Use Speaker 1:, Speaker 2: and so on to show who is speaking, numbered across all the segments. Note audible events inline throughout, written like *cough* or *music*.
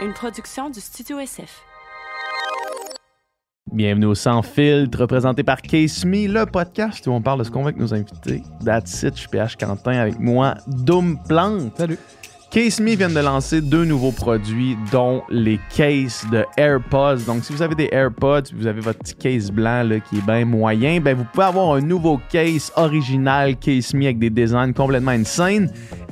Speaker 1: une production du Studio SF.
Speaker 2: Bienvenue au Sans Filtre, présenté par Case Me, le podcast où on parle de ce qu'on veut avec nos invités. That's it, je suis PH Quentin avec moi, Doom Plante.
Speaker 3: Salut.
Speaker 2: Case Me vient de lancer deux nouveaux produits, dont les cases de AirPods. Donc, si vous avez des AirPods, vous avez votre petit case blanc là, qui est bien moyen, ben, vous pouvez avoir un nouveau case original Case Me avec des designs complètement insane.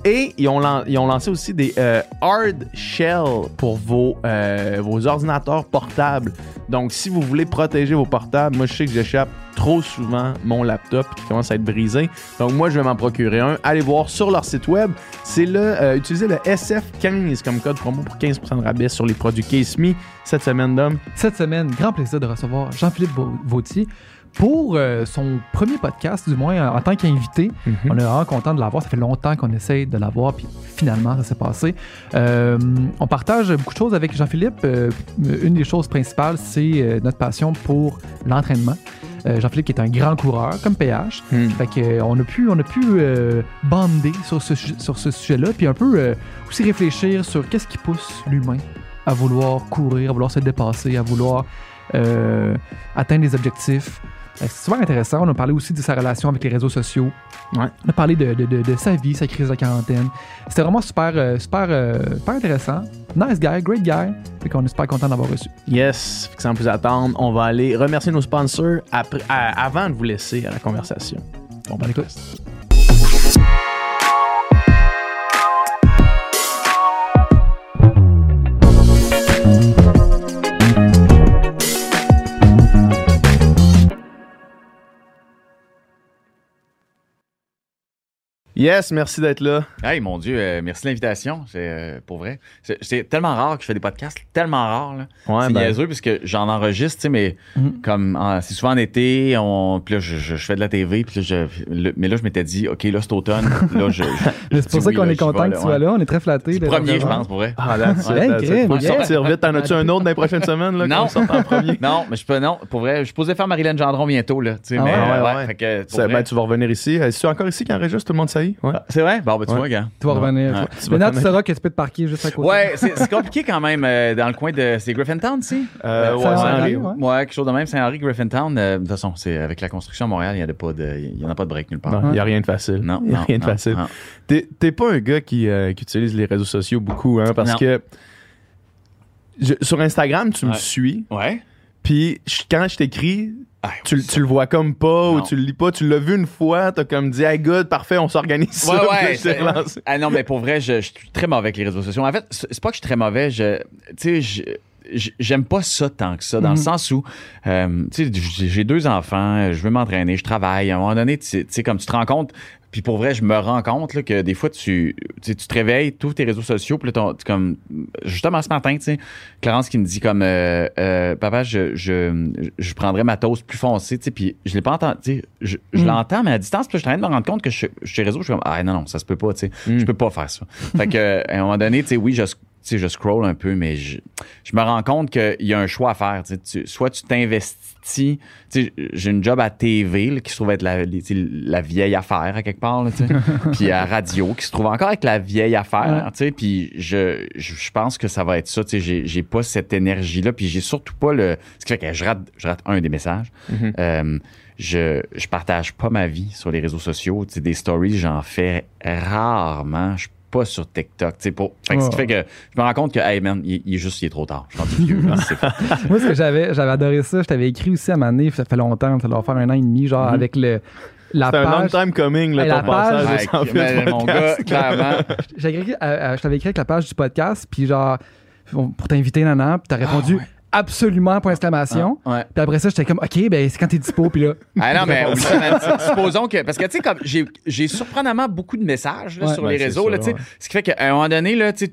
Speaker 2: Et ils ont, lancé aussi des euh, hard shell pour vos, euh, vos ordinateurs portables. Donc, si vous voulez protéger vos portables, moi, je sais que j'échappe trop souvent mon laptop qui commence à être brisé. Donc, moi, je vais m'en procurer un. Allez voir sur leur site web. C'est le, euh, utilisez le SF15 comme code promo pour 15% de rabais sur les produits Case Me cette semaine, d'homme.
Speaker 3: Cette semaine, grand plaisir de recevoir Jean-Philippe Vau- Vautier pour euh, son premier podcast, du moins en tant qu'invité. On est vraiment content de l'avoir. Ça fait longtemps qu'on essaye de l'avoir, puis finalement, ça s'est passé. Euh, on partage beaucoup de choses avec Jean-Philippe. Euh, une des choses principales, c'est notre passion pour l'entraînement. Euh, Jean-Philippe qui est un grand coureur, comme PH.
Speaker 2: Hmm.
Speaker 3: Fait que, euh, on a pu, on a pu bander sur ce, su- sur ce sujet-là, puis un peu aussi réfléchir sur qu'est-ce qui pousse l'humain à vouloir courir, à vouloir se dépasser, à vouloir atteindre des objectifs. C'est super intéressant. On a parlé aussi de sa relation avec les réseaux sociaux.
Speaker 2: Ouais.
Speaker 3: On a parlé de, de- de- de sa vie, sa crise de quarantaine. C'était vraiment super, euh, super, euh, super intéressant. Nice guy, great guy. Fait qu'on est super content d'avoir reçu.
Speaker 2: Yes, sans plus attendre, on va aller remercier nos sponsors après, à- avant de vous laisser à la conversation.
Speaker 3: Bon, ben, écoute.
Speaker 2: Yes, merci d'être là.
Speaker 4: Hey, mon Dieu, euh, merci de l'invitation. C'est euh, pour vrai. C'est- tellement rare que je fais des podcasts, tellement rare. Là.
Speaker 2: Ouais,
Speaker 4: c'est
Speaker 2: ben-
Speaker 4: niaiseux parce que j'en enregistre, tu sais, mais
Speaker 3: Mhm.
Speaker 4: comme en- c'est souvent en été, on, puis là, je, je- je fais de la TV, puis là, je, le- mais là, je m'étais dit, OK, là, c'est automne. là, je, *laughs* je-
Speaker 3: Mais C'est pour ça
Speaker 4: oui,
Speaker 3: qu'on
Speaker 4: là,
Speaker 3: est content que
Speaker 4: là,
Speaker 3: tu sois
Speaker 4: ouais.
Speaker 3: là. On est très flattés.
Speaker 4: C'est le
Speaker 3: de
Speaker 4: premier, je pense, pour vrai.
Speaker 2: Ah, là, tu
Speaker 3: Hey,
Speaker 2: pas
Speaker 3: yes.
Speaker 2: sortir vite. T'en as-tu un autre dans les prochaines semaines? Là,
Speaker 4: Non.
Speaker 2: en premier? *laughs*
Speaker 4: Non, mais je peux, non, pour vrai, je posé faire Marilyn Gendron bientôt, là. tu sais,
Speaker 3: Ah
Speaker 4: mais,
Speaker 3: ouais,
Speaker 4: euh,
Speaker 2: ouais,
Speaker 4: ouais,
Speaker 2: ouais. Ça, ben, tu vas revenir ici. C'est encore ici qui enregistre, tout le monde Ouais.
Speaker 4: C'est vrai? Bon, ben, tu
Speaker 2: Ouais.
Speaker 4: vois, gars.
Speaker 3: Tu vas revenir.
Speaker 4: Ouais.
Speaker 2: Tu
Speaker 3: Maintenant, tu sauras que tu peux te parquer juste à côté.
Speaker 4: Ouais, c'est c'est compliqué quand même euh, dans le coin de. C'est Griffintown, sais?
Speaker 2: Euh, ouais,
Speaker 3: Saint-Henri, ouais.
Speaker 4: Ouais, quelque chose de même. Saint-Henri, Griffintown. euh, de toute façon, c'est avec la construction à Montréal, il n'y a, pas de- il y en a pas de break nulle part.
Speaker 2: Non, il n'y a rien de facile.
Speaker 4: Non,
Speaker 2: Il n'y a
Speaker 4: non,
Speaker 2: rien de facile.
Speaker 4: non.
Speaker 2: T'es t'es pas un gars qui, euh, qui utilise les réseaux sociaux beaucoup, hein, parce
Speaker 4: Non.
Speaker 2: que je- sur Instagram, tu me
Speaker 4: Ouais.
Speaker 2: suis,
Speaker 4: Ouais.
Speaker 2: puis quand je t'écris,
Speaker 4: Ah,
Speaker 2: tu, tu le vois comme pas ou tu le lis pas. Tu l'as vu une fois, t'as comme dit, hey, good, parfait, on s'organise ça.
Speaker 4: Ouais,
Speaker 2: là,
Speaker 4: ouais. *laughs*
Speaker 2: je.
Speaker 4: Ah non, mais pour vrai, je, je suis très mauvais avec les réseaux sociaux. En fait, c'est pas que je suis très mauvais. Je, tu sais, j'aime pas ça tant que ça, dans le
Speaker 3: Mhm.
Speaker 4: sens où, euh, tu sais, j'ai deux enfants, je veux m'entraîner, je travaille. À un moment donné, tu sais, comme tu te rends compte, puis pour vrai, je me rends compte là, que des fois, tu, tu sais, tu te réveilles, tu ouvres tes réseaux sociaux, puis là, comme, justement ce matin, tu sais, Clarence qui me dit comme, euh, euh, papa, je, je, je prendrais ma toast plus foncée, tu sais, puis je l'ai pas entendu, tu sais, je, je
Speaker 3: Mm.
Speaker 4: l'entends, mais à distance, puis je suis en train de me rendre compte que je, je suis réseau, je suis comme, ah non, non, ça se peut pas, tu sais,
Speaker 2: Mm.
Speaker 4: je peux pas faire ça. fait que, euh, à un moment donné, tu sais, oui, je, sais, je scroll un peu, mais je, je me rends compte qu'il y a un choix à faire, tu soit tu t'investis, j'ai une job à TV, là, qui se trouve être la, les- vieille affaire, à quelque part, là, *laughs* puis à radio, qui se trouve encore avec la vieille affaire,
Speaker 3: Ouais.
Speaker 4: puis je, je, je pense que ça va être ça, j'ai, j'ai pas cette énergie-là, puis j'ai surtout pas le... Ce qui fait que je rate, je rate un des messages.
Speaker 2: Mhm.
Speaker 4: Euh, je, je partage pas ma vie sur les réseaux sociaux, des stories, j'en fais rarement, je pas sur TikTok, tu sais, pour... Fait que ce qui fait que je me rends compte que, hey man, il, il est juste, il est trop tard, je suis rendu vieux, *laughs*
Speaker 3: Moi, ce que j'avais, j'avais adoré ça. Je t'avais écrit aussi à ma ça fait longtemps, ça doit faire un an et demi, genre
Speaker 4: Mhm.
Speaker 3: avec le, la
Speaker 2: C'est un long
Speaker 3: page.
Speaker 2: time coming, là, ton
Speaker 3: la page-
Speaker 2: passage de
Speaker 4: Ouais, mais mon gars, clairement,
Speaker 3: euh, euh, je t'avais écrit avec la page du podcast, puis genre, pour t'inviter, Nana, puis t'as répondu absolument, point d'exclamation.
Speaker 4: ouais.
Speaker 3: Puis après ça, j'étais comme, OK, ben c'est quand t'es dispo, puis là. *laughs*
Speaker 4: Ah non, mais ça, *laughs* supposons que. Parce que, tu sais, comme j'ai j'ai surprenamment beaucoup de messages là,
Speaker 3: Ouais.
Speaker 4: sur
Speaker 2: Ben,
Speaker 4: les réseaux.
Speaker 2: sûr,
Speaker 4: là,
Speaker 2: ouais.
Speaker 4: Ce qui fait qu'à un moment donné, là, tu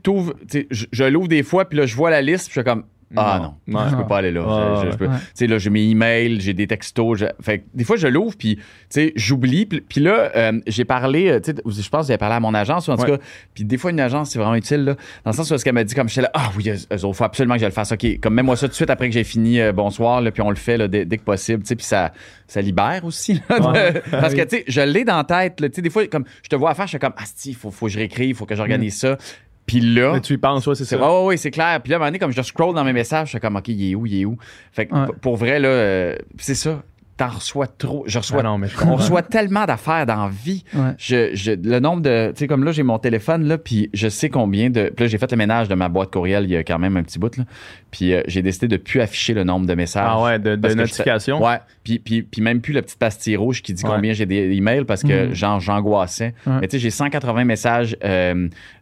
Speaker 4: je, je l'ouvre des fois, puis là, je vois la liste, puis je suis comme. Ah non,
Speaker 2: Non.
Speaker 4: je peux pas aller là. Je- je- je peux-
Speaker 3: ouais.
Speaker 4: Tu sais, là, j'ai mes emails, j'ai des textos. je- Fait que des fois, je l'ouvre, puis, tu sais, j'oublie. Puis, là, euh, j'ai parlé, euh, tu sais, je pense que j'ai parlé à mon agence, ou en tout cas. Puis des fois, une agence, c'est vraiment utile, là. Dans le sens où ce qu'elle m'a dit, comme j'étais là, ah oui, il faut absolument que je le fasse. OK, comme mets-moi ça tout de suite après que j'ai fini, euh, bonsoir, là, puis on le fait là, dès, dès que possible, tu sais, puis ça, ça libère aussi. là, de-
Speaker 2: Ouais. *laughs*
Speaker 4: parce que, tu sais, je l'ai dans la tête, là, tu sais, des fois, comme je te vois à faire, je suis comme, ah, il faut, faut que je réécrive, il faut que j'organise ça. Puis là,
Speaker 2: Mais tu y penses, ouais, c'est ça.
Speaker 4: ouais, ouais, ouais, c'est clair. Puis là, à un moment donné, comme je scroll dans mes messages, je suis comme, OK, il est où, il est où? Fait que
Speaker 3: Ouais.
Speaker 4: pour vrai, là, euh, c'est ça. T'en reçois trop. Je reçois.
Speaker 2: Ah non, mais je
Speaker 4: on reçoit tellement d'affaires dans la vie.
Speaker 3: Ouais.
Speaker 4: Je, je- le nombre de. Tu sais, comme là, j'ai mon téléphone, là, puis je sais combien de. Puis là, j'ai fait le ménage de ma boîte courriel il y a quand même un petit bout, là. Puis euh, j'ai décidé de plus afficher le nombre de messages.
Speaker 2: Ah ouais, de,
Speaker 4: je
Speaker 2: notifications?
Speaker 4: Ouais. Puis, puis, puis même plus la petite pastille rouge qui dit
Speaker 2: Ouais.
Speaker 4: combien j'ai des emails parce que
Speaker 3: Mhm.
Speaker 4: genre j'angoissais.
Speaker 3: Ouais.
Speaker 4: Mais tu sais, j'ai 180 messages euh,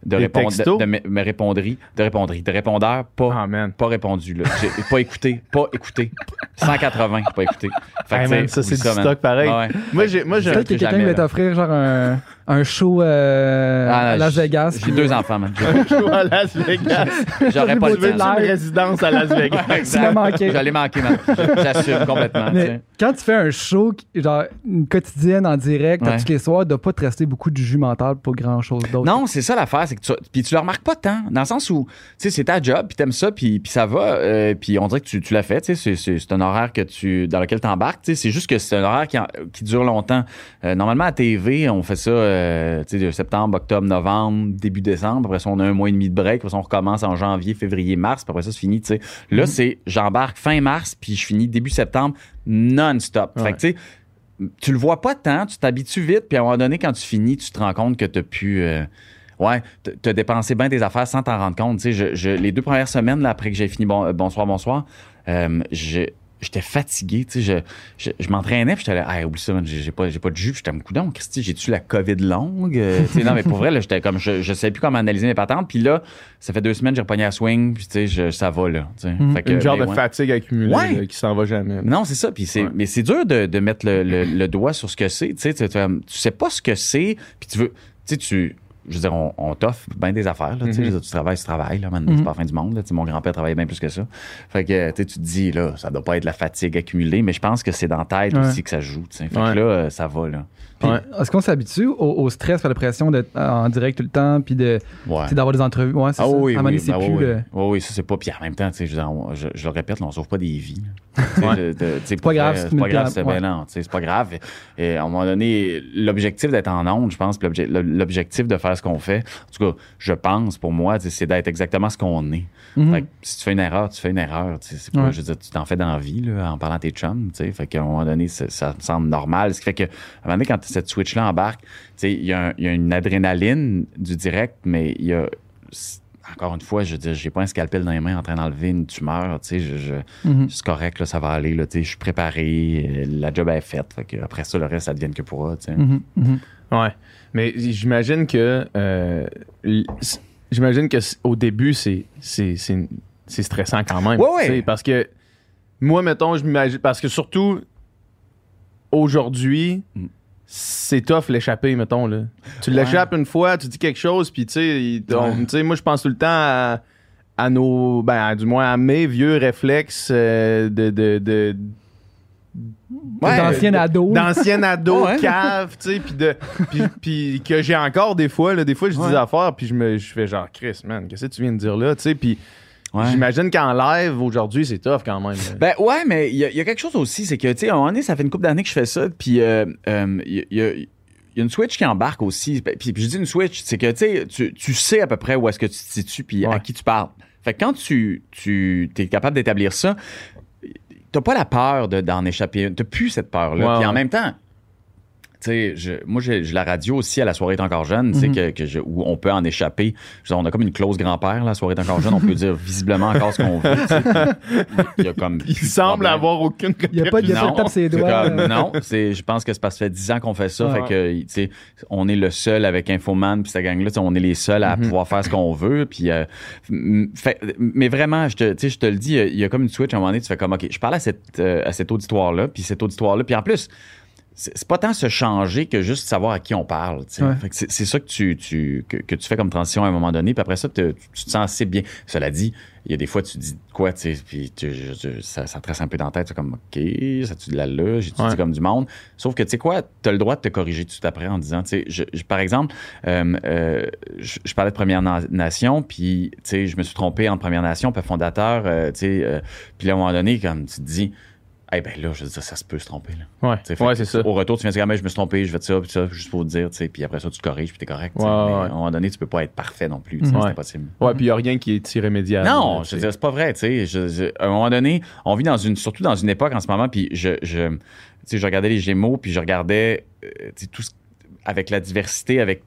Speaker 4: de,
Speaker 2: Des
Speaker 4: répond-
Speaker 2: textos?
Speaker 4: de, répondries, de répondries, de répondeurs pas,
Speaker 2: Ah,
Speaker 4: pas répondu. Là. Pas écouté, pas écouté. 180, pas écouté. Fait
Speaker 2: man, ça, c'est du stock pareil. Moi, j'ai,
Speaker 3: Peut-être que
Speaker 4: que
Speaker 3: quelqu'un va t'offrir genre un, un show euh,
Speaker 4: Ah,
Speaker 3: à Las
Speaker 4: j'ai-
Speaker 3: Vegas.
Speaker 4: J'ai deux enfants, man.
Speaker 2: suis à Las Vegas. *laughs*
Speaker 4: J'aurais pas
Speaker 2: Tu
Speaker 4: le
Speaker 2: veux
Speaker 4: temps.
Speaker 2: une résidence à Las Vegas?
Speaker 3: Tu m'as manqué.
Speaker 4: J'allais manquer, man. J'assume complètement. tu sais.
Speaker 3: Quand tu fais un show, qui- genre une quotidienne en direct, à
Speaker 4: Ouais.
Speaker 3: tous les soirs, doit pas te rester beaucoup de jus mental pour grand chose d'autre.
Speaker 4: Non, c'est ça l'affaire, c'est que tu, puis tu le remarques pas tant, dans le sens où, tu sais, c'est ta job, puis t'aimes ça, puis, puis ça va, euh, puis on dirait que tu, tu l'as fait, tu sais, c'est- c'est c'est un horaire que tu, dans lequel t'embarques, tu sais, c'est juste que c'est un horaire qui, en- qui dure longtemps. Euh, normalement, à TV, on fait ça, euh, tu sais, de septembre, octobre, novembre, début décembre, après ça, on a un mois et demi de break, après ça, on recommence en janvier, février, mars, puis après ça, c'est fini, tu sais. Là, c'est, j'embarque fin mars, puis je finis début septembre, non-stop. Fait
Speaker 2: Ouais.
Speaker 4: que, tu sais, tu le vois pas tant, tu t'habitues vite, puis à un moment donné, quand tu finis, tu te rends compte que t'as pu. euh, ouais, t'as dépensé bien des affaires sans t'en rendre compte. Tu sais, je, je- les deux premières semaines, là, après que j'ai fini bon, euh, Bonsoir, bonsoir, euh, je- J'étais fatigué, tu sais, je, je, je m'entraînais, puis j'étais là, ah, oublie ça, j'ai pas, j'ai pas de jus, puis j'étais comme coudon, Christy, j'ai-tu la COVID longue? Euh, tu sais, non, mais pour vrai, là, j'étais comme, je, je savais plus comment analyser mes patentes, puis là, ça fait deux semaines, j'ai repogné à swing, puis tu sais, je- ça va, là, tu sais.
Speaker 3: Mhm.
Speaker 4: Fait que,
Speaker 2: Une genre
Speaker 4: mais
Speaker 2: de
Speaker 4: ouais.
Speaker 2: fatigue accumulée
Speaker 4: Ouais.
Speaker 2: là, qui s'en va jamais.
Speaker 4: Non, c'est ça. Puis c'est,
Speaker 2: Ouais.
Speaker 4: mais c'est dur de, de mettre le, le- le doigt sur ce que c'est. Tu sais, tu sais pas ce que c'est, puis tu veux, tu sais, tu, je veux dire, on, on t'offre bien des affaires. Là,
Speaker 2: Mhm.
Speaker 4: je veux dire, tu travailles, tu travailles. Là,
Speaker 3: Mhm.
Speaker 4: C'est pas la fin du monde. Là, mon grand-père travaillait bien plus que ça. Fait que tu sais, tu te dis, là, ça doit pas être la fatigue accumulée, mais je pense que c'est dans la tête
Speaker 3: Ouais.
Speaker 4: aussi que ça joue. tu sais. Fait
Speaker 2: Ouais.
Speaker 4: que là, euh, ça va. Là.
Speaker 2: Ouais.
Speaker 3: Est-ce qu'on s'habitue au, au stress, à la pression d'être en direct tout le temps, puis de,
Speaker 4: Ouais.
Speaker 3: d'avoir des entrevues? Ouais, c'est
Speaker 4: Ah
Speaker 3: ça.
Speaker 4: oui,
Speaker 3: à
Speaker 4: oui,
Speaker 3: c'est
Speaker 4: ben
Speaker 3: plus
Speaker 4: oui,
Speaker 3: le-
Speaker 4: oui. Oui, ça, c'est pas. Puis en même temps, je, le répète, là, on sauve pas des vies. *laughs* sais,
Speaker 3: pas
Speaker 4: pour
Speaker 3: grave
Speaker 4: C'est pas grave, c'est tu sais, c'est pas grave. Et à un moment donné, l'objectif d'être en onde, je pense, l'objectif de faire ce qu'on fait, en tout cas, je pense, pour moi, c'est d'être exactement ce qu'on est.
Speaker 3: Mhm.
Speaker 4: Fait que si tu fais une erreur, tu fais une erreur. C'est pas. Je veux dire, tu t'en fais dans la vie là, en parlant à tes chums. Fait qu'à un moment donné, ça, ça me semble normal. Ce qui fait que, à un moment donné, quand cette switch-là embarque, tu sais, il y, a y une adrénaline du direct, mais il y a. Encore une fois, je veux dire, j'ai pas un scalpel dans les mains en train d'enlever une tumeur. Tu sais, je, je-
Speaker 3: Mhm.
Speaker 4: c'est correct, là, ça va aller. Là, tu sais, je suis préparé, euh, la job est faite. Fait après ça, le reste, ça devienne que pourra. tu sais.
Speaker 3: Mhm, mhm.
Speaker 2: Ouais. Mais j'imagine que. euh, j'imagine que au début, c'est, c'est, c'est, c'est stressant quand même.
Speaker 4: Ouais, ouais.
Speaker 2: Tu sais, Parce que moi, mettons, je m'imagine. Parce que surtout, aujourd'hui,
Speaker 4: Mm.
Speaker 2: C'est tough l'échapper, mettons. Là. Tu l'échappes une fois, tu dis quelque chose, puis tu sais, moi, je pense tout le temps à, à nos. Ben, à- du moins à mes vieux réflexes euh, de. de, de
Speaker 4: Ouais.
Speaker 3: D'ancien ado.
Speaker 2: d'ancien ado
Speaker 4: Ouais.
Speaker 2: cave, tu sais, puis de puis, puis que j'ai encore des fois là, des fois je dis
Speaker 4: Ouais.
Speaker 2: affaires puis je me je fais genre Chris man, qu'est-ce que tu viens de dire là, tu sais, puis
Speaker 4: Ouais.
Speaker 2: j'imagine qu'en live aujourd'hui, c'est tough quand même. *laughs*
Speaker 4: Ben ouais, mais il y, a- il y a quelque chose aussi, c'est que, tu sais, à un moment donné, ça fait une couple d'années que je fais ça, puis euh, euh, il y, a- il y a- il y a une switch qui embarque aussi. Puis, puis je dis une switch, c'est que, tu sais, tu- sais à peu près où est-ce que tu te situes, puis à qui tu parles. Fait que quand tu, tu es capable d'établir ça, t'as pas la peur de- d'en échapper. une. T'as plus cette peur-là. Puis en même temps, je- moi, j'ai la radio aussi à la soirée est encore jeune, tu sais,
Speaker 3: Mhm.
Speaker 4: que, que je- où on peut en échapper. Je veux dire, on a comme une clause grand-père, la soirée est encore jeune, on peut dire visiblement encore ce qu'on veut. tu sais. *laughs* Il y a comme.
Speaker 2: Il semble
Speaker 4: problème.
Speaker 2: avoir aucune
Speaker 3: Il n'y a pas de, il y a pas de
Speaker 4: Non,
Speaker 3: tape ses doigts.
Speaker 4: comme-
Speaker 3: euh.
Speaker 4: non, c'est, je pense que c'est parce que ça fait 10 ans qu'on fait ça.
Speaker 2: Ah
Speaker 4: fait que, tu sais, on est le seul avec Infoman puis cette gang-là. tu sais, On est les seuls à
Speaker 2: Mhm.
Speaker 4: pouvoir faire ce qu'on veut. Puis, euh, fait- mais vraiment, je te, tu sais, je te le dis, il y a comme une switch à un moment donné. Tu fais comme, OK, je parle à, cette, euh, à cet auditoire-là. Puis cet auditoire-là. Puis en plus, c'est pas tant se changer que juste savoir à qui on parle. tu.
Speaker 3: Ouais.
Speaker 4: C'est ça que tu, tu- que, que tu fais comme transition à un moment donné. Puis après ça, te- tu te sens assez bien. Cela dit, il y a des fois, tu dis quoi, tu sais, puis tu- je- ça, ça te reste un peu dans la tête. C'est comme, OK, ça tu de la là, j'ai
Speaker 2: Ouais.
Speaker 4: dit comme du monde. Sauf que, tu sais quoi, tu as le droit de te corriger tout de suite après en disant, tu sais, je- je- par exemple, euh, euh, je, parlais de Première Na- Nation, puis, tu sais, je me suis trompé entre Première Nation et fondateur, euh, tu sais, puis là, à un moment donné, comme tu te dis, eh ben là, je veux dire, ça se peut se tromper. Là.
Speaker 2: Ouais,
Speaker 4: fait
Speaker 2: c'est ça.
Speaker 4: Au retour, tu viens de dire, Ah, mais je me suis trompé, je vais de ça, puis ça, juste pour te dire, tu sais, puis après ça, tu te corriges, puis t'es correct.
Speaker 2: Ouais.
Speaker 4: À un moment donné, tu peux pas être parfait non plus,
Speaker 2: Mhm.
Speaker 4: c'est impossible.
Speaker 2: Ouais, puis il n'y a rien qui est irrémédiable.
Speaker 4: Non,
Speaker 2: là,
Speaker 4: je veux dire, c'est pas vrai, tu sais. À un moment donné, on vit dans une, surtout dans une époque en ce moment, puis je, je, je regardais les Gémeaux, puis je regardais euh, tout ce- avec la diversité, avec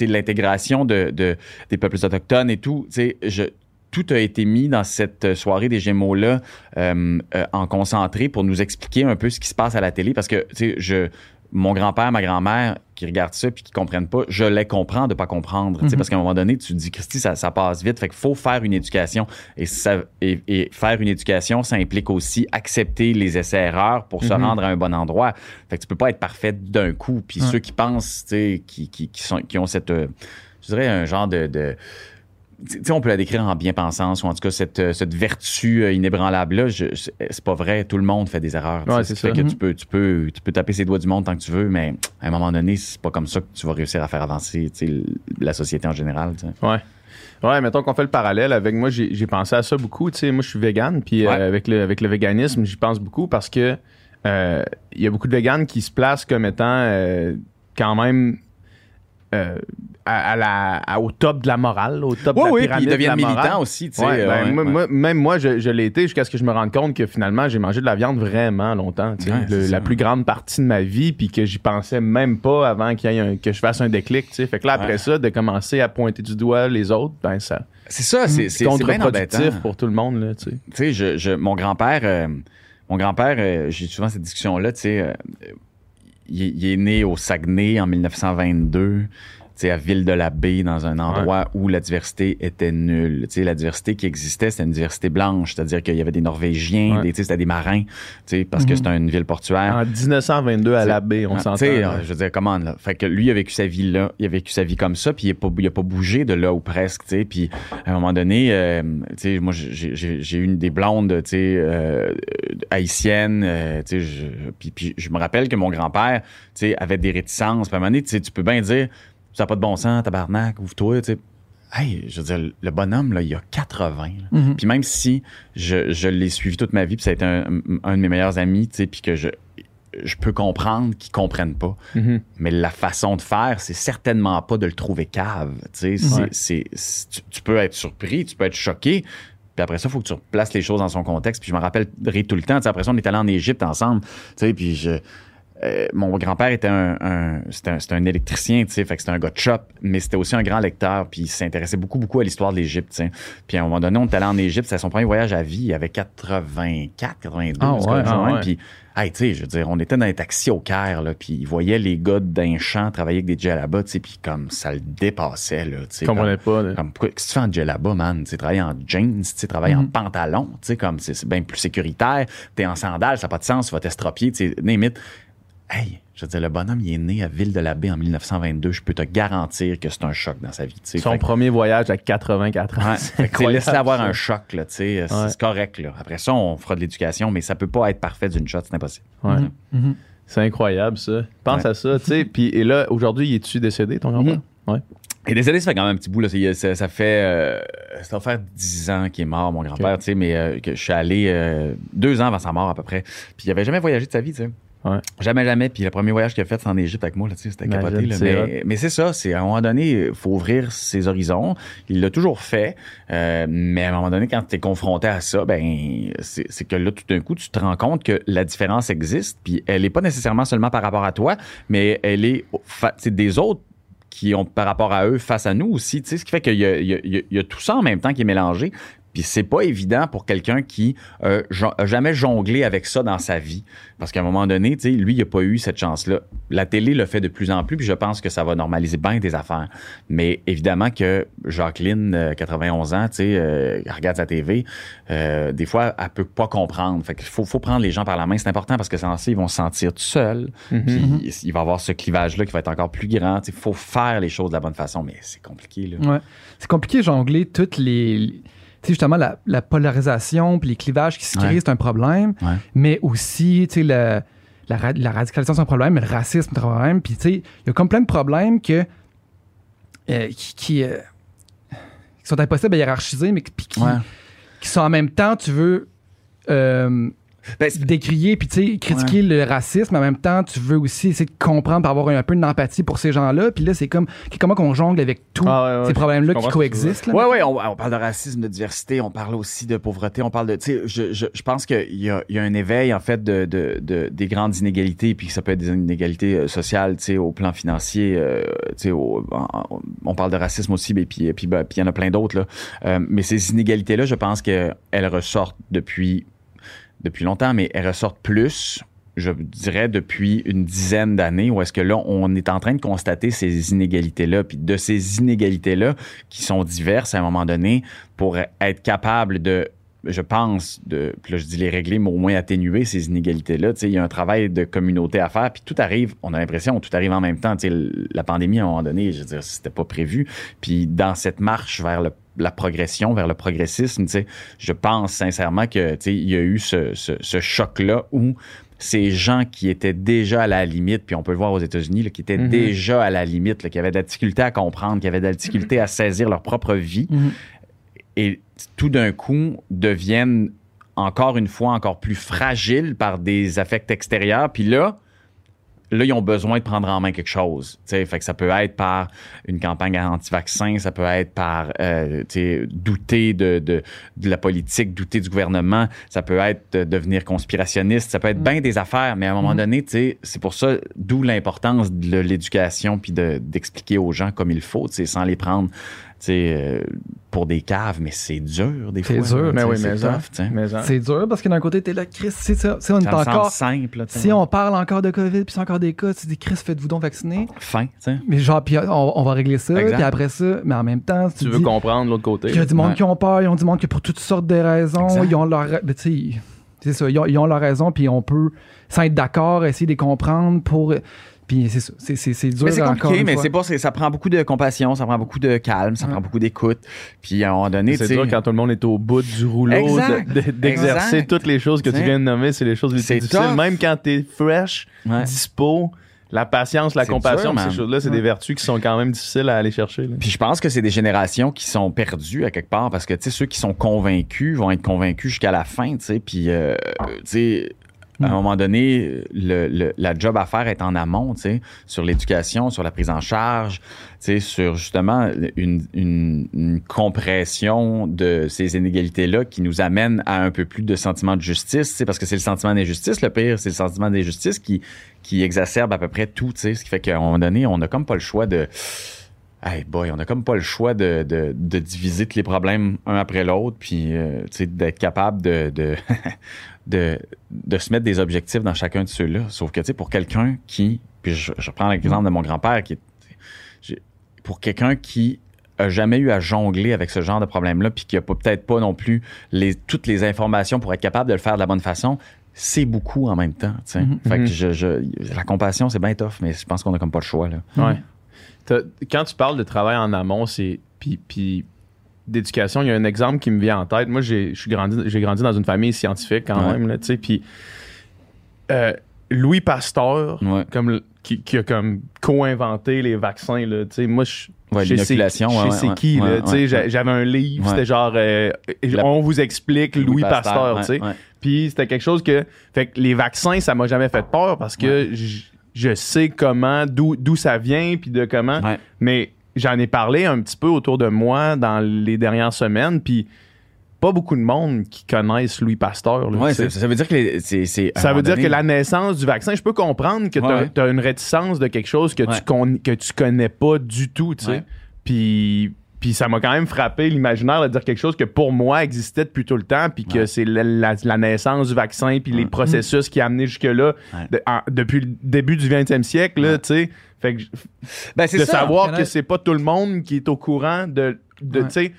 Speaker 4: l'intégration de, de- des peuples autochtones et tout. tu sais, Je, tout a été mis dans cette soirée des Gémeaux-là euh, euh, en concentré pour nous expliquer un peu ce qui se passe à la télé, parce que tu sais, je mon grand-père, ma grand-mère qui regardent ça puis qui comprennent pas, je les comprends de pas comprendre. tu sais,
Speaker 3: Mhm.
Speaker 4: Parce qu'à un moment donné, tu te dis, Christy, ça, ça passe vite. Fait qu'il faut faire une éducation. Et, ça, et, et faire une éducation, ça implique aussi accepter les essais-erreurs pour se
Speaker 2: Mhm.
Speaker 4: rendre à un bon endroit. Fait que tu peux pas être parfait d'un coup. Puis
Speaker 3: Ouais.
Speaker 4: ceux qui pensent, tu sais, qui, qui, qui, sont, qui ont cette, euh, je dirais, un genre de... de tu sais, on peut la décrire en bien-pensance, ou en tout cas, cette, euh, cette vertu euh, inébranlable-là, c'est pas vrai. Tout le monde fait des erreurs.
Speaker 2: Ouais, c'est
Speaker 4: fait
Speaker 2: ça.
Speaker 4: que tu peux, tu, peux, tu peux taper ses doigts du monde tant que tu veux, mais à un moment donné, c'est pas comme ça que tu vas réussir à faire avancer tu sais, la société en général.
Speaker 2: Ouais. Ouais, mettons qu'on fait le parallèle avec moi, j'ai pensé à ça beaucoup. Tu sais, moi, je suis vegan, puis euh, avec, le, avec le véganisme, j'y pense beaucoup parce que euh, il y a beaucoup de véganes qui se placent comme étant euh, quand même à, à la, à- au top de la morale, au top de la
Speaker 4: oui, puis
Speaker 2: pyramide
Speaker 4: ils
Speaker 2: de
Speaker 4: deviennent
Speaker 2: la morale.
Speaker 4: militants aussi. tu sais,
Speaker 2: Ouais,
Speaker 4: euh,
Speaker 2: ben,
Speaker 4: ouais,
Speaker 2: moi-
Speaker 4: ouais.
Speaker 2: moi- même moi, je, je l'ai été jusqu'à ce que je me rende compte que finalement, j'ai mangé de la viande vraiment longtemps. tu sais,
Speaker 4: Ouais,
Speaker 2: le-
Speaker 4: c'est
Speaker 2: la plus grande partie de ma vie, puis que j'y pensais même pas avant qu'il y ait un- que je fasse un déclic. tu sais. Fait que là, après ça, de commencer à pointer du doigt les autres, ben ça
Speaker 4: C'est ça, c'est
Speaker 2: contre-productif pour tout le monde. Là, tu sais.
Speaker 4: Tu sais, je, je- mon grand-père, euh, mon grand-père, euh, j'ai souvent cette discussion-là, tu sais, euh, il, il est né au Saguenay en 1922. À Ville-de-la-Baie, dans un endroit où la diversité était nulle. Tu sais, la diversité qui existait, c'était une diversité blanche, c'est-à-dire qu'il y avait des Norvégiens,
Speaker 2: Ouais.
Speaker 4: c'était des marins, parce que
Speaker 3: Mhm.
Speaker 4: c'était une ville portuaire.
Speaker 2: En 1922 à
Speaker 4: T'sais,
Speaker 2: la baie, on
Speaker 4: Ah,
Speaker 2: s'entend.
Speaker 4: euh, je veux dire, comment, là? Fait que lui, il a vécu sa vie là, il a vécu sa vie comme ça, puis il n'a pas, il a pas bougé de là ou presque, tu. Puis à un moment donné, euh, tu sais, moi, j'ai- j'ai j'ai eu des blondes, tu sais, euh, haïtiennes, euh, tu sais, je- puis, puis je me rappelle que mon grand-père, avait des réticences. Puis à un moment donné, tu peux bien dire, ça n'a pas de bon sens, tabarnak, ouvre-toi, tu sais. Hey, je veux dire, le bonhomme, là, il a 80. là.
Speaker 3: Mhm.
Speaker 4: Puis même si je, je l'ai suivi toute ma vie, puis ça a été un, un de mes meilleurs amis, tu sais, puis que je, je peux comprendre qu'ils comprennent pas.
Speaker 2: Mhm.
Speaker 4: Mais la façon de faire, c'est certainement pas de le trouver cave. Tu sais, tu peux être surpris, tu peux être choqué. Puis après ça, il faut que tu replaces les choses dans son contexte. Puis je me rappellerai tout le temps. Tu sais, après ça, on est allé en Égypte ensemble. Tu sais, puis je, euh, mon grand-père était un, un- c'était un, c'était un électricien, tu sais, fait que c'était un gars de shop, mais c'était aussi un grand lecteur, puis il s'intéressait beaucoup, beaucoup à l'histoire de l'Égypte, tu sais. Puis à un moment donné, on est allé en Égypte, c'était son premier voyage à vie, il avait 84, 92,
Speaker 3: Ah ouais,
Speaker 2: ah ouais.
Speaker 4: Puis, hey, tu sais, je veux dire, on était dans un taxi au Caire, là, puis il voyait les gars d'un champ travailler avec des djellabas, tu sais, puis comme ça le dépassait, là, tu sais.
Speaker 2: Comprenais pas. là.
Speaker 4: comme, qu'est-ce que tu fais en djellaba, man? Tu sais, travailler en jeans, tu sais, travailler en
Speaker 3: Mhm.
Speaker 4: pantalon, tu sais, comme c'est bien plus sécuritaire. T'es en sandales, ça n'a pas de sens, tu vas t'estropier, tu sais. Hey, je veux dire, le bonhomme, il est né à Ville-de-la-Baie en 1922. Je peux te garantir que c'est un choc dans sa vie.
Speaker 2: Son
Speaker 4: Fait que-
Speaker 2: premier voyage à 84 ans.
Speaker 4: Ouais. *laughs* Laisse-le avoir un choc, là. C'est
Speaker 2: Ouais.
Speaker 4: c'est correct, là. Après ça, on fera de l'éducation, mais ça peut pas être parfait d'une shot, c'est impossible.
Speaker 2: Ouais.
Speaker 3: Mhm. Mhm.
Speaker 2: C'est incroyable, ça. Pense
Speaker 4: Ouais.
Speaker 2: à ça, tu sais. Puis, et là, aujourd'hui, il est-tu décédé, ton grand-père? Ouais.
Speaker 4: Et décédé, ça fait quand même un petit bout. Là. Ça, ça fait. euh, ça va faire 10 ans qu'il est mort, mon grand-père, tu sais, mais euh, que je suis allé euh, deux ans avant sa mort à peu près. Puis il avait jamais voyagé de sa vie, tu sais.
Speaker 2: Ouais.
Speaker 4: Jamais, jamais. Puis le premier voyage qu'il a fait, c'est en Égypte avec moi, c'était capoté. là. Mais, mais c'est ça, c'est à un moment donné, il faut ouvrir ses horizons. Il l'a toujours fait. euh, mais à un moment donné, quand tu es confronté à ça, ben c'est que là, tout d'un coup, tu te rends compte que la différence existe. Puis elle est pas nécessairement seulement par rapport à toi, mais elle est des autres qui ont par rapport à eux face à nous aussi. Ce qui fait qu'il y a tout ça en même temps qui est mélangé. Puis c'est pas évident pour quelqu'un qui euh, a jamais jonglé avec ça dans sa vie. Parce qu'à un moment donné, tu sais, lui, il a pas eu cette chance-là. La télé le fait de plus en plus, puis je pense que ça va normaliser bien des affaires. Mais évidemment que Jacqueline, euh, 91 ans, tu sais, euh, elle regarde sa TV, euh, des fois, elle peut pas comprendre. Fait qu'il faut, faut prendre les gens par la main. C'est important parce que sans ça, ils vont se sentir tout seuls.
Speaker 2: Mhm.
Speaker 4: Puis il va y avoir ce clivage-là qui va être encore plus grand. Il faut faire les choses de la bonne façon, mais c'est compliqué. Là.
Speaker 3: Ouais. C'est compliqué de jongler toutes les. Justement, la, la polarisation puis les clivages qui se créent,
Speaker 4: Ouais.
Speaker 3: c'est un problème.
Speaker 4: Ouais.
Speaker 3: Mais aussi, tu sais, la, la radicalisation, c'est un problème, mais le racisme, c'est un problème. Puis, tu sais, il y a comme plein de problèmes que, euh, qui, qui, euh, qui sont impossibles à hiérarchiser, mais qui- puis qui,
Speaker 4: Ouais.
Speaker 3: qui sont en même temps, tu veux, euh,
Speaker 4: Ben,
Speaker 3: décrier puis tu sais critiquer le racisme en même temps tu veux aussi essayer de comprendre pour avoir un, peu d'empathie pour ces gens-là puis là c'est comme comment qu'on jongle avec tous
Speaker 2: Ah ouais,
Speaker 3: ces problèmes-là qui coexistent là.
Speaker 4: Ouais, ouais, on, on parle de racisme, de diversité, on parle aussi de pauvreté, on parle de. Tu sais, je, je, je pense qu'il y y a un éveil, en fait, de, de, de- des grandes inégalités, puis ça peut être des inégalités euh, sociales, tu sais, au plan financier. euh, tu sais, on parle de racisme aussi, mais puis puis ben, puis il y en a plein d'autres, là. Euh, mais ces inégalités-là, je pense qu'elles ressortent depuis, depuis longtemps, mais elles ressortent plus je dirais, depuis une dizaine d'années, où est-ce que là, on est en train de constater ces inégalités-là, puis de ces inégalités-là qui sont diverses à un moment donné, pour être capable de, je pense, de, puis là, je dis les régler, mais au moins atténuer ces inégalités-là. Il y a un travail de communauté à faire, puis tout arrive, on a l'impression, tout arrive en même temps. La pandémie, à un moment donné, je veux dire, c'était pas prévu. Puis dans cette marche vers le la progression vers le progressisme, je pense sincèrement que tu sais, il y a eu ce, ce, ce choc-là où ces gens qui étaient déjà à la limite, puis on peut le voir aux États-Unis, qui étaient
Speaker 2: Mhm.
Speaker 4: déjà à la limite, là, qui avaient de la difficulté à comprendre, qui avaient de la difficulté à saisir leur propre vie,
Speaker 3: Mhm.
Speaker 4: Et tout d'un coup deviennent encore une fois encore plus fragiles par des affects extérieurs. Puis là, là, ils ont besoin de prendre en main quelque chose. Fait que ça peut être par une campagne anti-vaccin, ça peut être par euh, douter de, de, de la politique, douter du gouvernement, ça peut être de devenir conspirationniste, ça peut être bien des affaires, mais à un moment donné, tu sais, c'est pour ça, d'où l'importance de l'éducation puis de- d'expliquer aux gens comme il faut, sans les prendre euh, pour des caves, mais c'est dur des
Speaker 3: C'est
Speaker 4: fois.
Speaker 3: dur,
Speaker 4: là,
Speaker 2: Mais
Speaker 4: tu
Speaker 2: oui,
Speaker 4: c'est
Speaker 2: mais
Speaker 4: tu
Speaker 3: c'est dur parce que d'un côté t'es là Chris c'est ça si on est encore
Speaker 4: simple. tu
Speaker 3: si on parle encore de Covid puis c'est encore des cas tu dis Chris faites-vous donc vacciner
Speaker 4: Fin, tu sais.
Speaker 3: mais genre puis on, on va régler ça puis après ça mais en même temps
Speaker 2: Tu
Speaker 3: te
Speaker 2: veux
Speaker 3: dis-
Speaker 2: comprendre l'autre côté.
Speaker 3: Il y a du monde
Speaker 4: Ouais.
Speaker 3: qui ont peur, ils ont du monde qui pour toutes sortes de raisons,
Speaker 4: Exact.
Speaker 3: ils ont leur ben, tu sais, c'est ça, ils ont, ils ont leur raison puis on peut sans être d'accord essayer de les comprendre pour puis c'est ça, c'est c'est c'est dur
Speaker 4: Mais c'est
Speaker 3: encore
Speaker 4: compliqué,
Speaker 3: une
Speaker 4: mais c'est pas, c'est- ça prend beaucoup de compassion, ça prend beaucoup de calme, ça
Speaker 3: Ouais.
Speaker 4: prend beaucoup d'écoute. Puis à un moment donné,
Speaker 2: C'est dur quand tout le monde est au bout du rouleau
Speaker 4: Exact.
Speaker 2: de- de- d'exercer
Speaker 4: Exact.
Speaker 2: toutes les choses que tu viens de nommer. C'est les choses les plus
Speaker 4: C'est
Speaker 2: difficiles.
Speaker 4: tough.
Speaker 2: Même quand t'es fresh,
Speaker 4: Ouais.
Speaker 2: dispo, la patience, la
Speaker 4: C'est
Speaker 2: compassion,
Speaker 4: dur,
Speaker 2: ces choses-là, c'est
Speaker 3: Ouais.
Speaker 2: des vertus qui sont quand même difficiles à aller chercher. là.
Speaker 4: Puis je pense que c'est des générations qui sont perdues à quelque part parce que tu sais ceux qui sont convaincus vont être convaincus jusqu'à la fin, tu sais. Puis euh, tu sais. À un
Speaker 3: Mm.
Speaker 4: moment donné, le, le- la job à faire est en amont, tu sais, sur l'éducation, sur la prise en charge, tu sais, sur justement une, une- une compression de ces inégalités-là qui nous amène à un peu plus de sentiment de justice, tu sais, parce que c'est le sentiment d'injustice, le pire, c'est le sentiment d'injustice qui, qui exacerbe à peu près tout, tu sais, ce qui fait qu'à un moment donné, on n'a comme pas le choix de... Hey boy, on a comme pas le choix de, de, de diviser tous les problèmes un après l'autre, puis euh, d'être capable de, de, *laughs* de, de se mettre des objectifs dans chacun de ceux-là. Sauf que, tu sais, pour quelqu'un qui, puis je, je prends l'exemple de mon grand-père, qui pour quelqu'un qui a jamais eu à jongler avec ce genre de problème-là, puis qui a pas- peut-être pas non plus les, toutes les informations pour être capable de le faire de la bonne façon, c'est beaucoup en même temps. tu sais.
Speaker 3: Mhm.
Speaker 4: Fait que
Speaker 2: Mhm.
Speaker 4: je, je- la compassion, c'est bien tough, mais je pense qu'on a comme pas le choix. Là.
Speaker 2: Ouais. Quand tu parles de travail en amont, c'est puis, puis d'éducation, il y a un exemple qui me vient en tête. Moi, j'ai grandi, j'ai grandi dans une famille scientifique quand
Speaker 4: Ouais.
Speaker 2: même, tu sais, puis euh, Louis Pasteur,
Speaker 4: Ouais.
Speaker 2: comme qui, qui a comme co-inventé les vaccins, là, tu sais, moi, je
Speaker 4: Ouais,
Speaker 2: je sais-
Speaker 4: ouais,
Speaker 2: qui,
Speaker 4: ouais,
Speaker 2: j'avais un livre, c'était genre, euh,
Speaker 4: La-
Speaker 2: on vous explique Louis, Pasteur, tu sais. Puis c'était quelque chose que. Fait que les vaccins, ça m'a jamais fait peur parce que je sais comment, d'où d'où ça vient, puis de comment. Mais j'en ai parlé un petit peu autour de moi dans les dernières semaines, puis pas beaucoup de monde qui connaissent Louis Pasteur. là,
Speaker 4: Ouais, ça, ça veut dire que les-
Speaker 2: Ça veut dire que la naissance du vaccin, je peux comprendre que tu as,
Speaker 4: ouais.
Speaker 2: une réticence de quelque chose que,
Speaker 4: Ouais.
Speaker 2: tu, con- que tu connais pas du tout, tu sais. Puis, puis ça m'a quand même frappé l'imaginaire de dire quelque chose que pour moi existait depuis tout le temps, puis que
Speaker 4: Ouais.
Speaker 2: c'est la, la- la naissance du vaccin, puis les processus qui a amené jusque-là
Speaker 4: Ouais.
Speaker 2: de- en- depuis le début du 20e siècle, tu sais. Fait que
Speaker 4: Ben, c'est
Speaker 2: de
Speaker 4: ça.
Speaker 2: savoir que c'est pas tout le monde qui est au courant de, de
Speaker 3: Ouais.
Speaker 2: tu sais,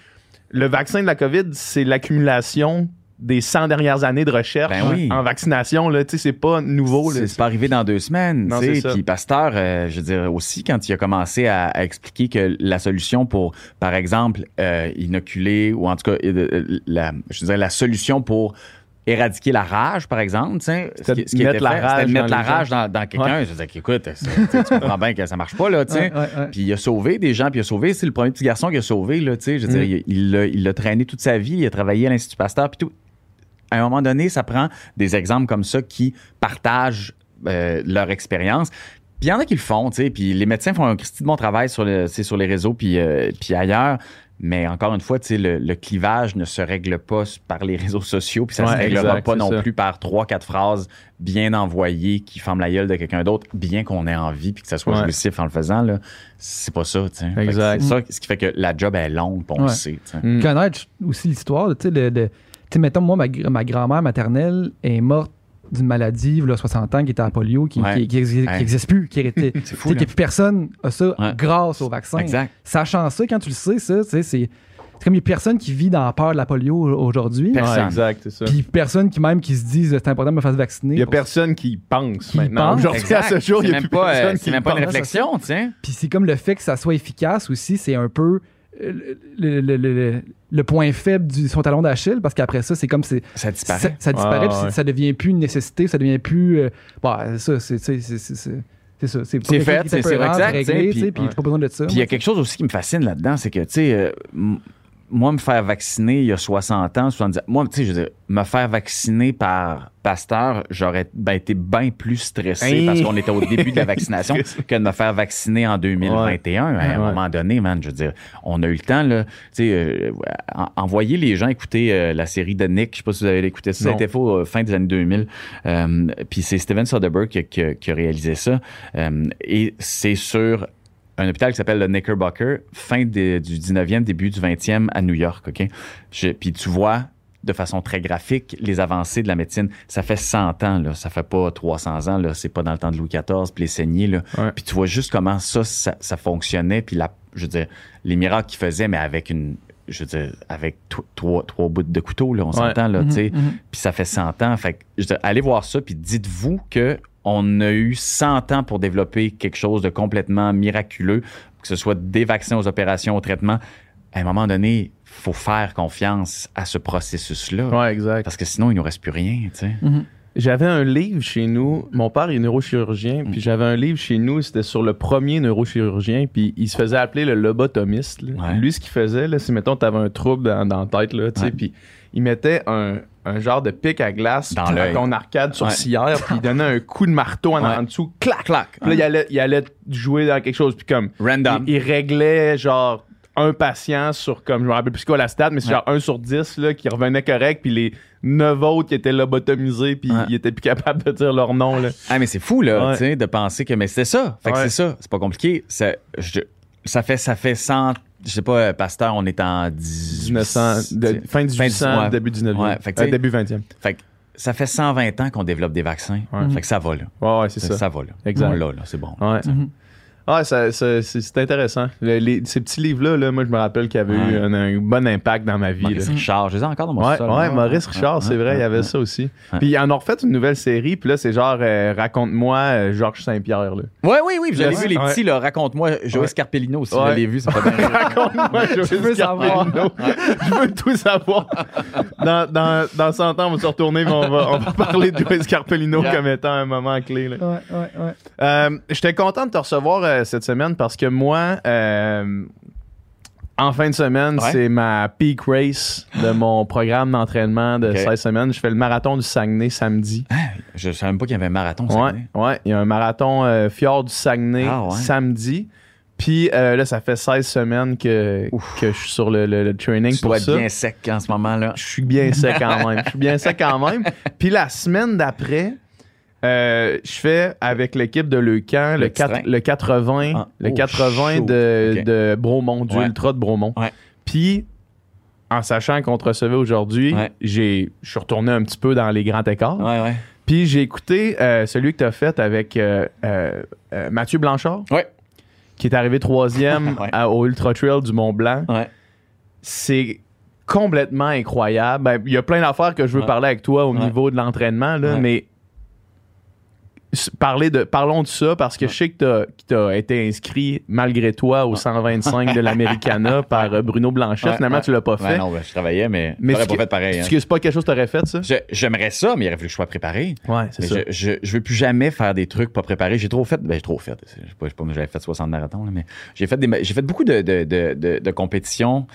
Speaker 2: le vaccin de la COVID, c'est l'accumulation des 100 dernières années de recherche
Speaker 4: Ben oui.
Speaker 2: en vaccination, là, tu sais, c'est pas nouveau.
Speaker 4: C'est pas arrivé dans deux semaines. Puis Pasteur, euh, je veux dire, aussi, quand il a commencé à, à expliquer que la solution pour, par exemple, euh, inoculer, ou en tout cas, euh, la, je dirais, la solution pour éradiquer la rage, par exemple, ce qui, ce qui
Speaker 2: mettre
Speaker 4: était
Speaker 2: la
Speaker 4: fait,
Speaker 2: rage
Speaker 4: mettre
Speaker 2: dans
Speaker 4: la rage dans, dans quelqu'un. Je disais, écoute, tu comprends bien que ça marche pas, là.
Speaker 3: Ouais, ouais.
Speaker 4: Puis il a sauvé des gens, puis il a sauvé, c'est le premier petit garçon qui a sauvé, là, tu sais. Je veux
Speaker 2: Mm.
Speaker 4: dire, il- il l'a traîné toute sa vie, il a travaillé à l'Institut Pasteur, puis tout. à un moment donné, ça prend des exemples comme ça qui partagent euh, leur expérience. Puis il y en a qui le font, tu sais, puis les médecins font un Christy de bon travail sur, le, sur les réseaux puis, euh, puis ailleurs. Mais encore une fois, tu sais, le, le clivage ne se règle pas par les réseaux sociaux, puis ça
Speaker 2: Ouais,
Speaker 4: se réglera
Speaker 2: exact,
Speaker 4: pas non
Speaker 2: ça.
Speaker 4: plus par trois, quatre phrases bien envoyées qui forment la gueule de quelqu'un d'autre, bien qu'on ait envie puis que ça soit
Speaker 2: Ouais.
Speaker 4: jouissif en le faisant. Là, c'est pas ça, tu sais. Fait que
Speaker 2: Exact.
Speaker 4: C'est ça ce qui fait que la job est longue, puis on le
Speaker 3: Ouais.
Speaker 4: sait. tu sais.
Speaker 2: Mm.
Speaker 3: Connaître aussi l'histoire, tu sais, le, le- tu sais, mettons, moi, ma, gr- ma grand-mère maternelle est morte d'une maladie, il y a 60 ans, qui était à polio, qui
Speaker 4: Ouais.
Speaker 3: n'existe
Speaker 4: Ouais.
Speaker 3: plus, qui était. *laughs*
Speaker 4: C'est fou, là.
Speaker 3: que plus personne a ça
Speaker 4: Ouais.
Speaker 3: grâce au vaccin.
Speaker 4: Exact.
Speaker 3: Sachant ça, quand tu le sais, ça, tu sais, c'est c'est comme il y a personne qui vit dans la peur de la polio aujourd'hui.
Speaker 4: Personne.
Speaker 2: Ouais, exact, c'est ça.
Speaker 3: Puis personne qui même qui se dise c'est important de me faire vacciner.
Speaker 2: Il y a personne qui y pense
Speaker 3: Qui
Speaker 2: maintenant.
Speaker 3: pense.
Speaker 2: Aujourd'hui, à ce jour, il n'y a
Speaker 4: même
Speaker 2: plus
Speaker 4: pas, euh,
Speaker 2: personne
Speaker 4: c'est
Speaker 2: qui
Speaker 4: même pas une réflexion, sais.
Speaker 3: Puis c'est comme le fait que ça soit efficace aussi, c'est un peu euh, le, le- le- le- point faible du son talon d'Achille parce qu'après ça, c'est comme c'est
Speaker 4: Ça disparaît.
Speaker 3: ça disparaît
Speaker 2: Ouais,
Speaker 3: puis
Speaker 2: ouais.
Speaker 3: ça devient plus une nécessité, ça devient plus euh, bah ça c'est c'est ça, c'est
Speaker 4: fait, c'est-
Speaker 3: réglé,
Speaker 4: puis-
Speaker 3: puis pas besoin de ça.
Speaker 4: Puis il y a quelque chose aussi qui me fascine là-dedans, c'est que, tu sais, euh, moi, me faire vacciner il y a 60 ans, 70 moi, tu sais, je veux dire, me faire vacciner par Pasteur, j'aurais ben, été bien plus stressé
Speaker 2: Hein?
Speaker 4: parce qu'on était au début de la *laughs* vaccination que de me faire vacciner en 2021. À un
Speaker 2: Ouais.
Speaker 4: moment donné, man, je veux dire, on a eu le temps, là, tu sais, euh, en- envoyer les gens écouter euh, la série de Nick, je sais pas si vous avez écouté ça, été faux euh, fin des années 2000. Euh, Puis c'est Steven Soderbergh qui, a- qui qui a réalisé ça. Euh, et c'est sur un hôpital qui s'appelle le Knickerbocker, fin des- du 19e, début du 20e à New York. OK? Je- puis tu vois de façon très graphique les avancées de la médecine. Ça fait 100 ans, là. ça fait pas 300 ans, là. c'est pas dans le temps de Louis XIV, puis les saignées. Là.
Speaker 2: Ouais.
Speaker 4: Puis tu vois juste comment ça, ça, ça fonctionnait, puis la, je veux dire, les miracles qu'il faisait, mais avec une, je veux dire, avec tro- trois, trois bouts de couteau, là, on s'entend, là, tu sais.
Speaker 3: Mhm.
Speaker 4: Puis ça fait 100 ans. Fait que, je veux dire, allez voir ça, puis dites-vous que on a eu 100 ans pour développer quelque chose de complètement miraculeux, que ce soit des vaccins aux opérations, aux traitements. À un moment donné, faut faire confiance à ce processus-là.
Speaker 2: Ouais, exact.
Speaker 4: Parce que sinon, il nous reste plus rien, tu sais.
Speaker 3: Mhm.
Speaker 2: J'avais un livre chez nous. Mon père est neurochirurgien,
Speaker 4: Mm.
Speaker 2: puis j'avais un livre chez nous. C'était sur le premier neurochirurgien, puis il se faisait appeler le lobotomiste.
Speaker 4: Ouais.
Speaker 2: Lui, ce qu'il faisait, c'est mettons, t'avais un trouble dans, dans la tête, là, tu sais,
Speaker 4: Ouais.
Speaker 2: puis il mettait un, un genre de pic à glace ton arcade
Speaker 4: Ouais.
Speaker 2: sourcilière, puis il donnait un coup de marteau en,
Speaker 4: Ouais.
Speaker 2: en dessous, clac, clac. Puis là, il allait, il allait jouer dans quelque chose, puis comme
Speaker 4: Random.
Speaker 2: il, il réglait genre un patient sur comme je me rappelle plus quoi la stat mais c'est
Speaker 4: Ouais.
Speaker 2: genre 1 sur 10 là, qui revenait correct puis les 9 autres qui étaient lobotomisés puis
Speaker 4: Ouais.
Speaker 2: ils étaient plus capables de dire leur nom là.
Speaker 4: Ah, mais c'est fou, là,
Speaker 2: Ouais.
Speaker 4: tu sais, de penser que. Mais c'est ça. Fait que
Speaker 2: Ouais.
Speaker 4: c'est ça. C'est pas compliqué. Ça, je- ça fait, ça fait 100. Je sais pas, Pasteur, on est en 10
Speaker 2: 1900 de- fin 1800
Speaker 4: ouais.
Speaker 2: début 19e
Speaker 4: Ouais, fait que
Speaker 2: Euh, début 20e.
Speaker 4: Fait que ça fait 120 ans qu'on développe des vaccins.
Speaker 2: Ouais.
Speaker 4: Fait que ça va, là.
Speaker 2: Ouais, ouais, c'est
Speaker 4: Ça,
Speaker 2: ça.
Speaker 4: va, là.
Speaker 2: Exact.
Speaker 4: On l'a, là. C'est bon.
Speaker 2: Ouais.
Speaker 3: Mhm.
Speaker 2: Ouais, ça- ça- c'est c'est intéressant. Le- les- ces petits livres-là, là, moi, je me rappelle qu'il y avait
Speaker 4: Ouais.
Speaker 2: eu un, un bon impact dans ma vie.
Speaker 4: Maurice
Speaker 2: là.
Speaker 4: Richard, je les ai encore dans mon
Speaker 2: Ouais,
Speaker 4: sol.
Speaker 2: ouais, Maurice Richard, c'est vrai, il y avait ça aussi. Puis ils en ont refait une nouvelle série, puis là, c'est genre euh, Raconte-moi euh, Georges Saint-Pierre. là.
Speaker 4: Ouais, oui, oui,
Speaker 2: Ouais.
Speaker 4: vu, les
Speaker 2: Ouais.
Speaker 4: petits, là. Raconte-moi. Joël
Speaker 2: Ouais.
Speaker 4: Scarpellino aussi,
Speaker 2: Ouais.
Speaker 4: je l'ai vu, ça fait *laughs* bien.
Speaker 2: Raconte-moi,
Speaker 3: veux savoir.
Speaker 2: Je veux tout savoir. Dans, dans, dans 100 ans, on va se retourner, mais on va, on va parler de Joey Scarpellino
Speaker 4: Yeah.
Speaker 2: comme étant un moment clé. là.
Speaker 3: Ouais, ouais, ouais.
Speaker 2: Euh, J'étais content de te recevoir euh, cette semaine parce que moi, euh, en fin de semaine,
Speaker 4: Ouais.
Speaker 2: c'est ma peak race de mon *gasps* programme d'entraînement de
Speaker 4: Ok.
Speaker 2: 16 semaines. Je fais le marathon du Saguenay samedi.
Speaker 4: Je savais même pas qu'il y avait un marathon.
Speaker 2: Ouais, ouais, il y a un marathon euh, Fjord du Saguenay
Speaker 4: Ah, ouais.
Speaker 2: samedi. Puis euh, là, ça fait 16 semaines que, que je suis sur le, le- le training
Speaker 4: Tu
Speaker 2: pour
Speaker 4: dois être bien sec en ce moment-là.
Speaker 2: Je suis bien sec quand même. Je suis bien sec quand *laughs* même. Puis la semaine d'après, euh, je fais avec l'équipe de Leucan
Speaker 4: Le
Speaker 2: le,
Speaker 4: petit
Speaker 2: quatre-
Speaker 4: train.
Speaker 2: le 80,
Speaker 4: Ah,
Speaker 2: le
Speaker 4: oh,
Speaker 2: 80
Speaker 4: chaud.
Speaker 2: de, de Bromont, du
Speaker 4: Ouais.
Speaker 2: Ultra de Bromont.
Speaker 4: Ouais.
Speaker 2: Puis, en sachant qu'on te recevait aujourd'hui,
Speaker 4: Ouais.
Speaker 2: j'ai, je suis retourné un petit peu dans les grands écarts. Puis j'ai écouté euh, celui que tu as fait avec euh, Mathieu Blanchard, qui est arrivé troisième *laughs* à- au Ultra Trail du Mont Blanc. C'est complètement incroyable. Ben, Il y a plein d'affaires que je veux parler avec toi au niveau de l'entraînement, là, mais parler de, parlons de ça parce que je sais que tu as été inscrit malgré toi au 125 de l'Americana *laughs* par euh, Bruno Blanchet. Finalement,
Speaker 4: ouais.
Speaker 2: tu l'as pas
Speaker 4: Ouais,
Speaker 2: fait.
Speaker 4: non, ben, je travaillais, mais,
Speaker 2: mais c'est
Speaker 4: pas fait pareil. hein.
Speaker 2: c'est pas quelque chose que tu aurais fait, ça?
Speaker 4: Je- J'aimerais ça, mais il aurait fallu que je sois préparé.
Speaker 2: Ouais, c'est ça.
Speaker 4: je, je, je veux plus jamais faire des trucs pas préparés. J'ai trop fait. Ben, j'ai trop fait. Je sais pas, je j'avais fait 60 marathons, là, mais j'ai fait, des, j'ai fait beaucoup de, de, de, de, compétitions.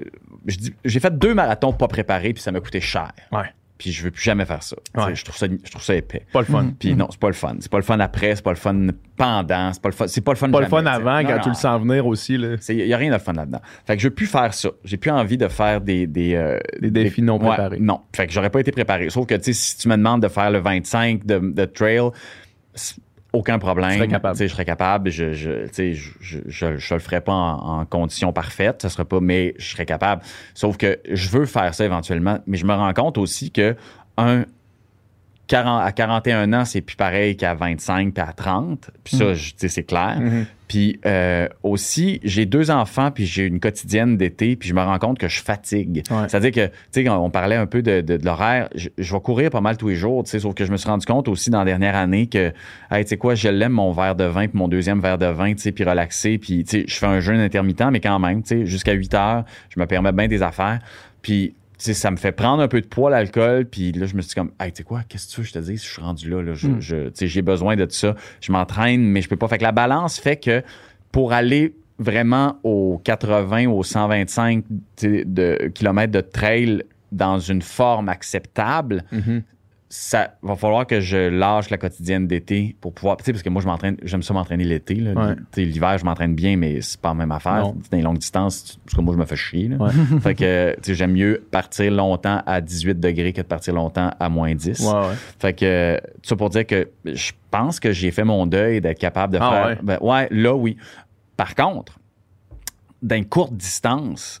Speaker 4: Euh, je J'ai fait deux marathons pas préparés, puis ça m'a coûté cher.
Speaker 2: Ouais.
Speaker 4: Puis je veux plus jamais faire ça.
Speaker 2: Ouais.
Speaker 4: Je, trouve ça je trouve ça épais.
Speaker 2: Pas le fun.
Speaker 4: Puis non, c'est pas le fun. C'est pas le fun après, c'est pas le fun pendant, c'est pas le fun. C'est pas le fun
Speaker 2: Pas le fun avant,
Speaker 4: Non,
Speaker 2: quand
Speaker 4: non.
Speaker 2: tu le sens venir aussi. Là.
Speaker 4: Il n'y a rien de fun là-dedans. Fait que je veux plus faire ça. J'ai plus envie de faire des... Des, euh,
Speaker 2: Des défis non
Speaker 4: ouais,
Speaker 2: préparés.
Speaker 4: non. Fait que j'aurais pas été préparé. Sauf que, tu si tu me demandes de faire le 25 de, de trail, aucun problème.
Speaker 2: Tu serais capable.
Speaker 4: Je serais capable. Je, je, je, je, je, je le ferais pas en, en conditions parfaites. Ça serait pas, mais je serais capable. Sauf que je veux faire ça éventuellement. Mais je me rends compte aussi que, un, 40 à 41 ans, c'est plus pareil qu'à 25 puis à 30. Puis ça, je- sais, c'est clair.
Speaker 2: Mhm.
Speaker 4: Puis euh, aussi, j'ai deux enfants, puis j'ai une quotidienne d'été, puis je me rends compte que je fatigue.
Speaker 2: Ouais.
Speaker 4: C'est-à-dire que, tu sais, on parlait un peu de, de- de l'horaire, je, je vais courir pas mal tous les jours, tu sais, sauf que je me suis rendu compte aussi dans la dernière année que, hey, tu sais quoi, je l'aime mon verre de vin, puis mon deuxième verre de vin, tu sais, puis relaxer, puis, tu sais, je fais un jeûne intermittent, mais quand même, tu sais, jusqu'à 8 heures, je me permets bien des affaires. Puis, sais, ça me fait prendre un peu de poids, l'alcool. Puis là, je me suis dit comme, hey, tu sais quoi, qu'est-ce que tu veux je te dise? Je suis rendu là, là. Je,
Speaker 3: Mm.
Speaker 4: sais, j'ai besoin de tout ça. Je m'entraîne, mais je peux pas. Fait que la balance fait que pour aller vraiment aux 80, aux 125 tu sais, de, kilomètres de trail dans une forme acceptable,
Speaker 2: Mhm.
Speaker 4: Ça va falloir que je lâche la quotidienne d'été pour pouvoir. Tu sais, parce que moi, je m'entraîne, j'aime ça m'entraîner l'été. là.
Speaker 2: Ouais.
Speaker 4: Tu sais, L'hiver, je m'entraîne bien, mais c'est pas la même affaire.
Speaker 2: Non.
Speaker 4: C'est dans les longues distances, parce que moi, je me fais chier. là.
Speaker 2: Ouais. *laughs*
Speaker 4: fait que, tu sais, j'aime mieux partir longtemps à 18 degrés que de partir longtemps à moins 10.
Speaker 2: Ouais, ouais.
Speaker 4: Fait que, tout ça pour dire que je pense que j'ai fait mon deuil d'être capable de
Speaker 2: Ah
Speaker 4: faire.
Speaker 2: ouais?
Speaker 4: Ben, ouais, là, oui. Par contre, dans une courte distance,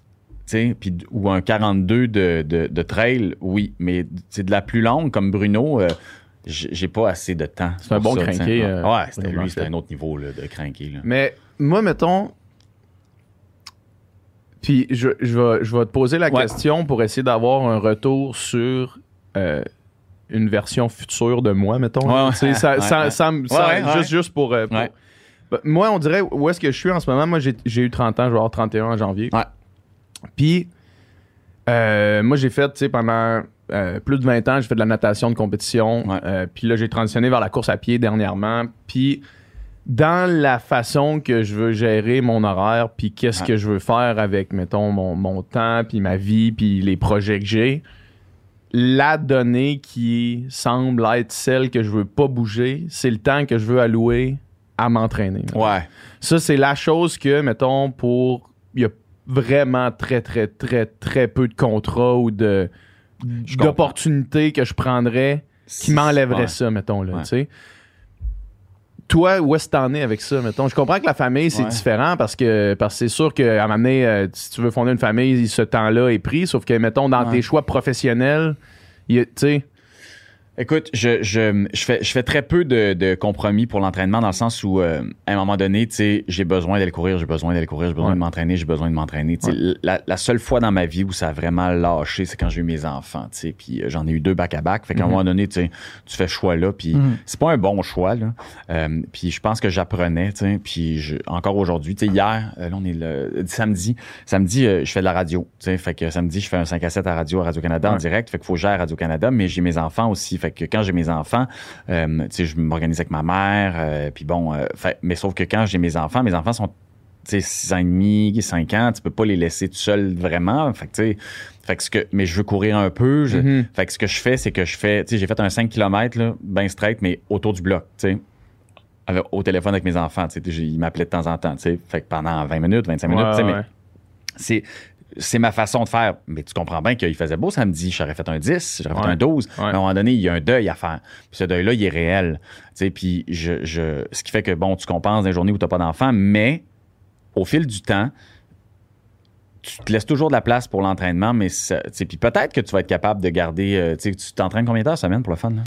Speaker 4: ou un 42 de, de, de trail, oui. Mais c'est de la plus longue, comme Bruno, euh, j'ai pas assez de temps.
Speaker 2: C'est un bon
Speaker 4: ça,
Speaker 2: crinqué, euh,
Speaker 4: ouais, c'était lui, c'était un autre niveau là, de crinqué. Là.
Speaker 2: Mais moi, mettons. Puis je, je, vais, je vais te poser la
Speaker 4: Ouais.
Speaker 2: question pour essayer d'avoir un retour sur euh, une version future de moi, mettons.
Speaker 4: Ouais, ouais.
Speaker 2: Ça, juste, juste pour. Ben, Moi, on dirait où est-ce que je suis en ce moment? Moi, j'ai j'ai eu 30 ans, je vais avoir 31 en janvier.
Speaker 4: Ouais.
Speaker 2: Puis, euh, moi, j'ai fait, tu sais, pendant euh, plus de 20 ans, j'ai fait de la natation de compétition.
Speaker 4: Ouais.
Speaker 2: Euh, puis là, j'ai transitionné vers la course à pied dernièrement. Puis, dans la façon que je veux gérer mon horaire, puis qu'est-ce
Speaker 4: Ouais.
Speaker 2: que je veux faire avec, mettons, mon, mon temps, puis ma vie, puis les projets que j'ai, la donnée qui semble être celle que je veux pas bouger, c'est le temps que je veux allouer à m'entraîner.
Speaker 4: Ouais.
Speaker 2: Ça, c'est la chose que, mettons, pour. Il y a vraiment très, très, très, très peu de contrats ou de d'opportunités que je prendrais qui m'enlèveraient
Speaker 4: Ouais.
Speaker 2: ça, mettons, là,
Speaker 4: Ouais.
Speaker 2: Toi, où est-ce que t'en es avec ça, mettons? Je comprends que la famille, c'est
Speaker 4: Ouais.
Speaker 2: différent parce que parce que c'est sûr qu'à un moment donné, euh, si tu veux fonder une famille, ce temps-là est pris. Sauf que, mettons, dans tes choix professionnels, tu sais,
Speaker 4: Écoute, je, je, je, fais, je fais très peu de, de compromis pour l'entraînement dans le sens où, euh, à un moment donné, tu sais, j'ai besoin d'aller courir, j'ai besoin d'aller courir, j'ai besoin
Speaker 2: Ouais.
Speaker 4: de m'entraîner, j'ai besoin de m'entraîner. La, la seule fois dans ma vie où ça a vraiment lâché, c'est quand j'ai eu mes enfants, tu sais, puis euh, j'en ai eu deux back-à-back. Fait qu'à un
Speaker 2: Mhm.
Speaker 4: moment donné, tu sais, tu fais ce choix-là, puis
Speaker 3: Mhm.
Speaker 4: c'est pas un bon choix, là. Euh, puis je pense que j'apprenais, tu sais, puis je- encore aujourd'hui, tu sais, hier, euh, là, on est le samedi, samedi, euh, je fais de la radio, tu sais, fait que samedi, je fais un 5 à 7 à radio, à Radio-Canada en direct, fait qu'il faut gérer Radio-Canada, mais j'ai mes enfants aussi, fait que quand j'ai mes enfants, euh, tu sais, je m'organise avec ma mère, euh, puis bon, euh, fait- mais sauf que quand j'ai mes enfants, mes enfants sont, tu sais, 6 ans et demi, 5 ans, tu peux pas les laisser tout seuls vraiment, fait que, fait que ce que, mais je veux courir un peu, je-
Speaker 2: Mhm.
Speaker 4: fait que ce que je fais, c'est que je fais, tu sais, j'ai fait un 5 km, là, ben straight, mais autour du bloc, tu sais. Au téléphone avec mes enfants, ils m'appelaient de temps en temps. Fait que pendant 20 minutes, 25 minutes,
Speaker 2: Ouais,
Speaker 4: mais c'est c'est ma façon de faire. Mais tu comprends bien qu'il faisait beau samedi. J'aurais fait un 10, j'aurais fait un 12.
Speaker 2: Ouais.
Speaker 4: Mais à un moment donné, il y a un deuil à faire. Puis ce deuil-là, il est réel. Tu sais, puis je, je, ce qui fait que, bon, tu compenses des journées où tu n'as pas d'enfant, mais au fil du temps, tu te laisses toujours de la place pour l'entraînement, mais ça- tu sais, puis peut-être que tu vas être capable de garder. euh, tu sais, tu t'entraînes combien d'heures semaine pour le fun? Là?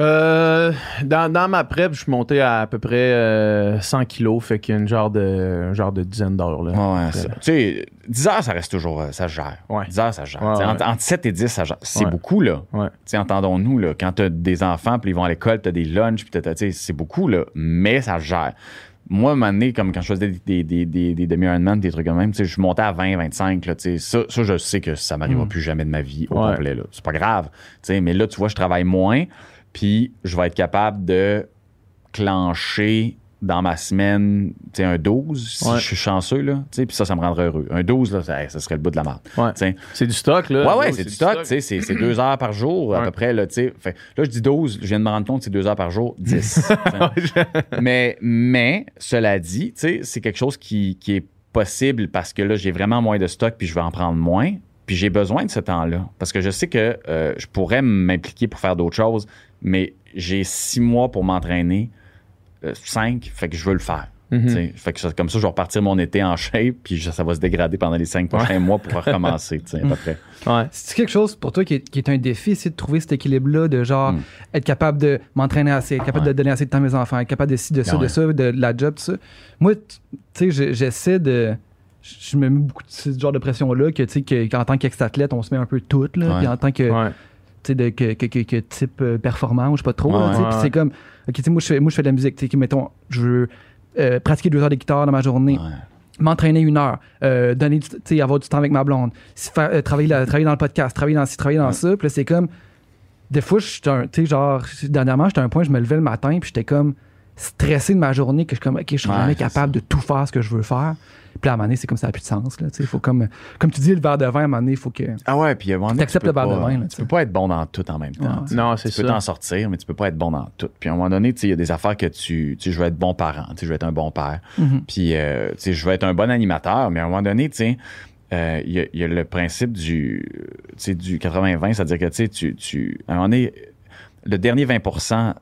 Speaker 2: Euh, dans, dans ma prep, je suis monté à à peu près euh, 100 kilos, fait qu'il y a une genre de, un genre de dizaine d'heures. Là.
Speaker 4: Ouais,
Speaker 2: Fait-
Speaker 4: ça- tu sais, 10 heures, ça reste toujours, euh, ça se gère.
Speaker 2: Ouais.
Speaker 4: 10 heures, ça se gère.
Speaker 2: Ouais.
Speaker 4: Entre, entre 7 et 10, ça gère. C'est beaucoup, là.
Speaker 2: Ouais.
Speaker 4: Tu sais, entendons-nous, là, quand t'as des enfants, puis ils vont à l'école, t'as des lunchs, puis t'as- tu sais, c'est beaucoup, là, mais ça se gère. Moi, à un moment donné, comme quand je faisais des, des, des, des, demi-Ironman, des trucs comme même, je montais à 20, 25, là, ça, ça, je sais que ça m'arrivera
Speaker 2: Mm.
Speaker 4: plus jamais de ma vie au complet, là. C'est pas grave, tu sais, mais là, tu vois, je travaille moins, puis je vais être capable de clencher dans ma semaine, tu sais, un 12, si
Speaker 2: Ouais.
Speaker 4: je suis chanceux, là. tu Puis ça, ça me rendrait heureux. Un 12, là, ça, ça serait le bout de la merde.
Speaker 2: Ouais. C'est du stock, là.
Speaker 4: Ouais, ouais, c'est du stock, tu sais, c'est deux heures par jour, à
Speaker 2: Ouais.
Speaker 4: peu près, là, tu sais. Fait- Là, je dis 12, je viens de me rendre compte que c'est deux heures par jour, 10. tu sais. mais, mais, cela dit, tu sais, c'est quelque chose qui, qui est possible parce que là, j'ai vraiment moins de stock puis je vais en prendre moins. Puis j'ai besoin de ce temps-là. Parce que je sais que euh, je pourrais m'impliquer pour faire d'autres choses, mais j'ai six mois pour m'entraîner, euh, cinq, fait que je veux le faire.
Speaker 2: Mhm.
Speaker 4: Fait que ça- comme ça, je vais repartir mon été en shape, puis ça, ça va se dégrader pendant les cinq prochains mois pour recommencer, tu sais, à peu près. *laughs*
Speaker 2: Ouais.
Speaker 3: C'est quelque chose pour toi qui est, qui est un défi, c'est de trouver cet équilibre-là, de genre
Speaker 4: Mm.
Speaker 3: être capable de m'entraîner assez, être capable
Speaker 4: Ouais.
Speaker 3: de donner assez de temps à mes enfants, être capable de ci, de ça,
Speaker 4: ouais.
Speaker 3: de ça, de, de la job, tout ça. Moi, tu sais, je- j'essaie de. Je me mets beaucoup de ce genre de pression-là, que, tu sais, que- qu'en tant qu'ex-athlète, on se met un peu toutes, là,
Speaker 4: Ouais.
Speaker 3: puis en tant que, de, que, que, que- type euh, performant, ou je sais pas trop,
Speaker 4: Ouais,
Speaker 3: c'est comme, ok, moi, je fais, moi, je fais de la musique, tu sais, que, mettons, je veux euh, pratiquer deux heures de guitare dans ma journée, m'entraîner une heure, euh, donner du- tu sais, avoir du temps avec ma blonde, faire, euh, travailler, travailler dans le podcast, travailler dans ci, travailler dans
Speaker 4: Ouais.
Speaker 3: ça. Puis c'est comme. Des fois, j'étais un- tu sais, genre, dernièrement, j'étais à un point, je me levais le matin, puis j'étais comme stressé de ma journée, que je suis comme, OK, je suis
Speaker 4: Ouais,
Speaker 3: jamais capable de tout faire ce que je veux faire. Puis à un moment donné, c'est comme ça n'a plus de sens. Là, faut comme, comme tu dis, le verre de vin, à un moment donné, il faut que.
Speaker 4: Ah ouais, puis à un moment donné,
Speaker 3: T'acceptes
Speaker 4: tu peux
Speaker 3: le verre de
Speaker 4: pas-
Speaker 3: vin, là,
Speaker 4: Tu peux pas être bon dans tout en même temps.
Speaker 3: Ouais.
Speaker 2: Non, c'est
Speaker 4: Tu peux
Speaker 2: ça.
Speaker 4: t'en sortir, mais tu peux pas être bon dans tout. Puis à un moment donné, il y a des affaires que tu. Tu sais, je veux être bon parent, tu je veux être un bon père.
Speaker 3: Mhm.
Speaker 4: Puis, euh, je veux être un bon animateur, mais à un moment donné, tu sais, euh, il y, a- il y a le principe du, tu sais, du 80-20, c'est-à-dire que, tu, tu, à un moment donné, le dernier 20%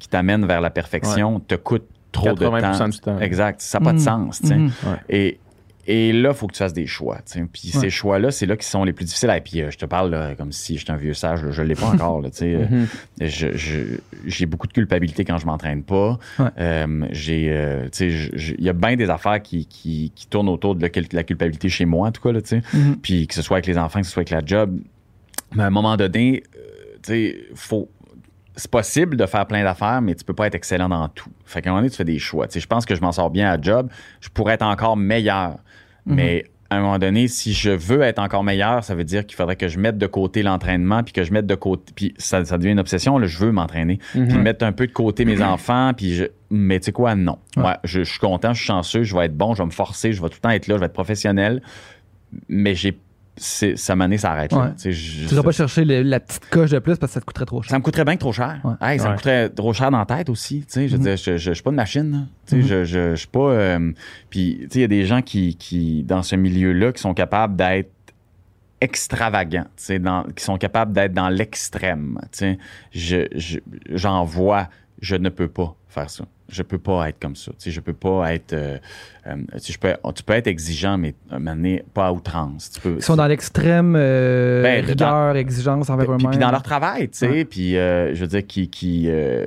Speaker 4: qui t'amène vers la perfection te coûte trop de
Speaker 2: 80%
Speaker 4: temps.
Speaker 2: du temps.
Speaker 4: Exact. Ça n'a pas de
Speaker 3: Mhm.
Speaker 4: sens.
Speaker 3: Mhm.
Speaker 4: Et, et là, il faut que tu fasses des choix. tu sais. Puis
Speaker 3: Ouais.
Speaker 4: ces choix-là, c'est là qui sont les plus difficiles. Et puis euh, je te parle là, comme si j'étais un vieux sage. là. Je ne l'ai pas encore. Là, sais. Euh, je- je- j'ai beaucoup de culpabilité quand je m'entraîne pas.
Speaker 3: Ouais.
Speaker 4: Euh, j'ai, euh, il y a bien des affaires qui, qui, qui tournent autour de la, cul- la culpabilité chez moi, en tout cas. Là, tu sais.
Speaker 3: Mhm.
Speaker 4: Puis que ce soit avec les enfants, que ce soit avec la job. Mais à un moment donné, euh, tu sais, faut. C'est possible de faire plein d'affaires, mais tu peux pas être excellent dans tout. Fait qu'à un moment donné, tu fais des choix. Tu sais, je pense que je m'en sors bien à job. Je pourrais être encore meilleur. Mais à un moment donné, si je veux être encore meilleur, ça veut dire qu'il faudrait que je mette de côté l'entraînement, puis que je mette de côté. Puis ça, ça devient une obsession, là, je veux m'entraîner. Puis mettre un peu de côté mes enfants, puis je. Mais tu sais quoi, non.
Speaker 3: Ouais.
Speaker 4: Ouais, je, je suis content, je suis chanceux, je vais être bon, je vais me forcer, je vais tout le temps être là, je vais être professionnel. Mais j'ai. C'est- Ça m'a ça arrête là.
Speaker 3: Ouais.
Speaker 4: Je-
Speaker 3: Tu vas pas chercher le- la petite coche de plus parce que ça te coûterait trop cher.
Speaker 4: ça me coûterait bien que trop cher.
Speaker 3: Ouais.
Speaker 4: Hey, ça
Speaker 2: Ouais.
Speaker 4: me coûterait trop cher dans la tête aussi. Tu sais, je veux
Speaker 3: Mhm.
Speaker 4: dire, je, suis pas de machine. sais,
Speaker 3: Mhm.
Speaker 4: je, suis pas. euh, puis, tu sais, il y a des gens qui, qui, dans ce milieu-là, qui sont capables d'être extravagants, tu sais, dans- qui sont capables d'être dans l'extrême. Tu sais, je, je- j'en vois, je ne peux pas faire ça. Je peux pas être comme ça. Tu sais, je peux pas être. euh, euh, tu je peux, tu peux être exigeant, mais à un moment donné, pas à outrance. Tu peux,
Speaker 3: Ils sont dans l'extrême euh,
Speaker 4: Ben,
Speaker 3: rigueur, exigence envers
Speaker 4: puis,
Speaker 3: eux-mêmes.
Speaker 4: puis dans leur travail, tu sais,
Speaker 3: Ouais.
Speaker 4: puis euh, je veux dire, qui, qui euh,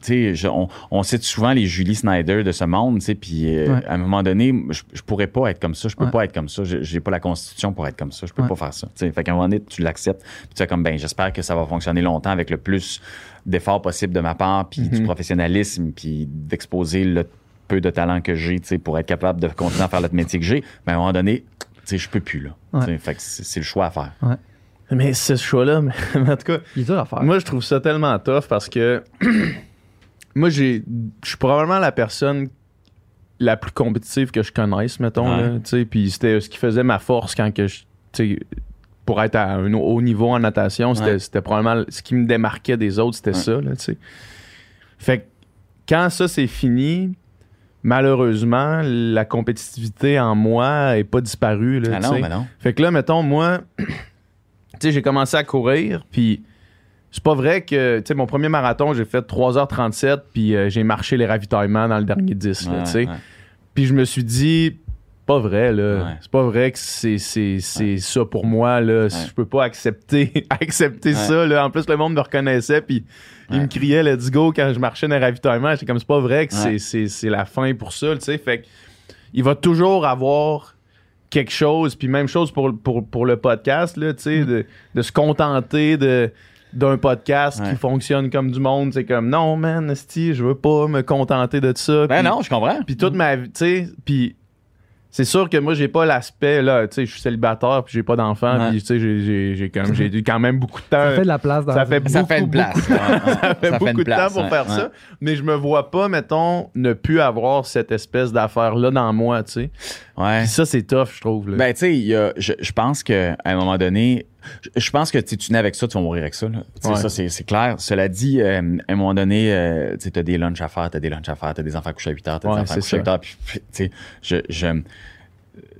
Speaker 4: tu sais, on, on cite souvent les Julie Snyder de ce monde, tu sais, puis euh,
Speaker 3: Ouais.
Speaker 4: à un moment donné, je, je pourrais pas être comme ça, je peux
Speaker 3: Ouais.
Speaker 4: pas être comme ça, Je- j'ai pas la constitution pour être comme ça, je peux pas faire ça, tu sais, fait qu'à un moment donné, tu l'acceptes, puis tu fais comme, ben, j'espère que ça va fonctionner longtemps avec le plus d'efforts possible de ma part, puis du
Speaker 2: Mhm.
Speaker 4: professionnalisme, puis d'exposer le peu de talent que j'ai, tu sais, pour être capable de continuer à faire le métier que j'ai, mais à un moment donné, tu sais, je peux plus, là,
Speaker 3: Ouais.
Speaker 4: Fait c'est c'est le choix à faire.
Speaker 2: Mais ce choix-là, mais, *laughs* mais en tout cas,
Speaker 3: Il est dur à faire.
Speaker 2: moi, je trouve ça tellement tough parce que *clears throat* moi, j'ai, je suis probablement la personne la plus compétitive que je connaisse, mettons.
Speaker 4: Ouais.
Speaker 2: là, tu sais, Puis c'était ce qui faisait ma force quand que je. Pour être à un haut niveau en natation, c'était,
Speaker 4: Ouais.
Speaker 2: probablement ce qui me démarquait des autres, c'était
Speaker 4: Ouais.
Speaker 2: ça. Là. Fait que quand ça c'est fini, malheureusement, la compétitivité en moi est pas disparue. Là,
Speaker 4: Ah non, mais non.
Speaker 2: Fait que là, mettons, moi, *clears throat* tu sais, j'ai commencé à courir, puis c'est pas vrai que, mon premier marathon, j'ai fait 3h37, puis euh, j'ai marché les ravitaillements dans le dernier 10, là,
Speaker 4: Ouais,
Speaker 2: tu sais.
Speaker 4: ouais.
Speaker 2: Puis je me suis dit, pas vrai, là.
Speaker 4: Ouais.
Speaker 2: C'est pas vrai que c'est, c'est, c'est ça pour moi, là. Je peux pas accepter, *laughs* accepter ça, là. En plus, le monde me reconnaissait, puis il me criait let's go quand je marchais dans les ravitaillements. J'étais comme, c'est pas vrai que c'est, c'est, c'est la fin pour ça, tu sais. Fait que il va toujours avoir quelque chose, puis même chose pour, pour, pour le podcast, là, tu sais, de, de se contenter de d'un podcast
Speaker 4: Ouais.
Speaker 2: qui fonctionne comme du monde, c'est comme non man, esti, je veux pas me contenter de ça.
Speaker 4: Ben non, je comprends.
Speaker 2: puis toute ma vie, tu sais, puis c'est sûr que moi, j'ai pas l'aspect, là, tu sais, je suis célibataire, puis j'ai pas d'enfant,
Speaker 4: Ouais.
Speaker 2: puis tu sais, j'ai- quand même beaucoup de temps.
Speaker 3: Ça fait de la place dans
Speaker 2: Ça fait
Speaker 4: Ça
Speaker 2: beaucoup,
Speaker 4: fait une place.
Speaker 2: beaucoup- *laughs* ça fait
Speaker 4: Ça
Speaker 2: beaucoup de
Speaker 4: place,
Speaker 2: temps pour
Speaker 4: ouais,
Speaker 2: faire
Speaker 4: ouais.
Speaker 2: ça, mais je me vois pas, mettons, ne plus avoir cette espèce d'affaire-là dans moi, tu sais.
Speaker 4: Ouais.
Speaker 2: Puis ça, c'est tough, je trouve. Là.
Speaker 4: Ben, tu sais, il y a- je, je pense qu'à un moment donné, je, je pense que tu sais, tu nais avec ça, tu vas mourir avec ça. là.
Speaker 2: Ouais.
Speaker 4: Ça, c'est clair. Cela dit, euh, à un moment donné, euh, tu as des lunchs à faire, tu as des lunchs à faire, tu as des enfants couchés à 8 heures, tu as
Speaker 2: Ouais,
Speaker 4: des enfants couchés à 8
Speaker 2: ça.
Speaker 4: heures. Puis, je, je,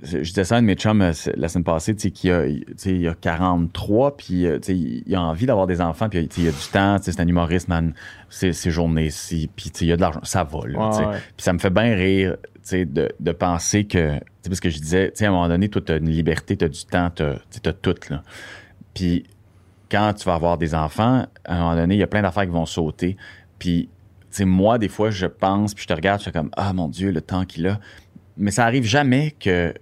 Speaker 4: je disais ça à un de mes chums euh, la semaine passée, tu sais, qu'il a, tu sais, il a 43, puis euh, tu sais, il a envie d'avoir des enfants, puis tu sais, il a du temps, tu sais, c'est un humoriste, man, ses, ses journées-ci, puis tu sais, il a de l'argent, ça va, là,
Speaker 2: Ouais,
Speaker 4: tu sais.
Speaker 2: ouais.
Speaker 4: Puis ça me fait bien rire, tu sais, de, de penser que, tu sais, parce que je disais, tu sais, à un moment donné, toi, t'as une liberté, t'as du temps, t'as, t'as tout, là. Puis quand tu vas avoir des enfants, à un moment donné, il y a plein d'affaires qui vont sauter. Puis, tu sais, moi, des fois, je pense, puis je te regarde, je fais comme, ah, mon Dieu, le temps qu'il a. Mais ça arrive jamais que.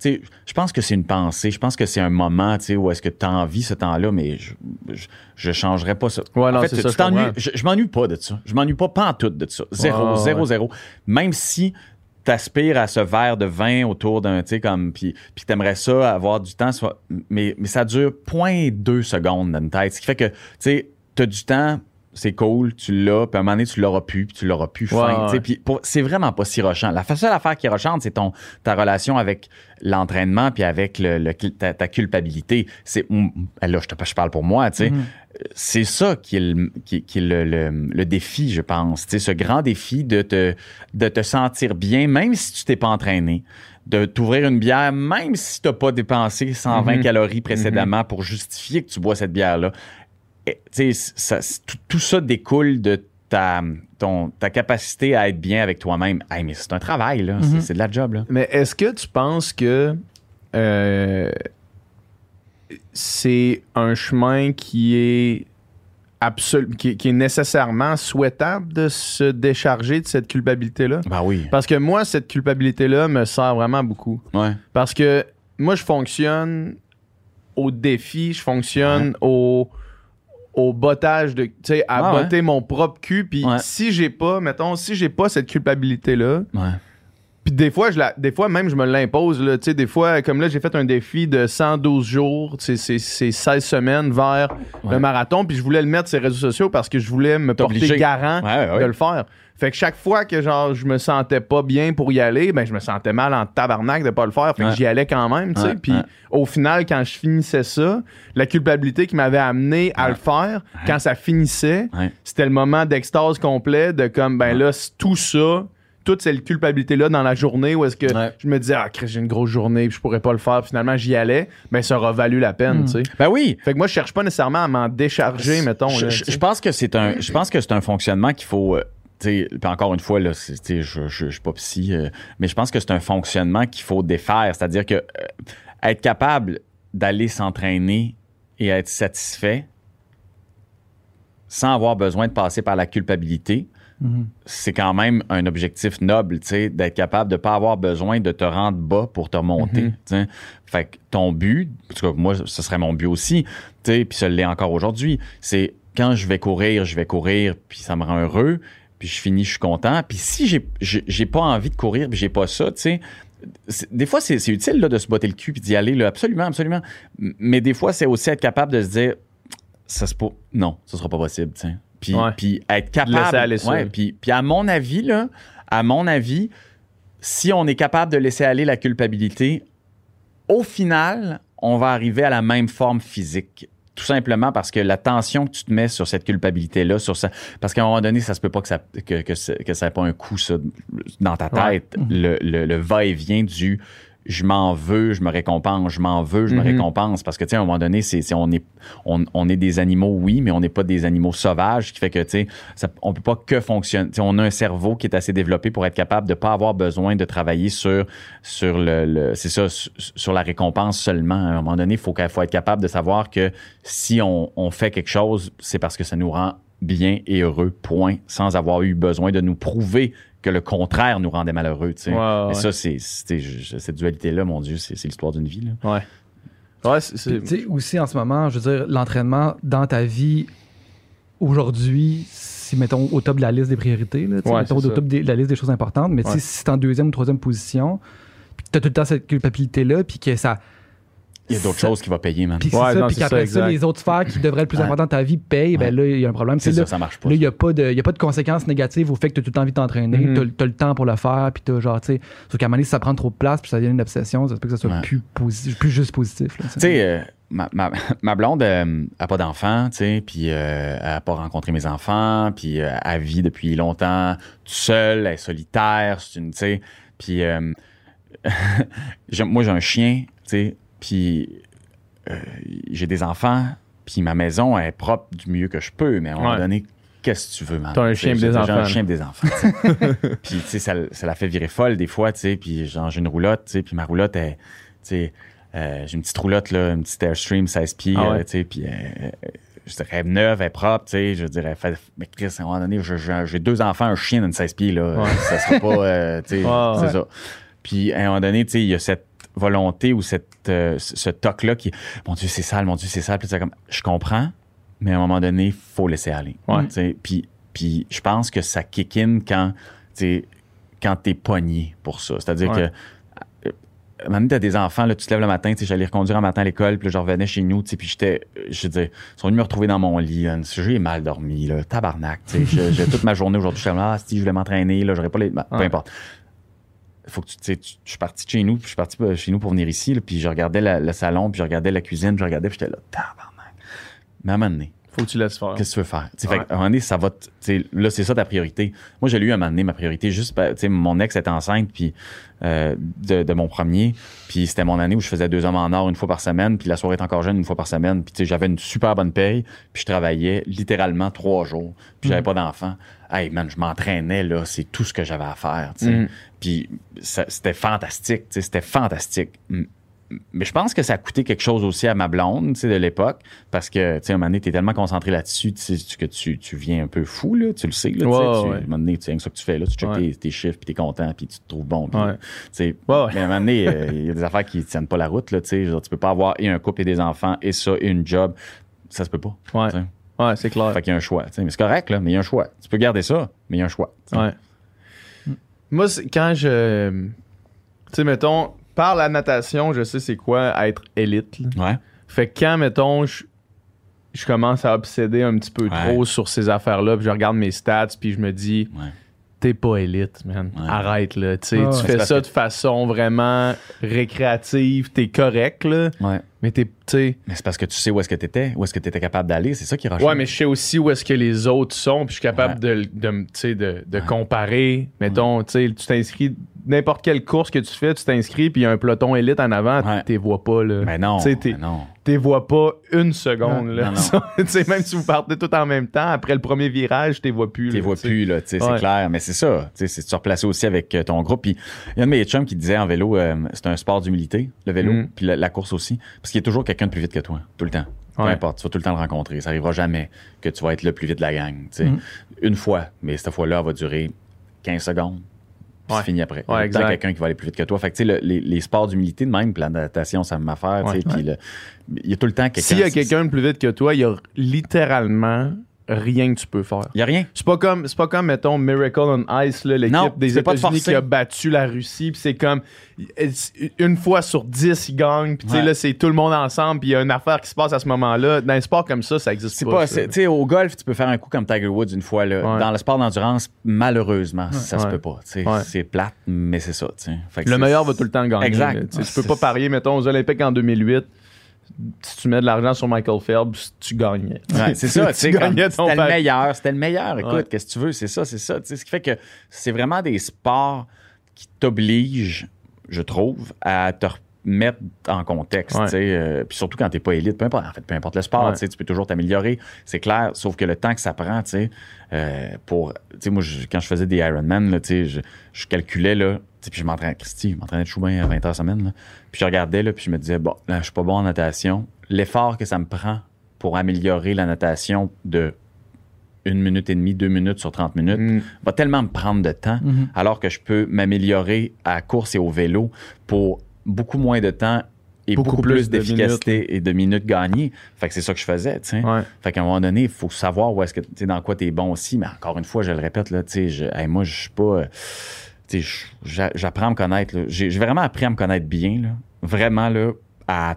Speaker 4: Tu sais, je pense que c'est une pensée. Je pense que c'est un moment, tu sais, où est-ce que tu as envie ce temps-là, mais je, je, je changerais pas ça.
Speaker 2: Ouais, non,
Speaker 4: en fait,
Speaker 2: c'est
Speaker 4: tu
Speaker 2: ça, je
Speaker 4: je, m'ennuie pas de ça. Je m'ennuie pas, pas en tout de ça. Zéro, zéro,
Speaker 2: ouais.
Speaker 4: zéro. Même si t'aspires à ce verre de vin autour d'un, tu sais, comme, puis, puis t'aimerais ça, avoir du temps, mais, mais ça dure 0.2 secondes dans une tête. Ce qui fait que, tu sais, t'as du temps, c'est cool, tu l'as, puis à un moment donné, tu l'auras plus, puis tu l'auras plus
Speaker 2: Ouais,
Speaker 4: fin. tu sais,
Speaker 2: ouais.
Speaker 4: Puis pour- c'est vraiment pas si rochant. La seule affaire qui est rochante, c'est ton, ta relation avec l'entraînement, puis avec le, le- ta, ta culpabilité. C'est, mm, là, je, te, je parle pour moi, tu sais. C'est ça qui est, le, qui, qui est le, le- le défi, je pense. Tu sais, ce grand défi de te, de te sentir bien, même si tu t'es pas entraîné, de t'ouvrir une bière, même si tu n'as pas dépensé 120
Speaker 2: Mhm.
Speaker 4: calories précédemment pour justifier que tu bois cette bière-là. Ça- c'est- tout, ça découle de ta, ton, ta capacité à être bien avec toi-même. Hey, mais c'est un travail, là. C'est-
Speaker 3: Mhm.
Speaker 4: C'est de la job, là.
Speaker 2: Mais est-ce que tu penses que euh, c'est un chemin qui est absolu, qui, qui est nécessairement souhaitable de se décharger de cette culpabilité-là?
Speaker 4: Ben oui.
Speaker 2: Parce que moi, cette culpabilité-là me sert vraiment beaucoup.
Speaker 4: Ouais.
Speaker 2: Parce que moi, je fonctionne au défi, je fonctionne au, au bottage de. Tu sais, à
Speaker 4: Ah ouais?
Speaker 2: botter mon propre cul. Puis
Speaker 4: Ouais.
Speaker 2: si j'ai pas, mettons, si j'ai pas cette culpabilité-là,
Speaker 4: Ouais.
Speaker 2: puis des fois, je la, des fois même, je me l'impose. Là, Tu sais, des fois, comme là, j'ai fait un défi de 112 jours, c'est, c'est, c'est 16 semaines vers
Speaker 4: Ouais.
Speaker 2: le marathon. Puis je voulais le mettre sur les réseaux sociaux parce que je voulais me porter garant de le faire. Fait que chaque fois que genre je me sentais pas bien pour y aller, ben je me sentais mal en tabarnak de pas le faire. Fait
Speaker 4: Ouais.
Speaker 2: que j'y allais quand même, tu sais. Puis
Speaker 4: ouais.
Speaker 2: au final, quand je finissais ça, la culpabilité qui m'avait amené à le faire, quand ça finissait, c'était le moment d'extase complet de comme ben là, tout ça, toute cette culpabilité-là dans la journée où est-ce que
Speaker 4: Ouais.
Speaker 2: je me disais, ah, Chris, j'ai une grosse journée, puis je pourrais pas le faire. Puis finalement, j'y allais, ben ça aura valu la peine,
Speaker 3: Mm.
Speaker 2: tu sais.
Speaker 4: Ben oui.
Speaker 2: Fait que moi, je cherche pas nécessairement à m'en décharger, mettons.
Speaker 4: Je,
Speaker 2: là,
Speaker 4: je-
Speaker 2: tu sais.
Speaker 4: je pense que c'est un, je pense que c'est un fonctionnement qu'il faut. Puis encore une fois, là, je, je, je suis pas psy, euh, mais je pense que c'est un fonctionnement qu'il faut défaire. C'est-à-dire que euh, être capable d'aller s'entraîner et être satisfait sans avoir besoin de passer par la culpabilité,
Speaker 3: Mhm.
Speaker 4: c'est quand même un objectif noble, d'être capable de pas avoir besoin de te rendre bas pour te remonter. Tu sais. Fait que ton but, en tout cas, moi, ce serait mon but aussi, puis ça l'est encore aujourd'hui, c'est quand je vais courir, je vais courir, puis ça me rend heureux, puis je finis, je suis content. Puis si j'ai, j'ai, pas envie de courir, puis j'ai pas ça, tu sais, des fois, c'est, c'est utile là, de se botter le cul puis d'y aller, là, absolument, absolument. Mais des fois, c'est aussi être capable de se dire, ça se peut, non, ce sera pas possible, tu sais. Puis,
Speaker 2: Ouais.
Speaker 4: puis être capable.
Speaker 2: Laisser aller ça.
Speaker 4: ouais, puis, puis à mon avis, là, à mon avis, si on est capable de laisser aller la culpabilité, au final, on va arriver à la même forme physique. Tout simplement parce que la tension que tu te mets sur cette culpabilité-là, sur ça, parce qu'à un moment donné, ça se peut pas que ça que, que, ça- que ça ait pas un coup ça, dans ta
Speaker 2: Ouais.
Speaker 4: tête. Le, le- le va-et-vient du je m'en veux, je me récompense, je m'en veux, je me
Speaker 2: Mhm.
Speaker 4: récompense. Parce que, tu sais, à un moment donné, c'est, on, est, on, on est des animaux, oui, mais on n'est pas des animaux sauvages, ce qui fait que, tu sais, ça- on peut pas que fonctionner. On a un cerveau qui est assez développé pour être capable de pas avoir besoin de travailler sur, sur le, le- c'est ça, sur, la récompense seulement. À un moment donné, il faut, faut être capable de savoir que si on, on fait quelque chose, c'est parce que ça nous rend bien et heureux, point, sans avoir eu besoin de nous prouver que le contraire nous rendait malheureux, tu sais.
Speaker 2: Ouais,
Speaker 4: Mais
Speaker 2: ouais.
Speaker 4: ça, c'est, cette dualité-là, mon Dieu, c'est, c'est l'histoire d'une vie. Là.
Speaker 2: Ouais. Ouais, c'est-
Speaker 3: Tu aussi en ce moment, je veux dire, l'entraînement dans ta vie aujourd'hui, si mettons au top de la liste des priorités, là, tu
Speaker 2: Ouais,
Speaker 3: mettons au top de la liste des choses importantes, mais tu
Speaker 2: Ouais.
Speaker 3: si c'est en deuxième ou troisième position, puis t'as tout le temps cette culpabilité-là, puis que ça.
Speaker 4: Il y a d'autres choses qui va payer, man.
Speaker 3: Puis c'est
Speaker 2: Ouais,
Speaker 3: ça,
Speaker 2: non,
Speaker 3: puis qu'après
Speaker 2: ça,
Speaker 3: les autres sphères qui devraient être plus
Speaker 4: Ouais.
Speaker 3: importantes dans ta vie payent, ben là, il y a un problème.
Speaker 4: C'est ça,
Speaker 3: là,
Speaker 4: ça marche pas.
Speaker 3: Là, il n'y a, pas de- il y a pas de conséquences négatives au fait que tu as tout le temps envie de t'entraîner,
Speaker 2: Mhm.
Speaker 3: tu as, le temps pour le faire, puis tu as genre, tu sais, sauf qu'à un moment donné, si ça prend trop de place, puis ça devient une obsession, ça se peut que ça soit
Speaker 4: Ouais.
Speaker 3: plus, positif, plus juste positif.
Speaker 4: Tu sais, euh, ma, ma, *laughs* ma blonde euh, a pas d'enfant, tu sais, puis euh, elle a pas rencontré mes enfants, puis euh, elle vit depuis longtemps toute seule, elle est solitaire, c'est une, tu sais, puis euh, *laughs* moi j'ai un chien, tu sais, puis euh, j'ai des enfants, puis ma maison est propre du mieux que je peux, mais à un moment
Speaker 2: Ouais.
Speaker 4: donné, qu'est-ce que tu veux, man?
Speaker 2: T'as un chien des
Speaker 4: j'ai
Speaker 2: enfants.
Speaker 4: un chien des enfants. *laughs* puis, tu sais, ça, ça la fait virer folle des fois, tu sais, puis genre, j'ai une roulotte, tu sais, puis ma roulotte, elle, tu sais, euh, j'ai une petite roulotte, là, une petite Airstream 16 pieds,
Speaker 2: Ah ouais.
Speaker 4: euh, tu sais, puis euh, je dirais, est neuve, elle est propre, tu sais, je dirais, fait- mais Chris, à un moment donné, j'ai deux enfants, un chien d'une 16 pieds, là,
Speaker 2: Ouais.
Speaker 4: ça sera pas, euh, tu sais, *laughs* c'est
Speaker 2: ouais.
Speaker 4: ça. Puis, à un moment donné, tu sais, il y a cette volonté ou cette, euh, ce toc-là qui, mon Dieu, c'est sale, mon Dieu, c'est sale, puis c'est comme, je comprends, mais à un moment donné, il faut laisser aller.
Speaker 2: Ouais.
Speaker 4: Puis, puis je pense que ça kick in quand, tu quand t'es pogné pour ça. C'est-à-dire
Speaker 2: Ouais.
Speaker 4: que Maintenant, t'as des enfants, là, tu te lèves le matin, tu sais, j'allais reconduire un matin à l'école, puis là, je revenais chez nous, tu sais, puis j'étais, euh, je dire, ils sont venus me retrouver dans mon lit, là, j'ai mal dormi, là, tabarnak, tu sais, j'ai- toute ma journée aujourd'hui, je suis comme, ah, si je voulais m'entraîner, là, j'aurais pas les, ben, peu importe. Faut que tu, tu je suis parti de chez nous, puis je suis parti euh, chez nous pour venir ici, là, puis je regardais la- le salon, puis je regardais la cuisine, puis je regardais, puis j'étais là, tabarnak. Mais à un moment donné,
Speaker 2: Faut que tu laisses faire.
Speaker 4: Qu'est-ce que tu veux faire?
Speaker 2: Ouais.
Speaker 4: fait qu'à un moment donné, ça va. là, c'est ça ta priorité. Moi, j'ai eu un moment donné ma priorité. Juste, ben, tu sais, mon ex était enceinte puis, euh, de, de mon premier. Puis c'était mon année où je faisais deux hommes en or une fois par semaine. Puis la soirée était encore jeune une fois par semaine. Puis tu sais, j'avais une super bonne paye. Puis je travaillais littéralement trois jours. Puis
Speaker 2: Mm.
Speaker 4: j'avais pas d'enfant. Hey, man, je m'entraînais, là. C'est tout ce que j'avais à faire, tu.
Speaker 2: Mm.
Speaker 4: Puis c'était fantastique, tu c'était fantastique. Mais je pense que ça a coûté quelque chose aussi à ma blonde, tu de l'époque, parce que, tu à un moment donné, t'es tellement concentré là-dessus, tu que tu, tu viens un peu fou, là, tu le sais, là, tu tu-
Speaker 2: ouais.
Speaker 4: à un moment donné, tu sais, ça que tu fais, là, tu checkes
Speaker 2: Ouais.
Speaker 4: tes, tes chiffres, puis t'es content, puis tu te trouves bon, puis,
Speaker 2: Ouais.
Speaker 4: tu mais à un moment donné, euh, il y a des affaires qui tiennent pas la route, là, tu genre, tu peux pas avoir et un couple et des enfants, et ça, et une job, ça se peut pas.
Speaker 2: Ouais. c'est clair.
Speaker 4: Fait qu'il y a un choix, tu sais, mais c'est correct, là, mais il y a un choix. Tu peux garder ça, mais il y a un choix.
Speaker 2: Ouais. Moi, quand je. Tu sais, mettons, par la natation, je sais c'est quoi être élite. là.
Speaker 4: Ouais.
Speaker 2: Fait que quand, mettons, je, je commence à obséder un petit peu
Speaker 4: Ouais.
Speaker 2: trop sur ces affaires-là, puis je regarde mes stats, puis je me dis,
Speaker 4: Ouais.
Speaker 2: T'es pas élite, man.
Speaker 4: Ouais.
Speaker 2: Arrête, là. Tu sais, tu fais ça de façon vraiment récréative, t'es correct, là.
Speaker 4: Ouais.
Speaker 2: Mais t'es, tu.
Speaker 4: Mais c'est parce que tu sais où est-ce que t'étais, où est-ce que t'étais capable d'aller, c'est ça qui rachète.
Speaker 2: Ouais, mais je sais aussi où est-ce que les autres sont, puis je suis capable de, de, tu comparer. Mettons, tu sais, tu t'inscris, n'importe quelle course que tu fais, tu t'inscris, puis il y a un peloton élite en avant,
Speaker 4: Ouais.
Speaker 2: t'es vois pas, là.
Speaker 4: Mais non,
Speaker 2: Tu
Speaker 4: mais non.
Speaker 2: T'es vois pas une seconde, là.
Speaker 4: non, non. *laughs*
Speaker 2: Même si vous partez tout en même temps, après le premier virage, t'es vois plus. Là,
Speaker 4: vois plus, là,
Speaker 2: Ouais.
Speaker 4: c'est clair. Mais c'est ça, c'est de se replacer aussi avec euh, ton groupe. Puis il y a un de mes chums qui disait en vélo, euh, c'est un sport d'humilité, le vélo,
Speaker 2: Mm.
Speaker 4: puis la, la course aussi. Parce qu'il y a toujours quelqu'un de plus vite que toi, tout le temps. Peu
Speaker 2: Ouais.
Speaker 4: importe, tu vas tout le temps le rencontrer. Ça arrivera jamais que tu vas être le plus vite de la gang.
Speaker 2: Mm.
Speaker 4: Une fois, mais cette fois-là, elle va durer 15 secondes. Puis
Speaker 2: Ouais.
Speaker 4: c'est fini après. Il y
Speaker 2: Ouais, exact.
Speaker 4: quelqu'un qui va aller plus vite que toi. Fait que, tu sais, le- les, les sports d'humilité de même, puis la natation, ça. Puis le- il y a tout le temps quelqu'un.
Speaker 2: S'il y a quelqu'un de plus vite que toi, il y a littéralement rien que tu peux faire.
Speaker 4: Il y a rien.
Speaker 2: C'est pas comme c'est pas comme mettons Miracle on Ice l'équipe des États-Unis qui a battu la Russie puis c'est comme une fois sur dix ils gagnent puis tu sais
Speaker 4: Ouais.
Speaker 2: là c'est tout le monde ensemble puis il y a une affaire qui se passe à ce moment-là dans un sport comme ça ça existe pas,
Speaker 4: pas, au golf, tu peux faire un coup comme Tiger Woods une fois. Là.
Speaker 2: Ouais.
Speaker 4: Dans le sport d'endurance, malheureusement, ça se
Speaker 2: Ouais.
Speaker 4: peut pas.
Speaker 2: Ouais.
Speaker 4: C'est plate, mais c'est ça. Fait que
Speaker 2: le meilleur va tout le temps gagner
Speaker 4: Exact.
Speaker 2: Tu
Speaker 4: Ouais,
Speaker 2: peux pas parier mettons aux Olympiques en 2008 si tu mets de l'argent sur Michael Phelps tu gagnais
Speaker 4: Ouais, c'est ça, *laughs* tu
Speaker 2: gagnais ton
Speaker 4: c'était le meilleur, c'était le meilleur. Écoute,
Speaker 2: Ouais.
Speaker 4: qu'est-ce que tu veux, c'est ça, c'est ça. Ce qui fait que c'est vraiment des sports qui t'obligent, je trouve, à te remettre en contexte.
Speaker 2: Ouais.
Speaker 4: euh, puis surtout quand t'es pas élite, peu importe, en fait, peu importe le sport,
Speaker 2: Ouais.
Speaker 4: tu peux toujours t'améliorer, c'est clair. Sauf que le temps que ça prend, tu sais, euh, pour, tu sais, moi, je- quand je faisais des Ironman, je, je calculais là. Puis je m'entraînais, Christy, je m'entraînais de choubain à 20 heures semaine. Puis je regardais, là, puis je me disais, bon, là, je suis pas bon en natation. L'effort que ça me prend pour améliorer la natation de une minute et demie, deux minutes sur 30 minutes,
Speaker 2: Mm.
Speaker 4: va tellement me prendre de temps,
Speaker 3: Mhm.
Speaker 4: alors que je peux m'améliorer à course et au vélo pour beaucoup moins de temps et
Speaker 2: Beaucoup
Speaker 4: beaucoup,
Speaker 2: plus
Speaker 4: plus,
Speaker 2: de
Speaker 4: d'efficacité et de minutes gagnées. Fait que c'est ça que je faisais, tu sais.
Speaker 2: Ouais.
Speaker 4: Fait qu'à un moment donné, il faut savoir où est-ce que, tu sais, dans quoi tu es bon aussi. Mais encore une fois, je le répète, là, tu sais, je- hey, moi, je suis pas. euh, tu sais, j'apprends à me connaître. j'ai vraiment appris à me connaître bien, là. vraiment, là, à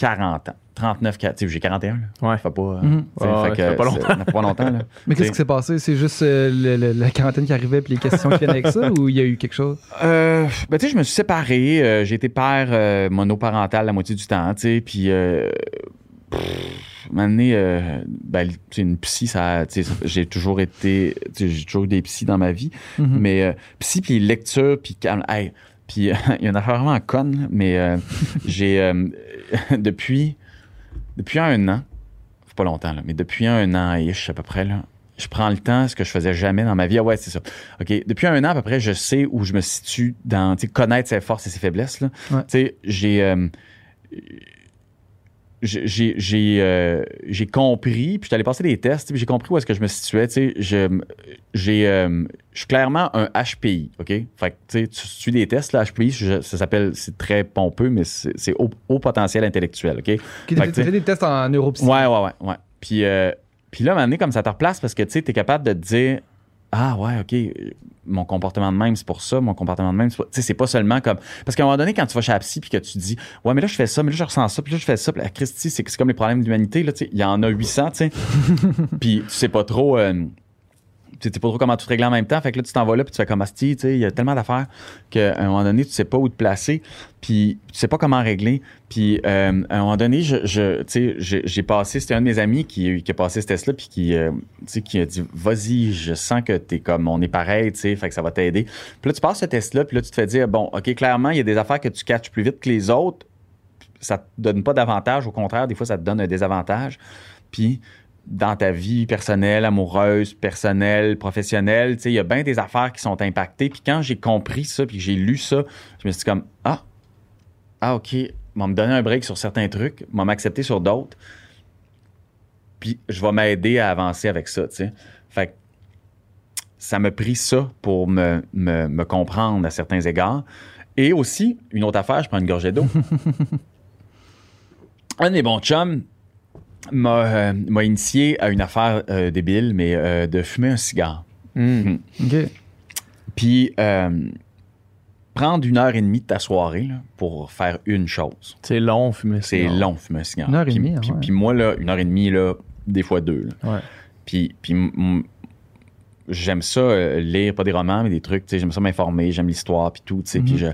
Speaker 4: 40 ans. 39, 40, tu sais, j'ai 41. Là.
Speaker 2: Ouais.
Speaker 4: Ça fait pas, euh,
Speaker 3: Mhm.
Speaker 2: Ouais,
Speaker 4: fait
Speaker 2: ouais,
Speaker 4: que
Speaker 2: ça fait pas longtemps.
Speaker 4: ça fait pas longtemps. là. *laughs*
Speaker 3: Mais qu'est-ce qui s'est passé? C'est juste euh, le- le- la quarantaine qui arrivait puis les questions qui viennent avec ça ou il y a eu quelque chose?
Speaker 4: Euh, ben, tu sais, je me suis séparé. euh, j'ai été père euh, monoparental la moitié du temps, tu sais, puis... Euh, pff, un moment donné, euh, ben, tu sais, une psy, ça, tu sais, ça- j'ai toujours été... tu sais, J'ai toujours eu des psys dans ma vie,
Speaker 3: Mhm.
Speaker 4: mais euh, psy, puis lecture, puis calme. Hey, puis euh, *laughs* il y a une affaire vraiment conne, mais euh, *laughs* j'ai... euh, *laughs* depuis, depuis un an, pas longtemps, là, mais depuis un an, ish, à peu près, là, je prends le temps, ce que je faisais jamais dans ma vie. Ah ouais, c'est ça. OK. Depuis un an, à peu près, je sais où je me situe dans, tu sais, connaître ses forces et ses faiblesses, là.
Speaker 3: Ouais.
Speaker 4: Tu sais, j'ai... euh, j'ai euh, j'ai compris, puis allé passer des tests, puis j'ai compris où est-ce que je me situais. Tu sais, je, j'ai, euh, je suis clairement un HPI, OK? Fait que, tu sais, tu suis des tests, là, HPI, je- ça s'appelle, c'est très pompeux, mais c'est haut, haut potentiel intellectuel, OK? Fait
Speaker 3: tu
Speaker 4: t'sais-
Speaker 3: fais des tests en neuropsy.
Speaker 4: Ouais, ouais, ouais, ouais. Puis, euh, puis là, à un moment donné, comme ça te replace, parce que, tu sais, t'es capable de te dire, ah ouais, OK, mon comportement de même, c'est pour ça, mon comportement de même, c'est pas... Tu sais, c'est pas seulement comme... Parce qu'à un moment donné, quand tu vas chez la psy, puis que tu dis, ouais, mais là, je fais ça, mais là, je ressens ça, puis là, je fais ça, puis là, Christy, c'est c'est comme les problèmes de l'humanité, là, tu sais, il y en a 800, tu sais. *laughs* puis tu sais pas trop... euh, sais pas trop comment tout régler en même temps. Fait que là, tu t'en vas là, puis tu fais comme Asti, tu sais, il y a tellement d'affaires qu'à un moment donné, tu sais pas où te placer, puis tu sais pas comment régler. Puis euh, à un moment donné, tu sais, j'ai passé, c'était un de mes amis qui, qui a passé ce test-là, puis qui, euh, tu sais, qui a dit Vas-y, je sens que t'es comme, on est pareil, tu sais, fait que ça va t'aider. Puis là, tu passes ce test-là, puis là, tu te fais dire Bon, OK, clairement, il y a des affaires que tu catches plus vite que les autres. Ça te donne pas d'avantage, au contraire, des fois, ça te donne un désavantage. Puis dans ta vie personnelle, amoureuse, personnelle, professionnelle, tu sais, il y a bien des affaires qui sont impactées. Puis quand j'ai compris ça, puis que j'ai lu ça, je me suis dit comme, ah, ah, OK, va me donner un break sur certains trucs, va m'accepter sur d'autres. Puis je vais m'aider à avancer avec ça, tu sais. Fait que ça m'a pris ça pour me, me, me comprendre à certains égards. Et aussi, une autre affaire, je prends une gorgée d'eau. *laughs* un des bons chums m'a euh, m'a initié à une affaire euh, débile, mais euh, de fumer un cigare.
Speaker 2: Hmm.
Speaker 3: OK.
Speaker 4: Puis euh, prendre une heure et demie de ta soirée là, pour faire une chose.
Speaker 2: C'est long, fumer
Speaker 4: C'est
Speaker 2: cigare.
Speaker 4: long, fumer un cigare.
Speaker 3: Une heure et demie, ah
Speaker 4: Puis,
Speaker 3: ouais.
Speaker 4: puis moi, là, une heure et demie, là, des fois deux. là.
Speaker 2: Ouais.
Speaker 4: Puis, puis j'aime ça euh, lire, pas des romans, mais des trucs. J'aime ça m'informer, j'aime l'histoire, puis tout. sais, puis
Speaker 3: Mhm.
Speaker 4: je,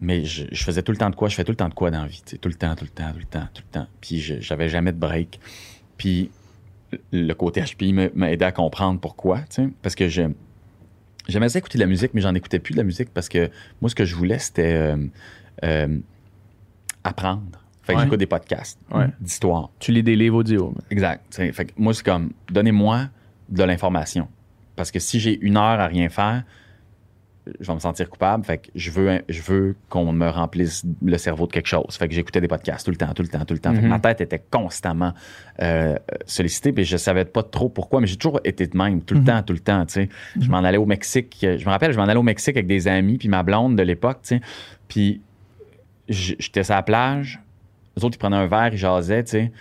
Speaker 4: mais je, je faisais tout le temps de quoi? Je fais tout le temps de quoi dans la vie? Tout le temps, tout le temps, tout le temps, tout le temps. Puis j'avais jamais de break. Puis le côté HPI m'a aidé à comprendre pourquoi. tu sais, Parce que je, j'aimais ça écouter de la musique, mais j'en écoutais plus de la musique parce que moi, ce que je voulais, c'était euh, euh, apprendre. Fait que
Speaker 2: Ouais.
Speaker 4: j'écoute des podcasts
Speaker 2: Ouais.
Speaker 4: d'histoire.
Speaker 2: Tu lis des livres audio.
Speaker 4: Exact. Fait que moi, c'est comme, donnez-moi de l'information. Parce que si j'ai une heure à rien faire, je vais me sentir coupable. Fait que je veux, je veux qu'on me remplisse le cerveau de quelque chose. Fait que j'écoutais des podcasts tout le temps, tout le temps, tout le temps. Fait que
Speaker 2: Mhm.
Speaker 4: ma tête était constamment euh, sollicitée, puis je savais pas trop pourquoi, mais j'ai toujours été de même, tout le
Speaker 3: Mhm.
Speaker 4: temps, tout le temps. tu sais. Je m'en allais au Mexique. Je me rappelle, je m'en allais au Mexique avec des amis, puis ma blonde de l'époque, tu sais. Puis j'étais sur la plage. Les autres, ils prenaient un verre, ils jasaient, tu sais.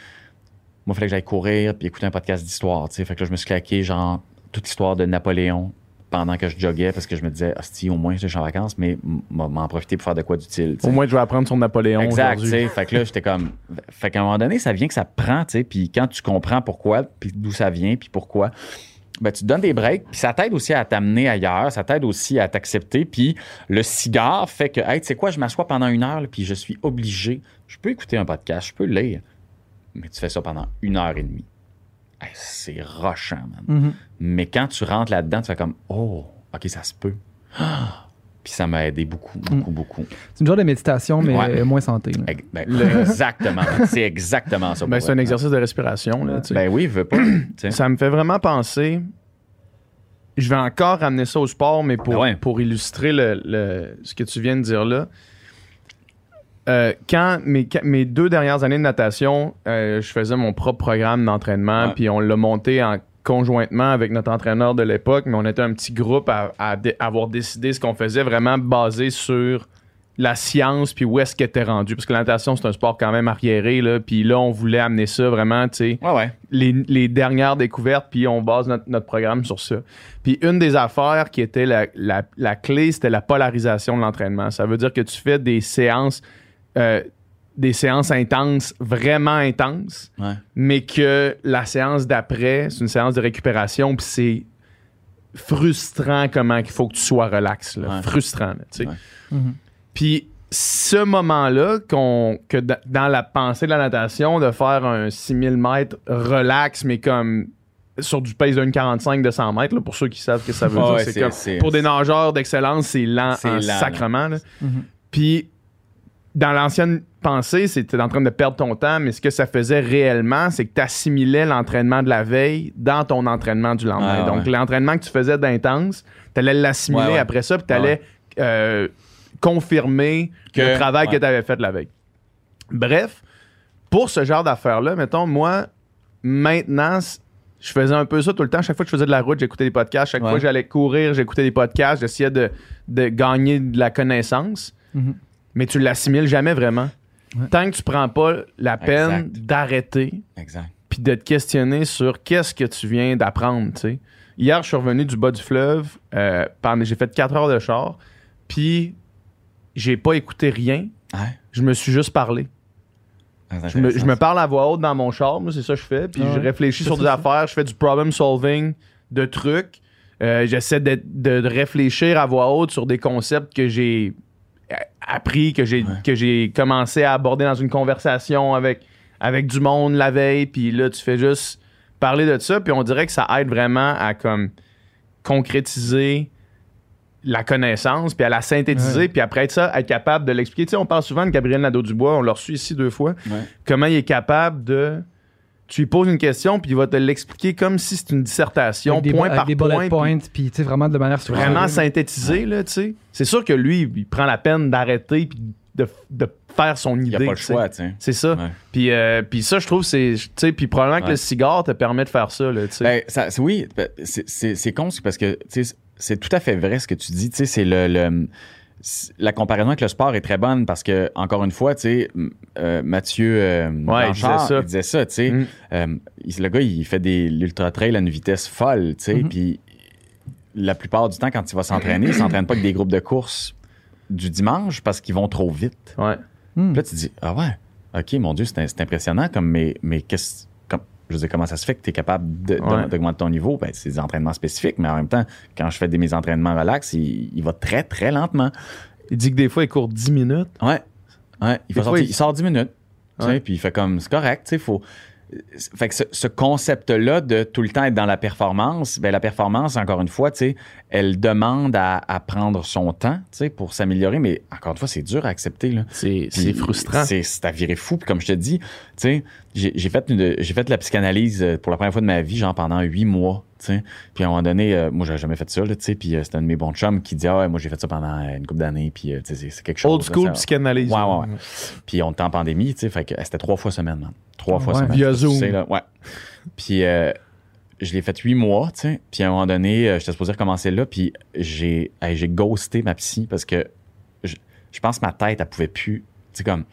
Speaker 4: Moi, il fallait que j'aille courir puis écouter un podcast d'histoire, tu sais. Fait que là, je me suis claqué, genre, toute l'histoire de Napoléon pendant que je joguais parce que je me disais, hostie, au moins, je suis en vacances, mais m'en profiter pour faire de quoi d'utile.
Speaker 2: Au moins, je vais apprendre sur Napoléon
Speaker 4: Exact, tu
Speaker 2: aujourd'hui.
Speaker 4: sais. Fait que là, j'étais comme. Fait qu'à un moment donné, ça vient que ça prend, tu sais. Puis quand tu comprends pourquoi, puis d'où ça vient, puis pourquoi, ben, tu te donnes des breaks, puis ça t'aide aussi à t'amener ailleurs, ça t'aide aussi à t'accepter. Puis le cigare fait que, hey, tu sais quoi, je m'assois pendant une heure, là, puis je suis obligé. Je peux écouter un podcast, je peux lire, mais tu fais ça pendant une heure et demie. Hey, c'est rochant, man.
Speaker 3: Mhm.
Speaker 4: Mais quand tu rentres là-dedans, tu fais comme, oh, OK, ça se peut. Ah! *gasps* Puis ça m'a aidé beaucoup, beaucoup, beaucoup.
Speaker 3: C'est une genre de méditation, mais
Speaker 4: Ouais.
Speaker 3: moins santé.
Speaker 4: ben, *laughs* Exactement. C'est exactement ça.
Speaker 2: Ben, c'est un exercice de respiration. Là, tu sais.
Speaker 4: Ben oui, veut pas. *clears throat*
Speaker 2: Ça me fait vraiment penser. Je vais encore ramener ça au sport, mais pour,
Speaker 4: Ben ouais.
Speaker 2: pour illustrer le, le- ce que tu viens de dire là. Euh, quand mes, mes deux dernières années de natation, euh, je faisais mon propre programme d'entraînement, puis on l'a monté en conjointement avec notre entraîneur de l'époque, mais on était un petit groupe à, à dé- avoir décidé ce qu'on faisait vraiment basé sur la science, puis où est-ce qu'elle était rendue. Parce que la natation, c'est un sport quand même arriéré, là. Puis là, on voulait amener ça vraiment, tu sais,
Speaker 4: Ouais, ouais.
Speaker 2: les, les dernières découvertes, puis on base notre, notre programme sur ça. Puis une des affaires qui était la, la- la clé, c'était la polarisation de l'entraînement. Ça veut dire que tu fais des séances, euh, des séances intenses, vraiment intenses,
Speaker 4: Ouais.
Speaker 2: mais que la séance d'après, c'est une séance de récupération, puis c'est frustrant comment il faut que tu sois relax. là.
Speaker 4: Ouais.
Speaker 2: Frustrant.
Speaker 4: Ouais.
Speaker 3: Mhm.
Speaker 2: Puis ce moment-là, qu'on, que da- dans la pensée de la natation, de faire un 6000 mètres relax, mais comme sur du pace d'un 45 de 100 mètres, là, pour ceux qui savent ce que ça veut dire,
Speaker 4: ouais,
Speaker 2: c'est
Speaker 4: c'est-
Speaker 2: comme,
Speaker 4: c'est-
Speaker 2: pour des nageurs d'excellence, c'est lent
Speaker 4: C'est
Speaker 2: en
Speaker 4: lent,
Speaker 2: sacrement. là.
Speaker 3: Mhm.
Speaker 2: Puis dans l'ancienne pensée, c'était en train de perdre ton temps, mais ce que ça faisait réellement, c'est que tu assimilais l'entraînement de la veille dans ton entraînement du lendemain.
Speaker 4: Ah, ouais.
Speaker 2: Donc, l'entraînement que tu faisais d'intense, tu allais l'assimiler
Speaker 4: Ouais, ouais.
Speaker 2: après ça, puis tu allais euh, confirmer
Speaker 4: Que-
Speaker 2: le travail que tu avais fait la veille. Bref, pour ce genre d'affaires-là, mettons, moi, maintenant, je faisais un peu ça tout le temps. Chaque fois que je faisais de la route, j'écoutais des podcasts. Chaque
Speaker 4: Ouais.
Speaker 2: fois que j'allais courir, j'écoutais des podcasts. J'essayais de, de gagner de la connaissance
Speaker 3: Mhm.
Speaker 2: Mais tu l'assimiles jamais vraiment.
Speaker 3: Ouais.
Speaker 2: Tant que tu prends pas la peine d'arrêter
Speaker 4: Exact.
Speaker 2: puis de te questionner sur qu'est-ce que tu viens d'apprendre, tu sais. Hier, je suis revenu du bas du fleuve, euh, j'ai fait 4 heures de char, puis j'ai pas écouté rien,
Speaker 4: Ouais.
Speaker 2: je me suis juste parlé.
Speaker 4: Ah,
Speaker 2: Je me, je parle à voix haute dans mon char, c'est ça que je fais. Puis
Speaker 3: Ah
Speaker 2: je réfléchis sur des
Speaker 3: ça.
Speaker 2: affaires, je fais du problem solving de trucs. Euh, J'essaie de, de- réfléchir à voix haute sur des concepts que j'ai appris, que j'ai
Speaker 4: Ouais.
Speaker 2: que j'ai commencé à aborder dans une conversation avec, avec du monde la veille. Puis là, tu fais juste parler de ça. Puis on dirait que ça aide vraiment à comme concrétiser la connaissance, puis à la synthétiser,
Speaker 3: Ouais.
Speaker 2: puis après ça, être capable de l'expliquer. Tu sais, on parle souvent de Gabriel Nadeau-Dubois, on l'a reçu ici deux fois
Speaker 4: Ouais.
Speaker 2: comment il est capable de. Tu lui poses une question, puis il va te l'expliquer comme si c'était une dissertation,
Speaker 3: Avec des,
Speaker 2: point
Speaker 3: avec
Speaker 2: par
Speaker 3: des
Speaker 2: point. puis
Speaker 3: points, puis tu sais, vraiment de manière structurée.
Speaker 2: Vraiment synthétisé, là, tu sais. C'est sûr que lui, il prend la peine d'arrêter, puis de, de faire son idée.
Speaker 4: Il n'y a pas le choix, tu sais.
Speaker 2: C'est ça.
Speaker 4: Ouais.
Speaker 2: Puis, euh, puis ça, je trouve, c'est. Tu sais, puis probablement que le cigare te permet de faire ça, là, tu sais.
Speaker 4: Ben, ça, oui, ben, c'est- con, parce que tu sais, c'est tout à fait vrai ce que tu dis. Tu sais, c'est le, la comparaison avec le sport est très bonne parce que encore une fois, tu sais, euh, Mathieu euh,
Speaker 2: Ouais,
Speaker 4: Blanchard,
Speaker 2: disait ça.
Speaker 4: il disait ça. Tu sais,
Speaker 2: Mm.
Speaker 4: Euh, le gars, il fait des l'ultra trail à une vitesse folle. Tu sais,
Speaker 3: Mhm.
Speaker 4: puis la plupart du temps, quand il va s'entraîner, il s'entraîne pas avec des groupes de course du dimanche parce qu'ils vont trop vite.
Speaker 2: Ouais.
Speaker 4: Puis là, tu te dis, ah ouais, ok, mon Dieu, c'est impressionnant, comme, mais, mais qu'est-ce, je dire, comment ça se fait que tu es capable
Speaker 2: Ouais.
Speaker 4: d'augmenter ton niveau? Ben, c'est des entraînements spécifiques, mais en même temps, quand je fais des, mes entraînements relax, il, il va très, très lentement.
Speaker 2: Il dit que des fois, il court 10 minutes.
Speaker 4: Ouais. Ouais. Il,
Speaker 2: Des
Speaker 4: va
Speaker 2: fois,
Speaker 4: sortir-
Speaker 2: il-
Speaker 4: il sort 10 minutes. sais. Puis il fait comme, c'est correct, tu sais, faut. Fait que ce, ce concept-là de tout le temps être dans la performance, ben la performance, encore une fois, tu sais, elle demande à, à prendre son temps, tu sais, pour s'améliorer, mais encore une fois, c'est dur à accepter, là.
Speaker 2: C'est frustrant.
Speaker 4: C'est à virer fou. Puis comme je te dis, tu sais, j'ai fait, une- fait de la psychanalyse euh, pour la première fois de ma vie, genre pendant huit mois. Puis à un moment donné, euh, moi, j'avais jamais fait ça, là. Puis euh, c'était un de mes bons chums qui dit Ah ouais, moi, j'ai fait ça pendant une couple d'années. Puis euh, c'est- c'est quelque chose.
Speaker 2: Old school psychanalyse.
Speaker 4: Ouais, ouais, ouais. Puis on était en pandémie, tu sais. Fait que c'était trois fois semaine, man. Trois fois
Speaker 3: Ouais.
Speaker 4: semaine.
Speaker 2: Via Zoom.
Speaker 4: sais, là, ouais. Puis je l'ai fait huit mois, tu sais. Puis à un moment donné, j'étais supposé recommencer là. Puis j'ai j'ai ghosté ma psy parce que je, je pense que ma tête, elle pouvait plus. Tu sais, comme.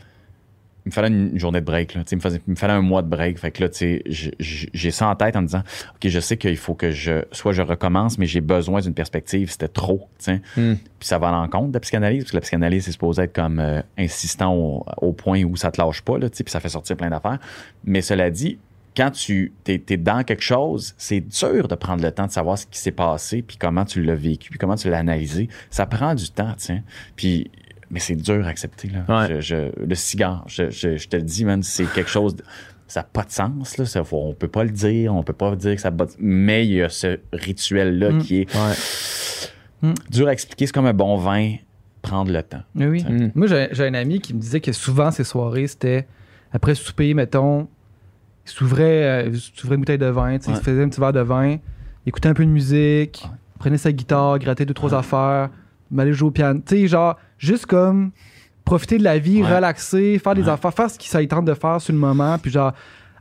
Speaker 4: Il me fallait une, journée de break, là. Il me, faisait- il me fallait un mois de break. Fait que là, j'ai ça en tête en me disant, OK, je sais qu'il faut que je. Soit je recommence, mais j'ai besoin d'une perspective. C'était trop.
Speaker 2: Hmm.
Speaker 4: Puis ça va à l'encontre de la psychanalyse, parce que la psychanalyse, c'est supposé être comme euh, insistant au, au point où ça te lâche pas, là, puis ça fait sortir plein d'affaires. Mais cela dit, quand tu es, dans quelque chose, c'est dur de prendre le temps de savoir ce qui s'est passé, puis comment tu l'as vécu, puis comment tu l'as analysé. Ça prend du temps, sais. Puis, mais c'est dur à accepter, là.
Speaker 2: Ouais.
Speaker 4: Je- je- le cigare, je, te le dis, man, c'est quelque chose... de- ça n'a pas de sens, là. Ça, on peut pas le dire, on peut pas dire que ça... de- Mais il y a ce rituel-là
Speaker 3: Mm.
Speaker 4: qui est
Speaker 2: Ouais.
Speaker 4: dur à expliquer. C'est comme un bon vin, prendre le temps.
Speaker 3: Oui, oui.
Speaker 2: Mm.
Speaker 3: Moi, j'ai un ami qui me disait que souvent, ces soirées, c'était après souper, mettons, il s'ouvrait euh, une bouteille de vin, il se faisait un petit verre de vin, il écoutait un peu de musique, prenait sa guitare, grattait deux, trois affaires, m'allait jouer au piano. Tu sais, genre, juste comme profiter de la vie,
Speaker 4: Ouais.
Speaker 3: relaxer, faire des
Speaker 4: Ouais.
Speaker 3: affaires, faire ce qu'il ça tente de faire sur le moment, puis genre,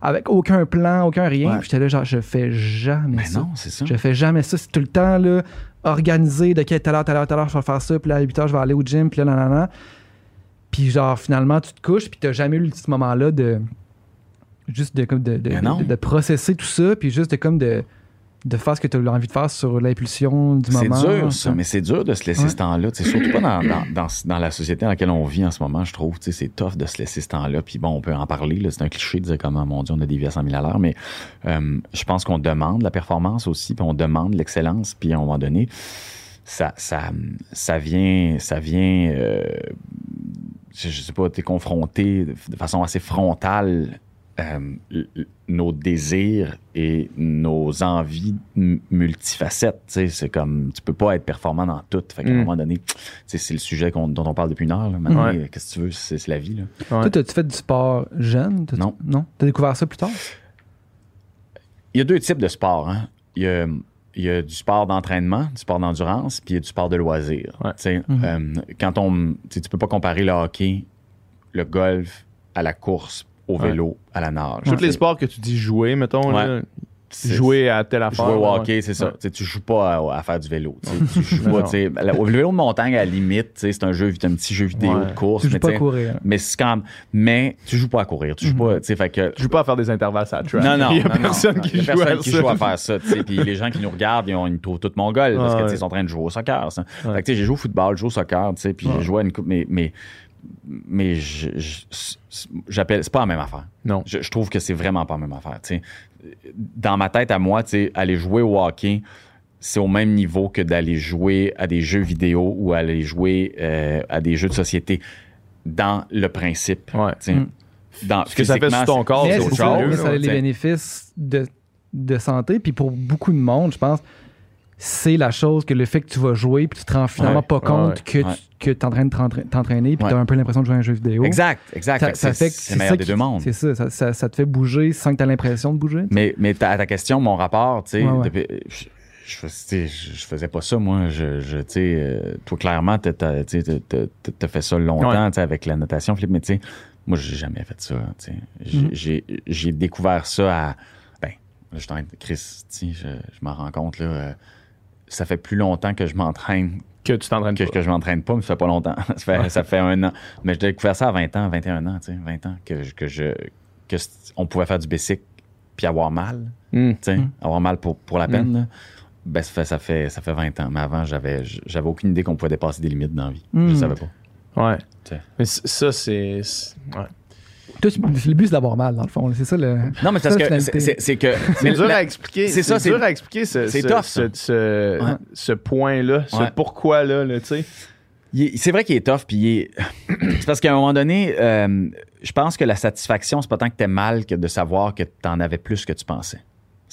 Speaker 3: avec aucun plan, aucun rien. Puis j'étais là, genre, je fais jamais
Speaker 4: Mais
Speaker 3: ça.
Speaker 4: non, c'est ça.
Speaker 3: Je fais jamais ça. C'est tout le temps là, organisé de quelle telle heure, telle heure, telle heure, je vais faire ça. Puis là, à 8 heures, je vais aller au gym. Puis là, nanana. Puis genre, finalement, tu te couches, puis t'as jamais eu le petit moment-là de. Juste de, comme de, de,
Speaker 4: non.
Speaker 3: de- de processer tout ça, puis juste de comme de, de faire ce que tu as envie de faire sur l'impulsion du
Speaker 4: C'est
Speaker 3: moment.
Speaker 4: dur, ça, mais c'est dur de se laisser
Speaker 3: Ouais.
Speaker 4: ce temps-là. tu sais, Surtout pas dans, dans, dans, dans la société dans laquelle on vit en ce moment, je trouve. tu sais, C'est tough de se laisser ce temps-là. Puis bon, on peut en parler. C'est un cliché de dire comment, mon Dieu, on a des vies à 100 000 à l'heure. Mais euh, je pense qu'on demande la performance aussi, puis on demande l'excellence. Puis à un moment donné, ça, ça, ça vient, ça vient euh, je, je sais pas, t'es confronté de façon assez frontale euh, nos désirs et nos envies multifacettes. tu sais, C'est comme, tu peux pas être performant dans tout. Fait qu'à un
Speaker 2: Mm.
Speaker 4: moment donné, c'est le sujet dont on parle depuis une heure. là. Maintenant,
Speaker 2: Ouais.
Speaker 4: qu'est-ce que tu veux? C'est la vie. Là.
Speaker 2: Ouais.
Speaker 3: Toi, as-tu fait du sport jeune? T'as-
Speaker 4: Non.
Speaker 3: Non? T'as découvert ça plus tard?
Speaker 4: Il y a deux types de sport. hein. Il, y a, il y a du sport d'entraînement, du sport d'endurance, puis il y a du sport de loisir.
Speaker 2: Ouais.
Speaker 4: Tu sais, euh, quand on, tu peux pas comparer le hockey, le golf à la course, au
Speaker 2: Ouais.
Speaker 4: vélo, à la nage.
Speaker 2: Tous les sports que tu dis jouer, mettons,
Speaker 4: Ouais.
Speaker 2: là, jouer à telle affaire.
Speaker 4: Jouer au
Speaker 2: ouais.
Speaker 4: hockey, c'est ça.
Speaker 2: Ouais.
Speaker 4: Tu joues pas à, à faire du vélo. Tu *laughs* joues pas, au vélo de montagne, à la limite, c'est un jeu, un petit jeu vidéo
Speaker 2: Ouais.
Speaker 4: de course.
Speaker 3: Tu joues
Speaker 4: mais
Speaker 3: pas
Speaker 4: tu
Speaker 3: à courir.
Speaker 4: mais c'est quand mais tu joues pas à courir. Tu joues pas, que.
Speaker 2: Tu joues pas à faire des intervalles à la track.
Speaker 4: Non, non.
Speaker 2: Il y a
Speaker 4: non,
Speaker 2: personne qui joue
Speaker 4: personne
Speaker 2: à
Speaker 4: qui
Speaker 2: ça.
Speaker 4: joue à faire ça. Puis les gens qui nous regardent, ils, ont, ils trouvent tout mon gueule parce
Speaker 2: Ah,
Speaker 4: que tu sais,
Speaker 2: ouais.
Speaker 4: ils sont en train de jouer au soccer. Ça.
Speaker 2: Ouais.
Speaker 4: Fait que, tu sais, j'ai joué au football, j'ai joué au soccer, tu sais, puis j'ai joué à une coupe, mais. mais mais je, je- c'est- j'appelle c'est pas la même affaire.
Speaker 2: Non.
Speaker 4: Je, je trouve que c'est vraiment pas la même affaire. tu sais. Dans ma tête à moi, tu sais, aller jouer au hockey, c'est au même niveau que d'aller jouer à des jeux vidéo ou aller jouer euh, à des jeux de société dans le principe.
Speaker 2: Ouais.
Speaker 4: tu sais.
Speaker 3: Mm.
Speaker 4: Dans,
Speaker 2: Ce que ça fait sur ton corps, c'est
Speaker 4: c'est
Speaker 2: autre chose.
Speaker 3: mais ça a les bénéfices de, de santé. Puis pour beaucoup de monde, je pense, c'est la chose que le fait que tu vas jouer puis tu te rends finalement
Speaker 2: Ouais,
Speaker 3: pas
Speaker 2: ouais,
Speaker 3: compte
Speaker 2: ouais.
Speaker 3: que
Speaker 4: Ouais.
Speaker 3: tu es en train de t'entra- t'entraîner puis
Speaker 4: Ouais.
Speaker 3: tu as un peu l'impression de jouer à un jeu vidéo.
Speaker 4: Exact, exact.
Speaker 3: Ça,
Speaker 4: Fait que
Speaker 3: ça
Speaker 4: c'est
Speaker 3: fait que
Speaker 4: c'est le meilleur des deux mondes.
Speaker 3: C'est ça, ça, te fait bouger sans que tu aies l'impression de bouger.
Speaker 4: Mais, mais à ta question, mon rapport, tu sais,
Speaker 3: Ouais, ouais.
Speaker 4: depuis- je, je, faisais pas ça, moi. Je, je, euh, toi, clairement, tu t'as fait ça longtemps, tu sais, avec la notation, Philippe, mais tu sais, moi, j'ai jamais fait ça. J'ai-. J'ai j'ai découvert ça à. Ben, là, je suis en train de. Chris, tu sais, je, je m'en rends compte, là. euh, ça fait plus longtemps que je m'entraîne
Speaker 2: Que tu t'entraînes
Speaker 4: que,
Speaker 2: pas.
Speaker 4: que je m'entraîne pas, mais ça fait pas longtemps. *laughs* ça, fait, ça fait un an. Mais j'ai découvert ça à 20 ans, 21 ans, tu sais, 20 ans, que, je- que je que on pouvait faire du basic puis avoir mal,
Speaker 2: Hmm.
Speaker 4: tu sais,
Speaker 3: Mm.
Speaker 4: avoir mal pour, pour la peine. là. Ben, ça fait, ça, fait, ça fait 20 ans. Mais avant, j'avais j'avais aucune idée qu'on pouvait dépasser des limites dans la vie. Je savais pas.
Speaker 2: Ouais.
Speaker 4: T'sais.
Speaker 2: Mais ça, c'est. c'est- Ouais.
Speaker 3: Toi, tu- le but, c'est d'avoir mal, dans le fond. C'est ça le.
Speaker 4: Non, mais c'est parce
Speaker 3: Ça,
Speaker 4: que c'est- c'est c'est que.
Speaker 2: C'est dur à expliquer.
Speaker 4: c'est ça,
Speaker 2: C'est
Speaker 4: c'est-
Speaker 2: dur à expliquer ce,
Speaker 4: c'est
Speaker 2: ce,
Speaker 4: tough,
Speaker 2: ce,
Speaker 4: ça.
Speaker 2: ce,
Speaker 4: Ouais.
Speaker 2: ce point-là, ce
Speaker 4: Ouais.
Speaker 2: pourquoi-là, là, tu sais.
Speaker 4: C'est vrai qu'il est tough, puis *clears throat* c'est parce qu'à un moment donné, euh, je pense que la satisfaction, c'est pas tant que t'es mal que de savoir que t'en avais plus que tu pensais.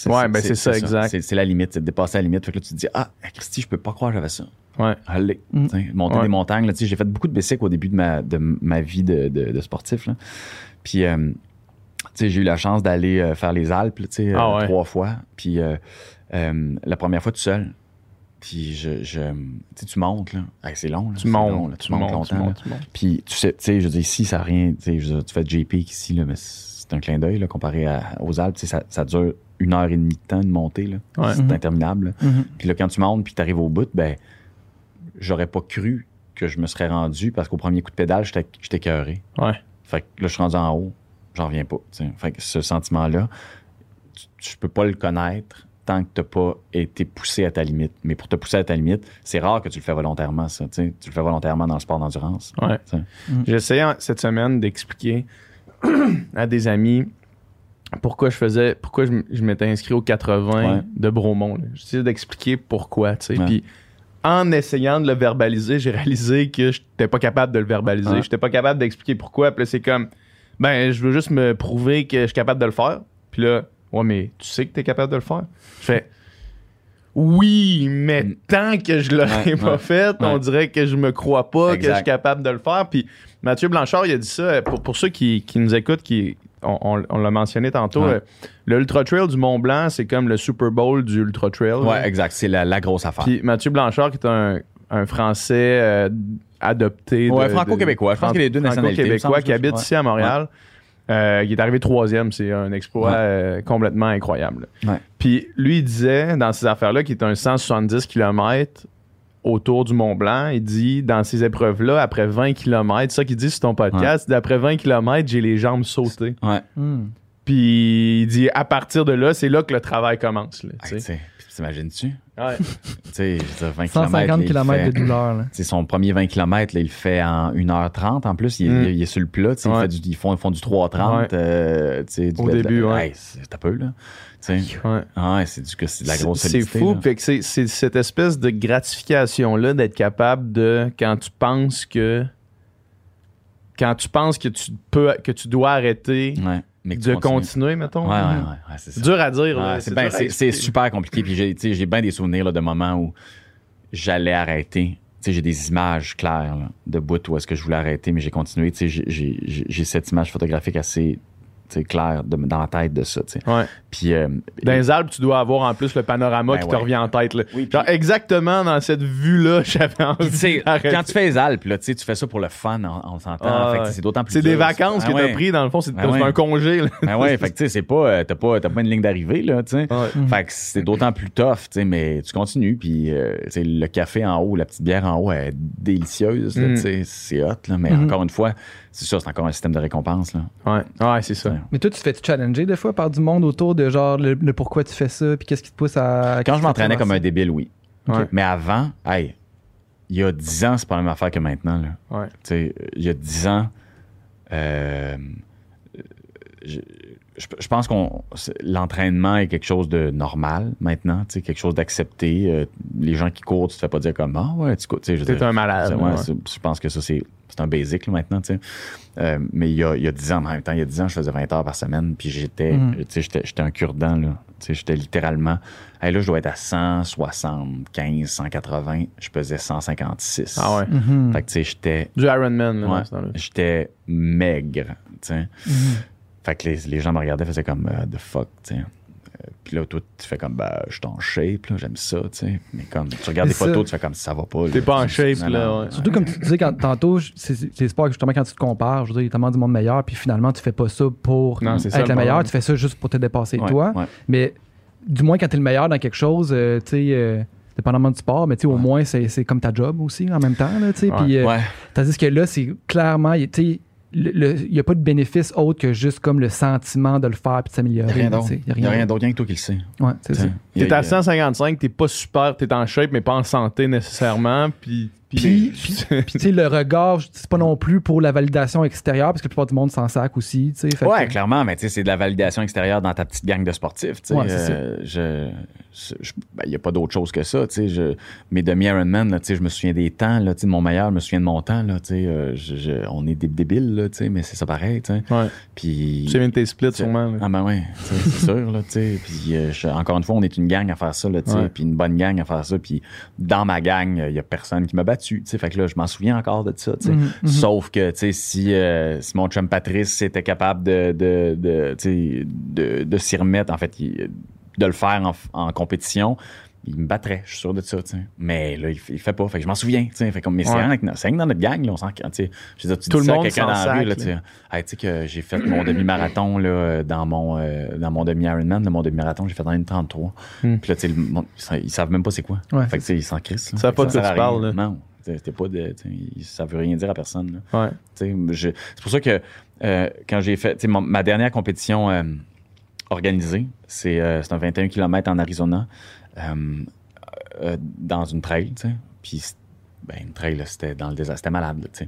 Speaker 2: Ouais, ben c'est ça, exact.
Speaker 4: C'est c'est la limite, c'est de dépasser la limite. Fait que là, tu te dis, ah, Christy, je peux pas croire que j'avais ça.
Speaker 2: Ouais.
Speaker 4: Allez,
Speaker 3: Mm.
Speaker 4: monter
Speaker 2: Ouais.
Speaker 4: des montagnes. Là, tu sais, j'ai fait beaucoup de bicycles au début de ma, de ma vie de, de- de sportif. là. Puis, euh, tu sais, j'ai eu la chance d'aller euh, faire les Alpes, là, tu sais,
Speaker 2: Ah
Speaker 4: euh,
Speaker 2: ouais.
Speaker 4: trois fois. Puis, euh, euh, la première fois tout seul. Puis, je, je, tu sais, tu montes, là. Hey, c'est long, là.
Speaker 2: Tu
Speaker 4: long,
Speaker 2: montes,
Speaker 4: là.
Speaker 2: tu montes,
Speaker 4: longtemps, là.
Speaker 2: montes, tu montes.
Speaker 4: Puis, tu sais, tu sais, je dire, ici, ça n'a rien. Tu sais, je veux dire, tu fais JP ici, là, mais c'est un clin d'œil, là, comparé à- aux Alpes. Tu sais, ça, ça dure une heure et demie de temps de monter, là.
Speaker 2: Ouais.
Speaker 4: C'est
Speaker 3: Mhm.
Speaker 4: interminable. là.
Speaker 3: Mhm.
Speaker 4: Puis là, quand tu montes puis tu arrives au bout, ben, j'aurais pas cru que je me serais rendu parce qu'au premier coup de pédale, j'étais j'étais écœuré.
Speaker 2: Ouais.
Speaker 4: Fait que là, je suis rendu en haut, j'en reviens pas. tu. Fait que ce sentiment-là, tu, tu peux pas le connaître tant que t'as pas été poussé à ta limite. Mais pour te pousser à ta limite, c'est rare que tu le fais volontairement, ça. tu. Tu le fais volontairement dans le sport d'endurance.
Speaker 2: Ouais.
Speaker 4: Tu sais.
Speaker 2: J'ai essayé en- cette semaine d'expliquer *clears throat* à des amis pourquoi je faisais, pourquoi je, m'étais inscrit au 80
Speaker 4: Ouais.
Speaker 2: de Bromont. J'essayais d'expliquer pourquoi, tu sais.
Speaker 4: Ouais.
Speaker 2: Puis en essayant de le verbaliser, j'ai réalisé que je n'étais pas capable de le verbaliser. Je n'étais pas capable d'expliquer pourquoi. Puis là, c'est comme, ben, je veux juste me prouver que je suis capable de le faire. Puis là, ouais, mais tu sais que tu es capable de le faire? Je fais, oui, mais
Speaker 4: Mm.
Speaker 2: tant que je l'aurais
Speaker 4: Ouais,
Speaker 2: pas
Speaker 4: ouais.
Speaker 2: fait, on dirait que je me crois pas que je suis capable de le faire. Puis Mathieu Blanchard, il a dit ça, euh, pour, pour ceux qui, qui nous écoutent, qui, on, l'a mentionné tantôt,
Speaker 4: Ouais.
Speaker 2: euh, le Ultra Trail du Mont Blanc, c'est comme le Super Bowl du Ultra Trail.
Speaker 4: Ouais, exact. C'est la, la grosse affaire.
Speaker 2: Puis Mathieu Blanchard, qui est un, un Français euh, adopté.
Speaker 4: Ouais,
Speaker 2: de-
Speaker 4: franco-québécois. Je pense qu'il les deux nationalités,
Speaker 2: Franco-québécois qui habite
Speaker 4: ouais.
Speaker 2: ici à Montréal. Euh, il est arrivé troisième, c'est un exploit
Speaker 4: Ouais.
Speaker 2: euh, complètement incroyable.
Speaker 4: Ouais.
Speaker 2: Puis lui, il disait dans ces affaires-là qu'il était un 170 km autour du Mont Blanc. Il dit, dans ces épreuves-là, après 20 km, ça qu'il dit sur ton podcast, il dit, après 20 km, j'ai les jambes sautées.
Speaker 4: Ouais.
Speaker 3: Hmm.
Speaker 2: Puis il dit, à partir de là, c'est là que le travail commence.
Speaker 4: Hey, T'imagines-tu?
Speaker 2: Ouais. *laughs*
Speaker 4: Tu sais, je veux dire, 20
Speaker 3: 150
Speaker 4: km.
Speaker 3: km de douleur. là. *laughs*
Speaker 4: C'est son premier 20 km, là, il le fait en 1h30 en plus. Il, est-
Speaker 2: Mm.
Speaker 4: il est sur le plat. il fait du- ils, font, ils font du 3h30.
Speaker 2: Ouais.
Speaker 4: euh,
Speaker 2: Au début, ouais.
Speaker 4: Hey, c'est un peu, là.
Speaker 2: Ouais.
Speaker 4: Ah c'est du que c'est de la grosse
Speaker 2: C'est fou.
Speaker 4: là.
Speaker 2: Fait que c'est, cette espèce de gratification-là d'être capable de, quand tu penses que. Quand tu penses que tu peux, que tu dois arrêter,
Speaker 4: Ouais. Mais
Speaker 2: de
Speaker 4: continues.
Speaker 2: continuer, mettons.
Speaker 4: Ouais, c'est
Speaker 2: dur à dire. là.
Speaker 4: C'est ben, super compliqué. Puis j'ai j'ai bien des souvenirs là, de moments où j'allais arrêter. J'ai des images claires là, de bout où est-ce que je voulais arrêter, mais j'ai continué. J'ai cette image photographique assez tu claire de- dans la tête de ça. tu.
Speaker 2: Ouais.
Speaker 4: Puis euh,
Speaker 2: Dans les Alpes, tu dois avoir en plus le panorama
Speaker 4: Ben
Speaker 2: qui te revient en tête. là.
Speaker 4: Oui, puis-
Speaker 2: Genre, exactement dans cette vue-là, *laughs* j'avais envie
Speaker 4: tu quand tu fais les Alpes, là, tu tu fais ça pour le fun, on, on s'entend.
Speaker 2: Ah,
Speaker 4: c'est d'autant plus
Speaker 2: C'est des vacances
Speaker 4: Ah
Speaker 2: que t'as
Speaker 4: ouais.
Speaker 2: pris, dans le fond, c'est
Speaker 4: Ben
Speaker 2: c'est un congé. là.
Speaker 4: Ben ouais, fait que tu sais, c'est pas, euh, t'as pas, pas une ligne d'arrivée, là, tu. Fait que c'est d'autant plus tough, tu mais tu continues, puis euh, tu le café en haut, la petite bière en haut, elle est délicieuse,
Speaker 2: Mm.
Speaker 4: tu c'est hot, là, mais
Speaker 3: Mhm.
Speaker 4: encore une fois, c'est ça, c'est encore un système de récompense, là.
Speaker 2: Ouais, ouais c'est ça.
Speaker 4: Ouais.
Speaker 3: Mais toi, tu te fais challenger des fois par du monde autour de genre le, le pourquoi tu fais ça, puis qu'est-ce qui te pousse à.
Speaker 4: Quand je m'entraînais comme un débile, oui. Mais avant, hey, il y a 10 ans, c'est pas la même affaire que maintenant, là.
Speaker 2: Ouais.
Speaker 4: Tu sais, il y a 10 ans, euh, je, pense qu'on l'entraînement est quelque chose de normal maintenant, tu sais, quelque chose d'accepté. Euh, les gens qui courent, tu te fais pas dire comme ah ouais, tu cours. Tu sais,
Speaker 2: T'es un malade.
Speaker 4: ouais,
Speaker 2: ouais.
Speaker 4: je pense que ça c'est c'est un basic là, maintenant, tu sais. Euh, mais il y, a, il y a 10 ans, en même temps, il y a 10 ans, je faisais 20 heures par semaine, puis j'étais,
Speaker 3: Mhm.
Speaker 4: tu sais, j'étais, un cure-dent, là. Tu sais, j'étais littéralement, hey, là, je dois être à 175, 180, je pesais 156.
Speaker 2: Ah ouais.
Speaker 4: Fait que, tu sais, j'étais,
Speaker 2: Du Ironman,
Speaker 4: Ouais. j'étais maigre, tu sais.
Speaker 3: Mhm.
Speaker 4: Fait que les, les gens me regardaient, faisaient comme, euh, the fuck, tu sais. Euh, Puis là, toi, tu fais comme, bah, je suis en shape, là, j'aime ça, tu sais. Mais comme, tu regardes des photos, tu fais comme, ça va pas.
Speaker 2: T'es pas en shape, là, ouais.
Speaker 3: Surtout comme tu disais quand, tantôt, c'est sport que justement quand tu te compares, je veux dire, il y a tellement du monde meilleur, puis finalement tu fais pas ça pour
Speaker 2: Non, c'est ça,
Speaker 3: être
Speaker 2: le
Speaker 3: le meilleur, tu fais ça juste pour te dépasser
Speaker 4: Ouais,
Speaker 3: toi.
Speaker 4: ouais.
Speaker 3: Mais du moins quand tu es le meilleur dans quelque chose, euh, tu sais, euh, dépendamment du sport, mais tu sais, au
Speaker 4: Ouais.
Speaker 3: moins c'est c'est comme ta job aussi en même temps, là, tu sais.
Speaker 2: Ouais.
Speaker 3: Puis, euh,
Speaker 4: Ouais.
Speaker 3: Tandis que là, c'est clairement, tu sais, il n'y a pas de bénéfice autre que juste comme le sentiment de le faire puis de s'améliorer.
Speaker 4: Il n'y a rien d'autre.
Speaker 3: sais.
Speaker 4: Il n'y a rien que toi qui le sais.
Speaker 3: Ouais, c'est ça.
Speaker 2: T'es à
Speaker 4: il y a-
Speaker 2: 155, t'es pas super, t'es en shape, mais pas en santé nécessairement. Puis.
Speaker 3: Puis, tu sais, le regard, c'est pas non plus pour la validation extérieure, parce que la plupart du monde s'en sac aussi, tu sais.
Speaker 4: Ouais,
Speaker 3: que-
Speaker 4: clairement, mais tu sais, c'est de la validation extérieure dans ta petite gang de sportifs. tu sais.
Speaker 3: Ouais.
Speaker 4: Euh, je, ben, il n'y a pas d'autre chose que ça. tu sais. Je, mes demi-Ironman, tu sais, je me souviens des temps, là, tu sais, de mon meilleur, je me souviens de mon temps. Là, tu sais, euh, je- je- on est des débiles, là, tu sais, mais c'est ça pareil. tu sais.
Speaker 2: Ouais.
Speaker 4: Puis,
Speaker 2: Tu sais tes splits, sûrement. là.
Speaker 4: Ah ben sais, c'est sûr, là, tu sais. Puis euh, je- encore une fois, on est une gang à faire ça, là, tu sais,
Speaker 2: Ouais.
Speaker 4: puis une bonne gang à faire ça. Puis dans ma gang, il y a personne qui m'a battu, tu sais. Fait que là, je m'en souviens encore de ça, tu sais.
Speaker 3: Mhm, mhm.
Speaker 4: Sauf que, tu sais, si, euh, si mon chum Patrice était capable de, de, de, tu sais, de, de s'y remettre, en fait, il- de le faire en, en compétition, il me battrait, je suis sûr de ça, tu sais. Mais là, il, fait- il fait pas. Fait que je m'en souviens, tu sais. Fait comme, mais c'est
Speaker 2: Ouais.
Speaker 4: rien que- c'est rien que dans notre gang, là, on s'en, tu sais. Je veux dire, tu
Speaker 2: Tout
Speaker 4: dis
Speaker 2: le
Speaker 4: ça à
Speaker 2: monde
Speaker 4: quelqu'un dans
Speaker 2: s'en
Speaker 4: la rue, là, tu sais.
Speaker 2: là.
Speaker 4: Hey, tu sais que j'ai fait mon demi-marathon là, dans mon, euh, dans mon demi-Ironman, de mon demi-marathon, j'ai fait dans une 33.
Speaker 2: Hmm.
Speaker 4: Puis là, tu sais, ils, sa- ils savent même pas c'est quoi.
Speaker 3: Ouais,
Speaker 4: fait que, tu sais, ils s'en crissent.
Speaker 2: Ça pas
Speaker 4: que
Speaker 2: de quoi tu parles, là.
Speaker 4: Non. C'était pas de, ça veut rien dire à personne.
Speaker 2: Ouais.
Speaker 4: C'est pour ça que euh, quand j'ai fait ma dernière compétition euh, organisée, c'est euh, un 21 km en Arizona, dans une trail. Puis, ben, une trail, c'était dans le désert, c'était malade, là.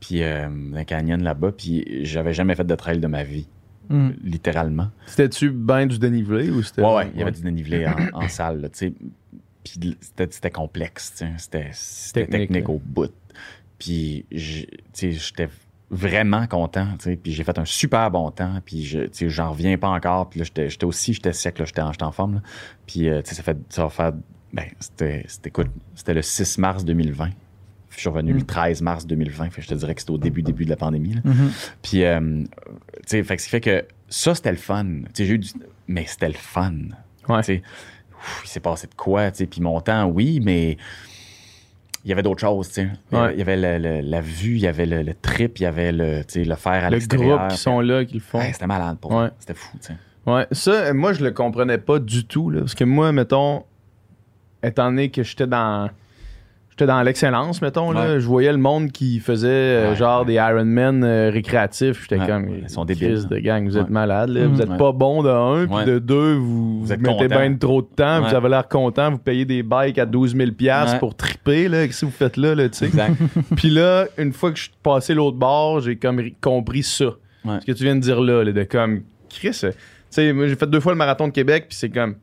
Speaker 4: Puis, un canyon là-bas, puis j'avais jamais fait de trail de ma vie,
Speaker 3: Mhm.
Speaker 4: littéralement.
Speaker 2: C'était-tu bien du dénivelé ou c'était.
Speaker 4: Ouais, ouais, il y avait du dénivelé en, en salle, là. Puis c'était complexe. C'était- C'était
Speaker 2: Technique,
Speaker 4: technique
Speaker 2: là.
Speaker 4: au bout. Puis, j'étais vraiment content. Puis j'ai fait un super bon temps. Puis, je- j'en reviens pas encore. Puis là, j'étais j'étais aussi, j'étais sec, là, j'étais en, j'étais en forme, là. Puis, euh, ça fait, ça va faire, ben, c'était, c'était le 6 mars 2020. Je suis revenu le 13 mars 2020. Fait que je te dirais que c'était au début, début de la pandémie, là.
Speaker 3: Mhm.
Speaker 4: Puis, euh, tu sais, fait que ce qui fait que ça, c'était le fun. Tu sais, j'ai eu du... Mais c'était le fun.
Speaker 2: Ouais.
Speaker 4: Tu sais, ouf, il s'est passé de quoi, tu sais. Puis mon temps, oui, mais il y avait d'autres choses, tu sais. Il y avait-
Speaker 2: Ouais.
Speaker 4: Il y avait le- le- la vue, il y avait le, le trip, il y avait le, tu sais, le faire à
Speaker 2: Le
Speaker 4: l'extérieur.
Speaker 2: groupe qui sont là, qui le font.
Speaker 4: Ouais, c'était malade pour moi. C'était fou, tu sais.
Speaker 2: Ouais, ça, moi, je le comprenais pas du tout. Là, parce que moi, mettons, étant donné que j'étais dans. J'étais dans l'excellence, mettons. Là. Je voyais le monde qui faisait euh,
Speaker 4: Ouais,
Speaker 2: genre
Speaker 4: ouais.
Speaker 2: des Ironman euh, récréatifs. J'étais comme,
Speaker 4: ils sont débiles.
Speaker 2: de gang, vous êtes malades. Là.
Speaker 3: Mhm.
Speaker 2: Vous êtes pas bon de un, puis de deux, vous, vous mettez bien trop de temps, vous avez l'air content, vous payez des bikes à 12 000
Speaker 4: Ouais.
Speaker 2: pour triper. Là. Qu'est-ce que vous faites là, là tu sais?
Speaker 4: Exact. *laughs*
Speaker 2: Puis là, une fois que je suis passé l'autre bord, j'ai comme ri- compris ça. Ce que tu viens de dire là, là, de comme, Chris, euh, tu sais, moi j'ai fait deux fois le marathon de Québec, puis c'est comme,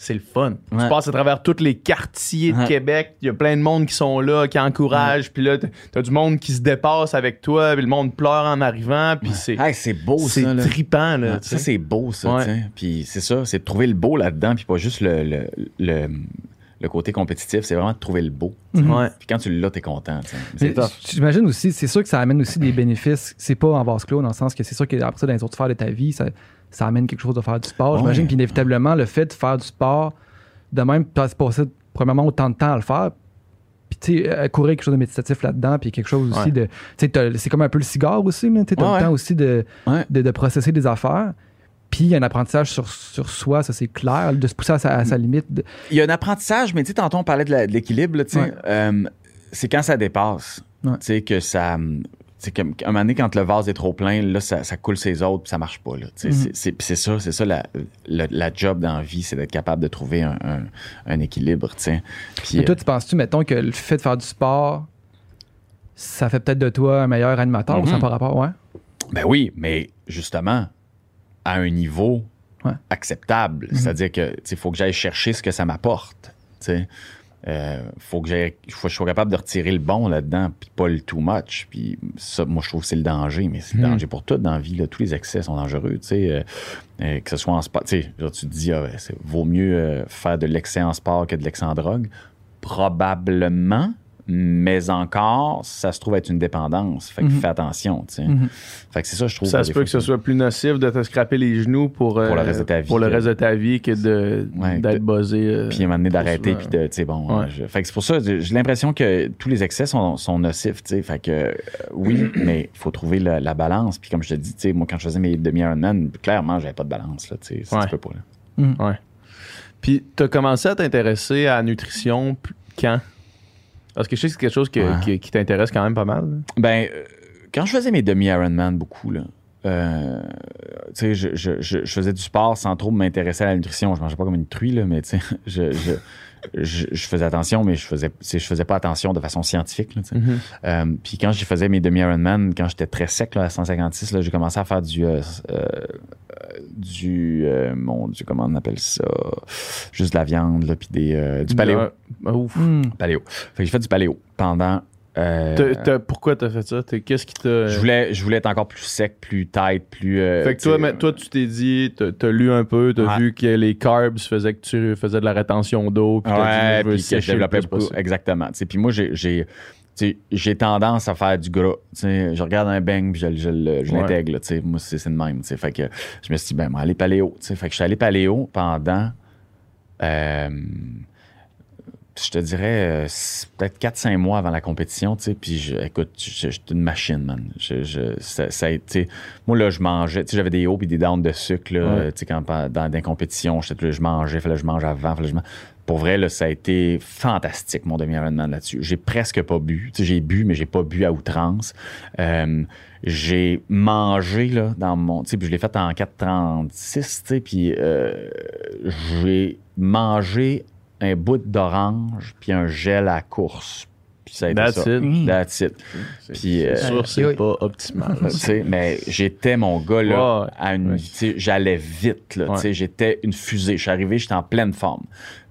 Speaker 2: c'est le fun. Tu passes à travers tous les quartiers de
Speaker 4: Ouais.
Speaker 2: Québec, il y a plein de monde qui sont là, qui encouragent, puis là, t'as- du monde qui se dépasse avec toi, puis le monde pleure en arrivant, puis c'est
Speaker 4: Hey, c'est beau,
Speaker 2: c'est
Speaker 4: ça. là.
Speaker 2: trippant, là.
Speaker 4: Ça, c'est beau, ça. Puis c'est ça, c'est de trouver le beau là-dedans, puis pas juste le, le, le, le côté compétitif, c'est vraiment de trouver le beau.
Speaker 2: Ouais.
Speaker 4: Puis quand tu l'as, t'es content. C'est.
Speaker 3: J'imagine aussi, c'est sûr que ça amène aussi des bénéfices. C'est pas en vase clos, dans le sens que c'est sûr qu'après ça, dans les autres sphères de ta vie, ça, ça amène quelque chose de faire du sport.
Speaker 4: Ouais.
Speaker 3: J'imagine qu'inévitablement, le fait de faire du sport, de même, tu as passé premièrement autant de temps à le faire, puis tu sais, courir quelque chose de méditatif là-dedans, puis quelque chose aussi
Speaker 2: Ouais.
Speaker 3: de. Tu sais, c'est comme un peu le cigare aussi, tu as
Speaker 4: Ouais,
Speaker 3: le temps aussi de, de, de processer des affaires. Puis il y a un apprentissage sur, sur soi, ça c'est clair, de se pousser à sa, à sa limite. de-
Speaker 4: Il y a un apprentissage, mais tu sais, tantôt, on parlait de l'équilibre, tu sais. Euh, c'est quand ça dépasse.
Speaker 3: Ouais.
Speaker 4: Tu sais, que ça. C'est comme, à un moment donné, quand le vase est trop plein, là, ça, ça coule ses autres, puis ça marche pas. Là,
Speaker 3: Mhm.
Speaker 4: c'est- c'est, ça, c'est ça la, la, la job dans la vie, c'est d'être capable de trouver un, un, un équilibre. tu sais. Puis,
Speaker 3: Mais toi,
Speaker 4: euh,
Speaker 3: tu penses-tu, mettons, que le fait de faire du sport, ça fait peut-être de toi un meilleur animateur ou ça
Speaker 4: Mhm.
Speaker 3: par rapport, ouais?
Speaker 4: Ben oui, mais justement, à un niveau
Speaker 3: Ouais.
Speaker 4: acceptable. C'est-à-dire que il faut que j'aille chercher ce que ça m'apporte. Euh, faut que j'aille, faut que je sois capable de retirer le bon là-dedans, puis pas le too much. Puis ça, moi, je trouve que c'est le danger, mais c'est le
Speaker 3: Mhm.
Speaker 4: danger pour tout dans la vie. Là. Tous les excès sont dangereux. tu sais. Euh, euh, que ce soit en sport, tu sais, genre, tu te dis, ah, c'est, vaut mieux euh, faire de l'excès en sport que de l'excès en drogue. Probablement, mais encore, ça se trouve être une dépendance. Fait que
Speaker 3: Mhm.
Speaker 4: fais attention. tu sais.
Speaker 3: Mhm.
Speaker 4: Fait que c'est ça, je trouve.
Speaker 2: Ça
Speaker 4: euh,
Speaker 2: se peut que ce soit plus nocif de te scraper les genoux pour, euh,
Speaker 4: Pour le reste de ta vie
Speaker 2: pour le
Speaker 4: que-
Speaker 2: reste de ta vie que de,
Speaker 4: Ouais,
Speaker 2: d'être
Speaker 4: de-
Speaker 2: buzzé. euh,
Speaker 4: puis à un moment donné d'arrêter puis de tu sais bon
Speaker 2: Ouais.
Speaker 4: euh, je- fait que c'est pour ça j'ai j'ai l'impression que tous les excès sont, sont nocifs tu sais fait que euh, oui *clears throat* mais il faut trouver la, la balance puis comme je te dis tu sais moi quand je faisais mes demi Ironman clairement j'avais pas de balance là tu sais
Speaker 2: Ouais.
Speaker 4: se peut pas là.
Speaker 2: Puis, tu as commencé à t'intéresser à la nutrition quand? Parce que je sais que c'est quelque chose que-
Speaker 4: Ouais.
Speaker 2: qui, qui t'intéresse quand même pas mal. là.
Speaker 4: Ben, euh, quand je faisais mes demi-Ironman beaucoup, là, euh, tu sais, je, je- je- je faisais du sport sans trop m'intéresser à la nutrition. Je mangeais pas comme une truie, là, mais tu sais, *laughs* je, je, faisais attention, mais je faisais, je faisais pas attention de façon scientifique. Là, sais. Euh, puis quand je faisais mes demi-Ironman, quand j'étais très sec là, à 156, là, j'ai commencé à faire du... euh, euh, du... euh, mon Dieu, comment on appelle ça? Juste de la viande, là, puis des, du paléo.
Speaker 2: Ouf.
Speaker 4: Paléo. Fait que j'ai fait du paléo pendant... euh,
Speaker 2: pourquoi t'as fait ça? Qu'est-ce qui t'a.
Speaker 4: je voulais, je voulais être encore plus sec, plus tight, plus. euh,
Speaker 2: Fait que toi, mais toi, tu t'es dit, t'as lu un peu, t'as
Speaker 4: Ouais.
Speaker 2: vu que les carbs faisaient que tu faisais de la rétention d'eau, puis t'as dit,
Speaker 4: Ouais,
Speaker 2: je
Speaker 4: puis que je développais beaucoup. Exactement. Puis moi, j'ai, j'ai, tendance à faire du gras. Je regarde un bang puis je, je, je l'intègre. Moi, c'est, le même. Fait que je me suis dit, ben, moi, aller paléo. tu sais. Fait que je suis allé paléo pendant. euh, je te dirais euh, peut-être 4-5 mois avant la compétition, tu sais, puis je, écoute, je- j'étais une machine, man. Je, ça, ça moi, là, je mangeais, tu sais, j'avais des hauts et des downs de sucre, là,
Speaker 2: Ouais.
Speaker 4: tu sais, quand, dans, dans des compétitions, je mangeais, fallait que je mange avant, fallait que je mange. Pour vrai, là, ça a été fantastique, mon demi-Ironman là-dessus. J'ai presque pas bu. Tu sais, j'ai bu, mais j'ai pas bu à outrance. Euh, j'ai mangé, là, dans mon... Tu sais, puis je l'ai fait en 4,36, tu sais, puis euh, j'ai mangé un bout d'orange puis un gel à course. Puis ça a été
Speaker 2: That's
Speaker 4: ça.
Speaker 2: it.
Speaker 4: That's it.
Speaker 2: C'est
Speaker 4: Puis,
Speaker 2: c'est
Speaker 4: euh,
Speaker 2: sûr, c'est
Speaker 3: oui.
Speaker 2: pas optimal. *laughs*
Speaker 4: Tu sais, mais j'étais mon gars là,
Speaker 2: Ouais,
Speaker 4: à une,
Speaker 2: Ouais.
Speaker 4: tu sais, j'allais vite là, tu sais,
Speaker 2: Ouais.
Speaker 4: j'étais une fusée. Je suis arrivé, j'étais en pleine forme.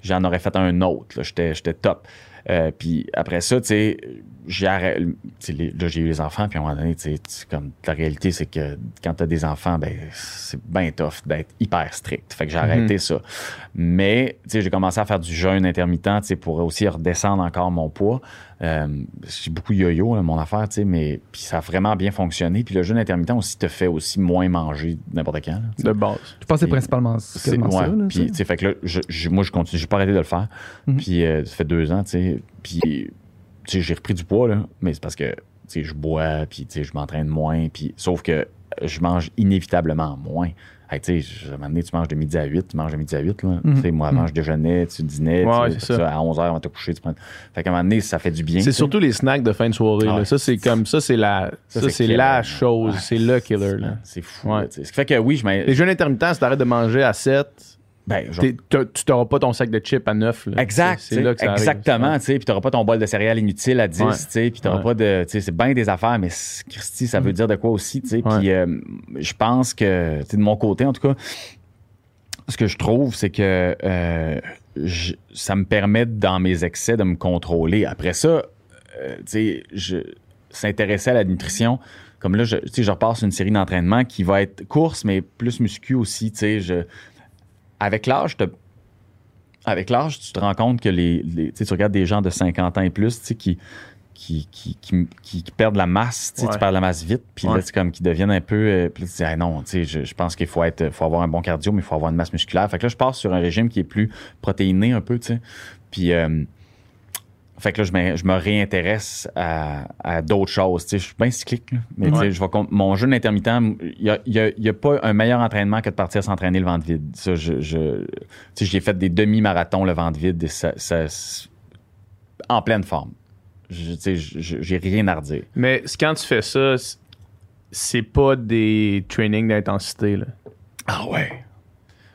Speaker 4: J'en aurais fait un autre, là, j'étais, j'étais top. Euh, puis après ça, tu sais, j'ai là, j'ai eu les enfants, puis à un moment donné, tu sais, tu- comme la réalité, c'est que quand t'as des enfants, ben c'est bien tough d'être hyper strict. Fait que j'ai arrêté ça. Mais, tu sais, j'ai commencé à faire du jeûne intermittent, tu sais, pour aussi redescendre encore mon poids. Euh, j'ai beaucoup yo-yo, là, mon affaire, tu sais, mais puis ça a vraiment bien fonctionné. Puis le jeûne intermittent aussi te fait aussi moins manger n'importe quand. là.
Speaker 2: De base.
Speaker 3: Je pense c'est principalement
Speaker 4: C'est-
Speaker 3: ça.
Speaker 4: Puis,
Speaker 3: ça.
Speaker 4: tu sais, fait que là, je, je- moi, je continue. J'ai pas arrêté de le faire.
Speaker 3: Mhm.
Speaker 4: Puis, euh, ça fait deux ans, tu sais. Puis, j'ai repris du poids, là. Mais c'est parce que, tu sais, je bois, puis, tu sais, je m'entraîne moins. Puis, sauf que je mange inévitablement moins Hey, tu sais, je- à un moment donné, tu manges de midi à 8, tu manges de midi à 8. Là.
Speaker 3: Mhm.
Speaker 4: Tu sais, moi, avant, je déjeunais, tu dînais.
Speaker 2: Ouais,
Speaker 4: tu-
Speaker 2: ça.
Speaker 4: À 11 h, on te coucher. Tu prends... Fait qu'à un moment donné, ça fait du bien.
Speaker 2: C'est surtout les snacks de fin de soirée.
Speaker 4: Ah
Speaker 2: là. Ça, c'est comme ça, c'est la,
Speaker 4: Ça, c'est
Speaker 2: c'est
Speaker 4: killer,
Speaker 2: la chose.
Speaker 4: Ouais.
Speaker 2: C'est le killer. Là.
Speaker 4: C'est fou.
Speaker 2: Ouais.
Speaker 4: Ce qui fait que oui, je mets.
Speaker 2: Les jeûnes intermittents, si t'arrêtes de manger à 7,
Speaker 4: Ben, genre-
Speaker 2: tu t'auras pas ton sac de chips à 9. là.
Speaker 4: Exact.
Speaker 2: C'est
Speaker 4: tu sais,
Speaker 2: là que ça arrive.
Speaker 4: exactement. Puis tu n'auras pas ton bol de céréales inutile à 10.
Speaker 2: Ouais.
Speaker 4: tu sais, Puis tu n'auras pas de. C'est bien des affaires, mais Christy, ça veut dire de quoi aussi. tu sais.
Speaker 2: Ouais.
Speaker 4: Puis euh, je pense que, de mon côté, en tout cas, ce que je trouve, c'est que euh, je- ça me permet, dans mes excès, de me contrôler. Après ça, euh, tu sais, je s'intéresser à la nutrition. Comme là, je, je repars sur une série d'entraînement qui va être course, mais plus muscu aussi. Je, avec l'âge, avec l'âge, tu te rends compte que les, les- tu sais, tu regardes des gens de 50 ans et plus, tu sais, qui, qui, qui, qui, qui- perdent la masse, tu sais,
Speaker 2: Ouais.
Speaker 4: tu perds la masse vite, puis là,
Speaker 2: Ouais.
Speaker 4: c'est comme qui deviennent un peu, euh, puis là, tu dis, Ah non, tu sais, je, je pense qu'il faut être, faut avoir un bon cardio, mais il faut avoir une masse musculaire. Fait que là, je passe sur un régime qui est plus protéiné un peu, tu sais, puis euh, fait que là, je me, je me réintéresse à, à d'autres choses. Tu sais, je suis bien cyclique, là. mais tu sais,
Speaker 2: Ouais.
Speaker 4: je vais mon jeûne intermittent, il n'y a, y a- il y a pas un meilleur entraînement que de partir s'entraîner le ventre vide. Ça, je, je- tu sais, j'ai fait des demi-marathons le ventre vide et ça, ça- en pleine forme. Je- j'ai rien à redire.
Speaker 2: Mais quand tu fais ça, c'est pas des trainings d'intensité. là.
Speaker 4: Ah ouais?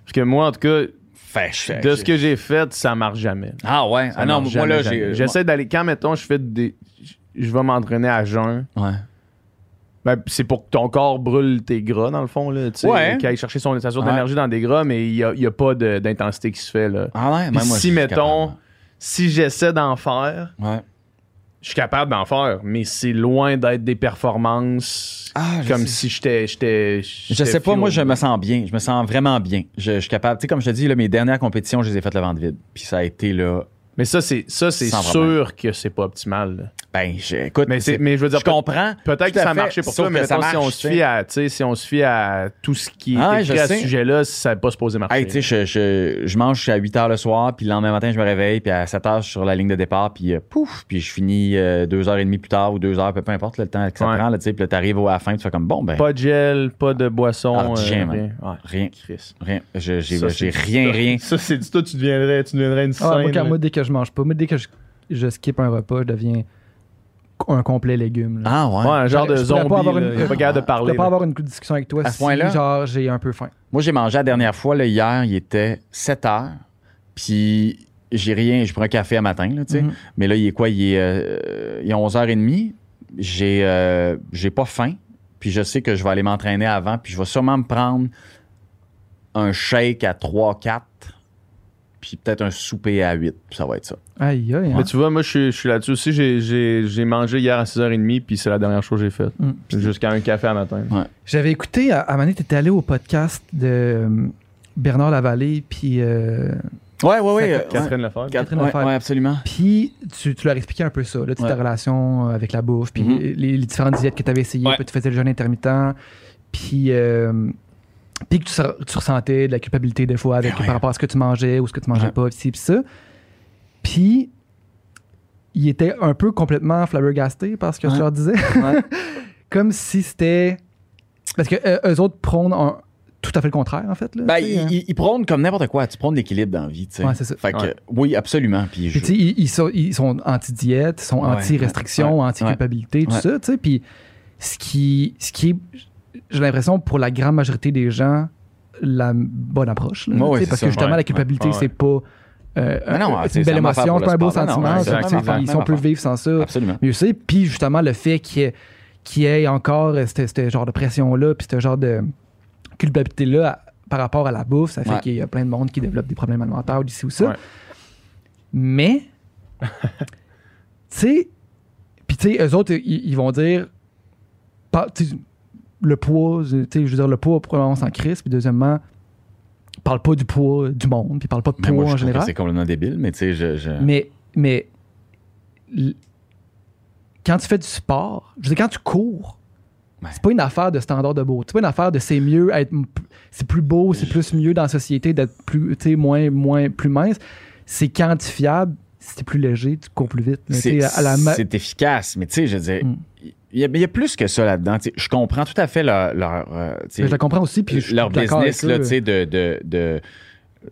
Speaker 2: Parce que moi, en tout cas,
Speaker 4: Fait,
Speaker 2: de ce que j'ai fait, ça marche jamais.
Speaker 4: Ah ouais?
Speaker 2: Ça
Speaker 4: Ah non, moi là, j'ai.
Speaker 2: jamais. J'essaie d'aller. Quand, mettons, je fais des. Je vais m'entraîner à jeun.
Speaker 4: Ouais.
Speaker 2: Ben, c'est pour que ton corps brûle tes gras, dans le fond. Là, tu sais,
Speaker 4: Ouais.
Speaker 2: Qu'il aille chercher son, sa source
Speaker 4: Ouais.
Speaker 2: d'énergie dans des gras, mais il n'y a, y a pas de- d'intensité qui se fait. Là.
Speaker 4: Ah ouais?
Speaker 2: Puis
Speaker 4: Même moi,
Speaker 2: si, mettons,
Speaker 4: capable.
Speaker 2: si j'essaie d'en faire,
Speaker 4: Ouais.
Speaker 2: Je suis capable d'en faire, mais c'est loin d'être des performances
Speaker 4: Ah, je
Speaker 2: comme
Speaker 4: sais.
Speaker 2: si j'étais. j'étais-
Speaker 4: Je sais pas, moi, je me sens bien. Je me sens vraiment bien. Je, je suis capable. Tu sais, comme je te dis, là, mes dernières compétitions, je les ai faites le ventre vide. Puis ça a été là.
Speaker 2: Mais ça, c'est ça, c'est sûr que c'est pas optimal. là.
Speaker 4: Ben, je- écoute,
Speaker 2: Mais, mais je veux dire,
Speaker 4: je comprends.
Speaker 2: peut-être
Speaker 4: Tout
Speaker 2: que ça a marché pour toi, mais
Speaker 4: ça
Speaker 2: si, on se fie à, tu sais, si on se fie à tout ce qui est
Speaker 4: Ah,
Speaker 2: écrit à
Speaker 4: sais.
Speaker 2: ce sujet-là, ça n'est pas supposé marcher.
Speaker 4: Hey, tu sais, je, je, je mange à 8 h le soir, puis le lendemain matin, je me réveille, puis à 7 h, je suis sur la ligne de départ, puis euh, pouf, puis je finis euh, deux heures et demie plus tard ou deux heures, peu, peu importe le temps que ça
Speaker 2: Ouais.
Speaker 4: prend, là, tu sais, puis là, t'arrives à la fin, tu fais comme bon, ben,
Speaker 2: Pas de gel, pas de boisson.
Speaker 4: Ah, rien,
Speaker 2: euh,
Speaker 4: man.
Speaker 2: rien. Ouais.
Speaker 4: rien,
Speaker 2: Chris.
Speaker 4: rien. Je- J'ai rien, rien.
Speaker 2: Ça, c'est du toi, tu deviendrais, tu deviendrais une
Speaker 3: Ah,
Speaker 2: scène.
Speaker 3: Que je mange pas, moi, dès que je, je skip un repas, je deviens un complet légume. là.
Speaker 4: Ah, ouais.
Speaker 2: Ouais, un genre de
Speaker 3: Je
Speaker 2: zombie.
Speaker 3: pas avoir une-
Speaker 2: pas de
Speaker 3: Je
Speaker 2: parler.
Speaker 3: peux pas avoir une discussion avec toi
Speaker 4: À ce
Speaker 3: si,
Speaker 4: point-là?
Speaker 3: genre, j'ai un peu faim.
Speaker 4: Moi, j'ai mangé la dernière fois, là, hier, il était 7 heures, puis j'ai rien, je prends un café à matin, là, tu sais.
Speaker 3: Mhm.
Speaker 4: Mais là, il est quoi? Il est, euh, il est 11h30. J'ai euh, j'ai pas faim. Puis je sais que je vais aller m'entraîner avant. Puis je vais sûrement me prendre un shake à 3-4. Puis peut-être un souper à 8. Puis ça va être ça.
Speaker 3: Aïe, aïe. hein.
Speaker 2: Mais tu vois, moi, je suis, je suis là-dessus aussi. J'ai, j'ai, j'ai mangé hier à 6h30, puis c'est la dernière chose que j'ai faite.
Speaker 3: Mm.
Speaker 2: Jusqu'à un café à matin.
Speaker 3: J'avais écouté, à, à un moment donné, t'étais allé au podcast de euh, Bernard Lavallée, puis euh,
Speaker 4: Ouais, ouais, ouais. euh,
Speaker 2: Catherine Lefebvre.
Speaker 4: ouais.
Speaker 3: Catherine
Speaker 4: Ouais,
Speaker 3: Lefebvre.
Speaker 4: ouais, absolument.
Speaker 3: Puis tu, tu leur expliquais un peu ça, là, tu ta relation avec la bouffe, puis
Speaker 4: Mhm.
Speaker 3: les, les différentes diètes que tu avais essayées,
Speaker 4: Ouais.
Speaker 3: puis tu faisais le jeûne intermittent, puis, euh, puis que tu, se- tu ressentais de la culpabilité des fois avec,
Speaker 4: ouais.
Speaker 3: par rapport à ce que tu mangeais ou ce que tu mangeais
Speaker 4: Ouais.
Speaker 3: pas, puis ci, puis ça. Puis il était un peu complètement flabbergasté par ce que
Speaker 4: Ouais.
Speaker 3: tu leur disais.
Speaker 4: Ouais. *laughs*
Speaker 3: Comme si c'était... Parce que euh, eux autres prônent un- tout à fait le contraire, en fait. Là,
Speaker 4: Ben,
Speaker 3: hein.
Speaker 4: ils, ils- ils prônent comme n'importe quoi. Tu prônes l'équilibre dans la vie, tu sais.
Speaker 3: Ouais, c'est ça.
Speaker 4: Fait que,
Speaker 2: Ouais.
Speaker 4: oui, absolument. Puis je-
Speaker 3: ils, ils sont, ils sont anti-diète, ils sont
Speaker 4: Ouais,
Speaker 3: anti-restriction,
Speaker 4: ouais,
Speaker 3: anti-culpabilité, tout
Speaker 4: ouais.
Speaker 3: ça, tu sais. Puis, ce qui, ce qui est, j'ai l'impression, pour la grande majorité des gens, la bonne approche. là,
Speaker 4: c'est
Speaker 3: parce
Speaker 4: ça.
Speaker 3: que justement,
Speaker 2: Ouais,
Speaker 3: la culpabilité,
Speaker 2: ouais, ouais.
Speaker 3: c'est pas. euh,
Speaker 4: Mais non,
Speaker 3: euh,
Speaker 4: c'est-
Speaker 3: une belle émotion, c'est pas un beau
Speaker 4: sport.
Speaker 3: Sentiment.
Speaker 4: non, même
Speaker 3: on peut vivre sans ça,
Speaker 4: Absolument.
Speaker 3: mieux c'est. Puis justement, le fait qu'il y y ait encore euh, ce genre de pression-là, puis ce genre de culpabilité-là par rapport à la bouffe, ça fait qu'il y a plein de monde qui développe des problèmes alimentaires d'ici ou ça. Mais, *laughs* tu sais, puis tu sais, eux autres, ils, ils vont dire, le poids, tu sais, je veux dire, le poids, premièrement, on s'en crisse, puis deuxièmement, parle pas du poids du monde, puis parle pas de
Speaker 4: Mais
Speaker 3: poids
Speaker 4: moi, je
Speaker 3: en général.
Speaker 4: c'est complètement débile, mais tu sais, je. je-
Speaker 3: Mais, mais l- quand tu fais du sport, je veux dire, quand tu cours,
Speaker 4: Ouais.
Speaker 3: c'est pas une affaire de standard de beauté. C'est pas une affaire de c'est mieux, être, c'est plus beau, c'est plus mieux dans la société d'être plus, tu sais, moins, moins, plus mince. C'est quantifiable, si t'es plus léger, tu cours plus vite.
Speaker 4: C'est
Speaker 3: ma-
Speaker 4: efficace, mais tu sais, je veux dire,
Speaker 3: Mm.
Speaker 4: il y, a- il y a plus que ça là-dedans. Je comprends tout à fait leur, leur, euh,
Speaker 3: Mais je la comprends aussi, puis je
Speaker 4: leur business là, tu sais, de, de, de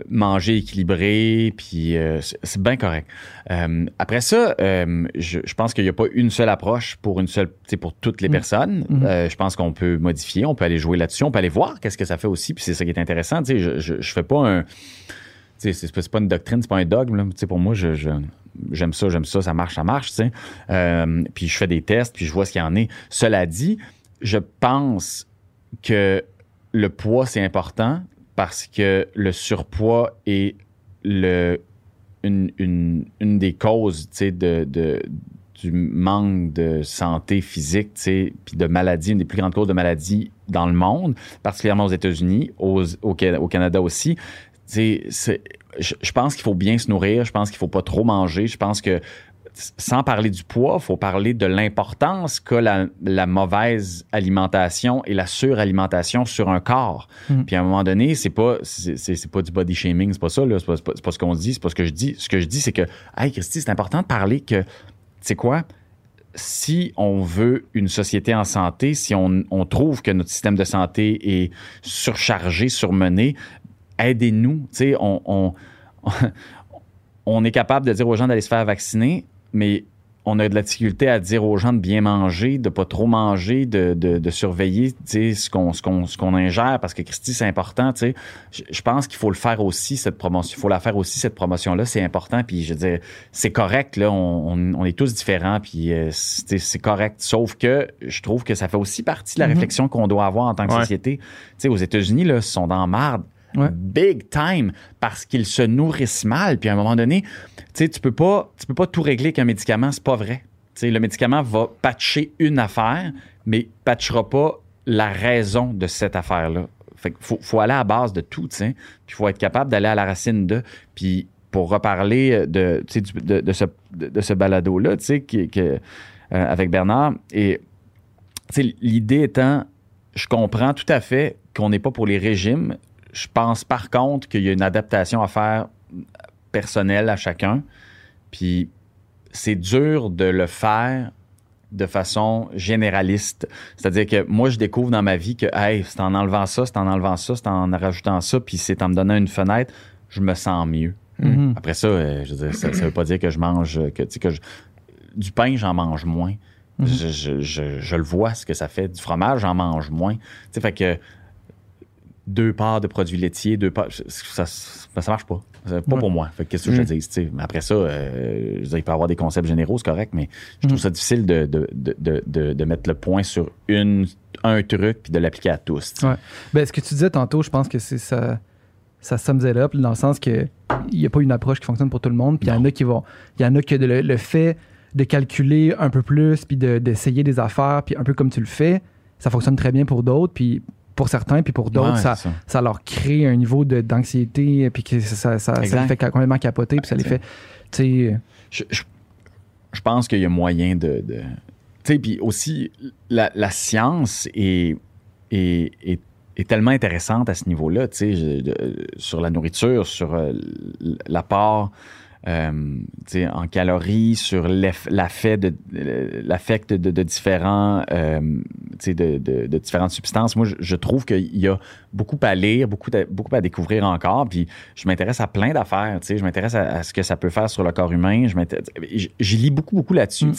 Speaker 4: manger équilibré, puis euh, c'est bien correct. Euh, après ça, euh, je, je pense qu'il n'y a pas une seule approche pour une seule, pour toutes les
Speaker 3: Mm.
Speaker 4: personnes. Euh, je pense qu'on peut modifier, on peut aller jouer là-dessus, on peut aller voir qu'est-ce que ça fait aussi, puis c'est ça qui est intéressant. Tu sais, je, je, je fais pas un, c'est pas une doctrine, c'est pas un dogme. Là. Pour moi, j'aime ça, j'aime ça, ça marche, ça marche. Euh, puis je fais des tests, puis je vois ce qu'il y en est. Cela dit, je pense que le poids, c'est important parce que le surpoids est le, une, une, une des causes de, du manque de santé physique, puis de maladies, une des plus grandes causes de maladies dans le monde, particulièrement aux États-Unis, au Canada aussi. C'est- je, je pense qu'il faut bien se nourrir, je pense qu'il faut pas trop manger, je pense que sans parler du poids, il faut parler de l'importance qu'a la, la mauvaise alimentation et la suralimentation sur un corps.
Speaker 3: Mm.
Speaker 4: Puis à un moment donné, c'est pas c'est, pas du body shaming, c'est pas ça c'est pas, pas- ce qu'on dit, c'est pas ce que je dis. Ce que je dis, c'est que, hey Christy, c'est important de parler que, tu sais quoi, si on veut une société en santé, si on, on trouve que notre système de santé est surchargé, surmené, aidez-nous. Tu sais, on, on, *laughs* on est capable de dire aux gens d'aller se faire vacciner, mais on a de la difficulté à dire aux gens de bien manger, de pas trop manger, de, de, de surveiller tu sais, ce qu'on ce qu'on ce qu'on ingère parce que Christy c'est important, tu sais. Je, je pense qu'il faut le faire aussi cette promotion, il faut la faire aussi cette promotion là, c'est important puis je veux dire c'est correct là, on, on, on est tous différents puis euh, c'est c'est correct sauf que je trouve que ça fait aussi partie de la
Speaker 3: Mhm.
Speaker 4: réflexion qu'on doit avoir en tant que
Speaker 2: Ouais.
Speaker 4: société. Tu sais aux États-Unis là, ils sont dans marde Big time parce qu'ils se nourrissent mal. Puis à un moment donné, tu tu peux pas, peux pas tout régler qu'un médicament, c'est pas vrai. Le médicament va patcher une affaire, mais patchera pas la raison de cette affaire-là. Fait faut, faut aller à la base de tout. Puis il faut être capable d'aller à la racine de. Puis pour reparler de, de, ce, de, ce balado-là, euh, avec Bernard, et l'idée étant, je comprends tout à fait qu'on n'est pas pour les régimes. Je pense par contre qu'il y a une adaptation à faire personnelle à chacun. Puis c'est dur de le faire de façon généraliste. C'est-à-dire que moi, je découvre dans ma vie que, hey, c'est en enlevant ça, c'est en enlevant ça, c'est en rajoutant ça, puis c'est en me donnant une fenêtre, je me sens mieux.
Speaker 3: Mhm.
Speaker 4: Après ça, euh, je veux dire, ça ne veut pas dire que je mange, euh, que, tu sais, que je- du pain, j'en mange moins.
Speaker 3: Mhm.
Speaker 4: je, je- je- je le vois, ce que ça fait. Du fromage, j'en mange moins. Tu sais, fait que deux parts de produits laitiers, deux parts, ça, ça, ça marche pas. Pas
Speaker 3: Ouais.
Speaker 4: pour moi. Fait que qu'est-ce que je
Speaker 2: Mm.
Speaker 4: te dis? sais. Mais après ça, euh, je veux dire, il peut y avoir des concepts généraux, c'est correct, mais je trouve
Speaker 3: Mm.
Speaker 4: ça difficile de, de, de, de, mettre le point sur une, un truc puis de l'appliquer à tous.
Speaker 3: Ouais. Ben, ce que tu disais tantôt, je pense que c'est ça. Ça sums it up, dans le sens que il n'y a pas une approche qui fonctionne pour tout le monde. Puis il y en a qui vont. Il y en a que le, le fait de calculer un peu plus, puis de- d'essayer des affaires, puis un peu comme tu le fais, ça fonctionne très bien pour d'autres. Puis pour certains, puis pour d'autres,
Speaker 4: Ouais,
Speaker 3: ça,
Speaker 4: ça.
Speaker 3: ça leur crée un niveau d'anxiété, puis que ça, ça, les fait complètement capoter, puis ça les fait. Tu sais.
Speaker 4: je, je- je pense qu'il y a moyen de. de- tu sais, puis aussi, la, la science est, est, est- est tellement intéressante à ce niveau-là, tu sais, sur la nourriture, sur euh, l'apport. Euh, en calories, sur l'affect de, l'affect de, de différents, euh, tu sais, de, de- de différentes substances. Moi, je, je trouve qu'il y a beaucoup à lire, beaucoup, à- beaucoup à découvrir encore. Puis je m'intéresse à plein d'affaires. Je m'intéresse à, à ce que ça peut faire sur le corps humain. Je m'intéresse- j- J'y lis beaucoup, beaucoup là-dessus.
Speaker 3: Mm.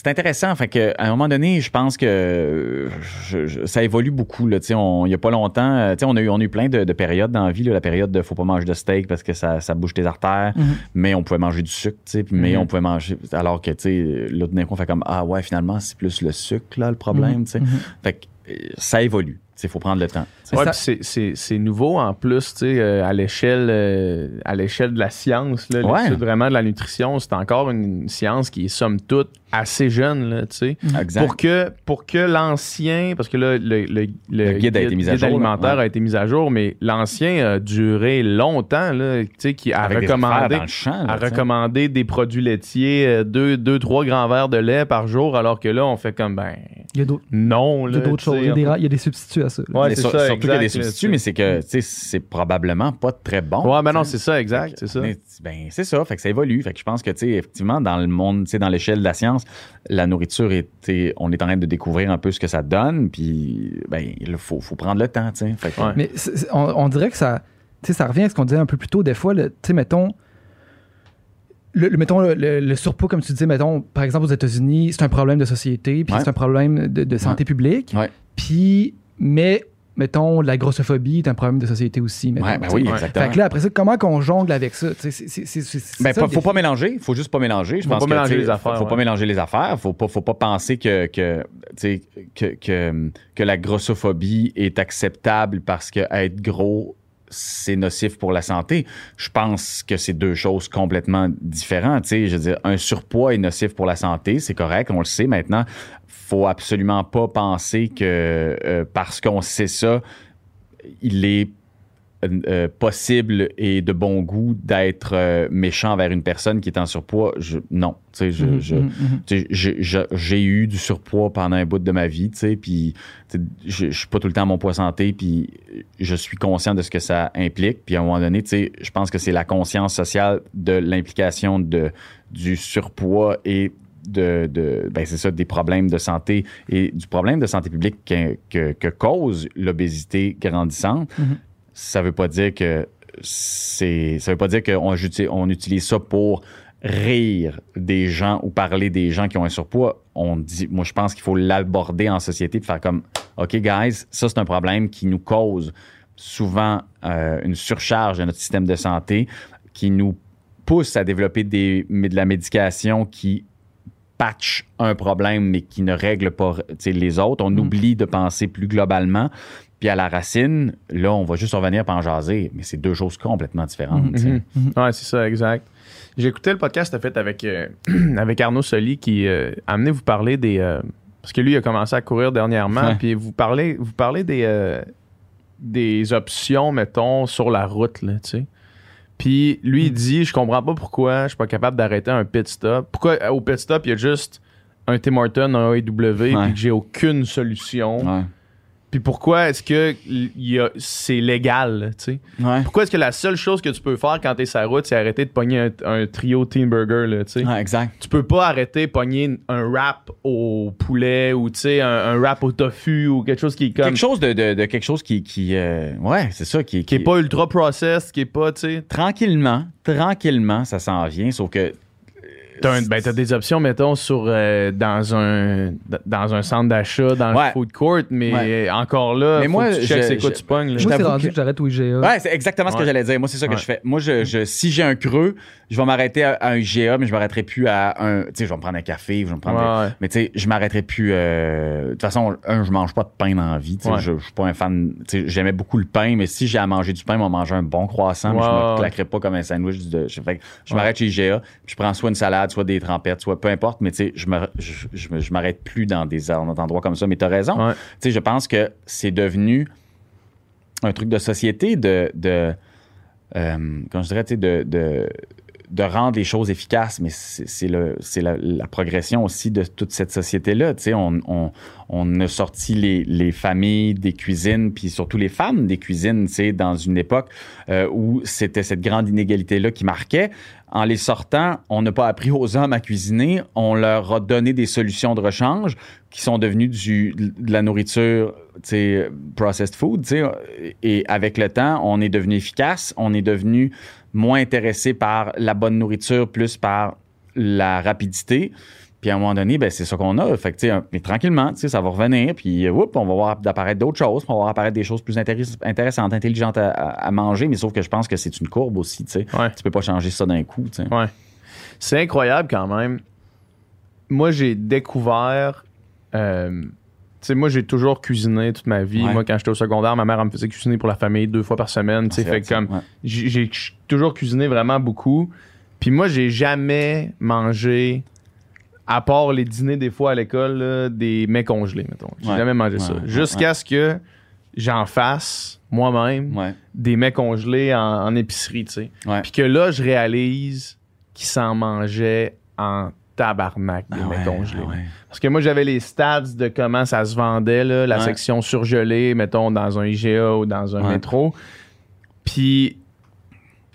Speaker 4: C'est intéressant. Fait que, à un moment donné, je pense que je- je- ça évolue beaucoup. Là, Tu sais, on- il n'y a pas longtemps, euh, tu sais, on, a eu, on a eu plein de, de périodes dans la vie. là. la période de faut pas manger de steak parce que ça, ça bouge tes artères,
Speaker 3: Mhm.
Speaker 4: mais on pouvait manger du sucre. tu sais, puis- Mais
Speaker 2: Mhm.
Speaker 4: on pouvait manger. Alors que tu sais, là, d'un coup, on fait comme Ah ouais, finalement, c'est plus le sucre, là, le problème. tu sais.
Speaker 3: Mhm.
Speaker 4: Fait que euh, ça évolue. Il faut prendre le temps.
Speaker 2: Ouais,
Speaker 3: Ça-
Speaker 2: c'est- c'est c'est nouveau en plus, tu sais, euh, à l'échelle euh, à l'échelle de la science, là,
Speaker 4: Ouais.
Speaker 2: vraiment de la nutrition, c'est encore une science qui est somme toute assez jeune, là, tu sais.
Speaker 4: Exact.
Speaker 2: Pour que, pour que l'ancien, parce que là, le, le,
Speaker 4: Le guide a été mis à jour,
Speaker 2: alimentaire
Speaker 4: ouais.
Speaker 2: a été mis à jour, mais l'ancien a duré longtemps, là, tu sais, qui a
Speaker 4: Avec des
Speaker 2: recommandé,
Speaker 4: champ. là,
Speaker 2: recommander des produits laitiers, euh, deux, deux, trois grands verres de lait par jour, alors que là, on fait comme, ben,
Speaker 3: Il y a d'autres
Speaker 2: non.
Speaker 3: il y a d'autres choses. Il y a des, il y a des substituts à ça. là.
Speaker 2: Ouais,
Speaker 4: Mais
Speaker 2: c'est
Speaker 4: sur-
Speaker 2: ça,
Speaker 4: surtout qu'il y a des substituts,
Speaker 2: tu
Speaker 4: mais c'est que tu sais, c'est probablement pas très bon.
Speaker 2: Ouais, ben non, c'est ça, exact, c'est ça.
Speaker 4: Mais, ben, c'est ça, fait que ça évolue. Fait que je pense que, tu sais, effectivement, dans le monde, tu sais, dans l'échelle de la science, la nourriture, sais, on est en train de découvrir un peu ce que ça donne, puis, ben, il faut, faut prendre le temps, tu sais. Fait que-
Speaker 2: Ouais.
Speaker 3: Mais on, on dirait que ça, revient à ce qu'on disait un peu plus tôt. Des fois, le- tu sais, mettons, le, le- mettons le, le- le surpoids, comme tu disais, mettons, par exemple, aux États-Unis, c'est un problème de société, puis
Speaker 4: Ouais.
Speaker 3: c'est un problème de, de santé publique.
Speaker 4: Ouais.
Speaker 3: Puis, mais, mettons, la grossophobie est un problème de société aussi. mettons,
Speaker 4: Ouais, ben oui, exactement.
Speaker 3: Fait que là, après ça, comment qu'on jongle avec ça? C'est- c'est- c'est-
Speaker 4: Ben,
Speaker 3: ça,
Speaker 4: faut pas mélanger. Faut juste pas mélanger. Je
Speaker 2: Faut
Speaker 4: pense
Speaker 2: pas
Speaker 4: que,
Speaker 2: mélanger les affaires,
Speaker 4: Faut, faut
Speaker 2: ouais.
Speaker 4: pas mélanger les affaires. Faut pas, faut pas penser que, que, que, que, que la grossophobie est acceptable parce que être gros, c'est nocif pour la santé. Je pense que c'est deux choses complètement différentes. Tu je veux dire, un surpoids est nocif pour la santé, c'est correct, on le sait maintenant. Faut absolument pas penser que euh, parce qu'on sait ça, il est euh, euh, possible et de bon goût d'être euh, méchant vers une personne qui est en surpoids. Je, non, j'ai- eu du surpoids pendant un bout de ma vie, puis je, je suis pas tout le temps à mon poids santé, puis je suis conscient de ce que ça implique, puis à un moment donné, je pense que c'est la conscience sociale de l'implication du surpoids et de, de ben c'est ça, des problèmes de santé et du problème de santé publique que, que- que cause l'obésité grandissante.
Speaker 3: Mhm.
Speaker 4: Ça veut pas dire que c'est ça veut pas dire qu'on on utilise ça pour rire des gens ou parler des gens qui ont un surpoids, on dit, moi je pense qu'il faut l'aborder en société, puis faire comme, OK guys, ça c'est un problème qui nous cause souvent euh, une surcharge de notre système de santé, qui nous pousse à développer des, de la médication qui patch un problème mais qui ne règle pas les autres. On
Speaker 3: Mm.
Speaker 4: oublie de penser plus globalement. Puis à la racine, là, on va juste revenir pour en jaser, mais c'est deux choses complètement différentes.
Speaker 2: Mhm. Ouais, c'est ça, exact. J'ai écouté le podcast fait avec, euh, *clears throat* avec Arnaud Soli qui euh, a amené vous parler des. euh, parce que lui, il a commencé à courir dernièrement, puis vous parlez, vous parlez des, des options, mettons, sur la route, là, tu sais. Puis lui, il dit Je comprends pas pourquoi je suis pas capable d'arrêter un pit stop. Pourquoi au pit stop, il y a juste un Tim Horton, un AEW, puis que j'ai aucune solution.
Speaker 4: Ouais.
Speaker 2: Puis pourquoi est-ce que il y a- c'est légal, tu sais?
Speaker 4: Ouais.
Speaker 2: Pourquoi est-ce que la seule chose que tu peux faire quand t'es sur la route, c'est arrêter de pogner un, un trio Teen Burger, là, tu sais?
Speaker 4: Ouais, exact.
Speaker 2: Tu peux pas arrêter de pogner un wrap au poulet ou, tu sais, un, un wrap au tofu ou quelque chose qui est comme...
Speaker 4: Quelque chose de, de- de quelque chose qui, qui euh, ouais, c'est ça, qui,
Speaker 2: qui est pas ultra processed, qui est pas, tu sais...
Speaker 4: tranquillement, tranquillement, ça s'en vient, sauf que
Speaker 2: T'as, un- ben, t'as des options, mettons, sur, euh, dans, un, dans un centre d'achat, dans
Speaker 4: Ouais.
Speaker 2: le food court, mais
Speaker 4: Ouais.
Speaker 2: encore là,
Speaker 4: Mais
Speaker 2: faut
Speaker 4: moi,
Speaker 2: que tu checkes c'est quoi
Speaker 4: je-
Speaker 2: tu pognes.
Speaker 3: Moi, c'est rendu
Speaker 4: que-
Speaker 3: que j'arrête au IGA.
Speaker 4: Ouais, c'est exactement ce que j'allais dire. Moi, c'est ça que
Speaker 2: Ouais.
Speaker 4: je fais. Moi, je, je- si j'ai un creux, je vais m'arrêter à, à un IGA, mais je m'arrêterai plus à un. Tu sais, je vais me prendre un café, je vais me prendre. Mais tu sais, je m'arrêterai plus. euh, De toute façon, un, je mange pas de pain dans la vie. tu sais,
Speaker 2: Ouais.
Speaker 4: Je, je suis pas un fan. tu sais, J'aimais beaucoup le pain, mais si j'ai à manger du pain, je vais manger un bon croissant, mais je me claquerai pas comme un sandwich. De, je, je
Speaker 2: Ouais.
Speaker 4: m'arrête chez IGA, puis je prends soit une salade, soit des trempettes, soit peu importe, mais tu sais, je me- je, je me- je m'arrête plus dans des endroits comme ça. Mais tu as raison.
Speaker 2: Ouais.
Speaker 4: Tu sais, je pense que c'est devenu un truc de société de, de euh, comment je dirais, tu sais, de, de, de rendre les choses efficaces, mais c'est la, la progression aussi de toute cette société-là. Tu sais, on, on, on a sorti les, les familles des cuisines, puis surtout les femmes des cuisines, tu sais, dans une époque euh, où c'était cette grande inégalité-là qui marquait. En les sortant, on n'a pas appris aux hommes à cuisiner, on leur a donné des solutions de rechange qui sont devenues du, de la nourriture, processed food. Et avec le temps, on est devenu efficace, on est devenu moins intéressé par la bonne nourriture, plus par la rapidité. Puis à un moment donné, ben, c'est ça qu'on a. Fait que, tu sais, un- mais tranquillement, ça va revenir. Puis, oups, on va voir apparaître d'autres choses. on va voir apparaître des choses plus intéressantes, intelligentes à, manger. Mais sauf que je pense que c'est une courbe aussi, tu.
Speaker 2: Ouais.
Speaker 4: Tu peux pas changer ça d'un coup.
Speaker 2: Ouais. C'est incroyable quand même. Moi, j'ai découvert. euh, sais, moi, j'ai toujours cuisiné toute ma vie.
Speaker 4: Ouais.
Speaker 2: Moi, quand j'étais au secondaire, ma mère elle me faisait cuisiner pour la famille deux fois par semaine. tu sais,
Speaker 4: C'est
Speaker 2: fait comme
Speaker 4: Ouais.
Speaker 2: j'ai toujours cuisiné vraiment beaucoup. Puis moi, j'ai jamais mangé, à part les dîners des fois à l'école, des mets congelés, mettons. J'ai
Speaker 4: Ouais.
Speaker 2: jamais mangé ça. Jusqu'à ce que j'en fasse moi-même des mets congelés en, en épicerie, tu sais. Puis que là, je réalise qu'ils s'en mangeaient en tabarnak des
Speaker 4: Ah
Speaker 2: congelés.
Speaker 4: ah ouais.
Speaker 2: Parce que moi, j'avais les stats de comment ça se vendait, là, la
Speaker 4: Ouais.
Speaker 2: section surgelée, mettons, dans un IGA ou dans un métro. Puis,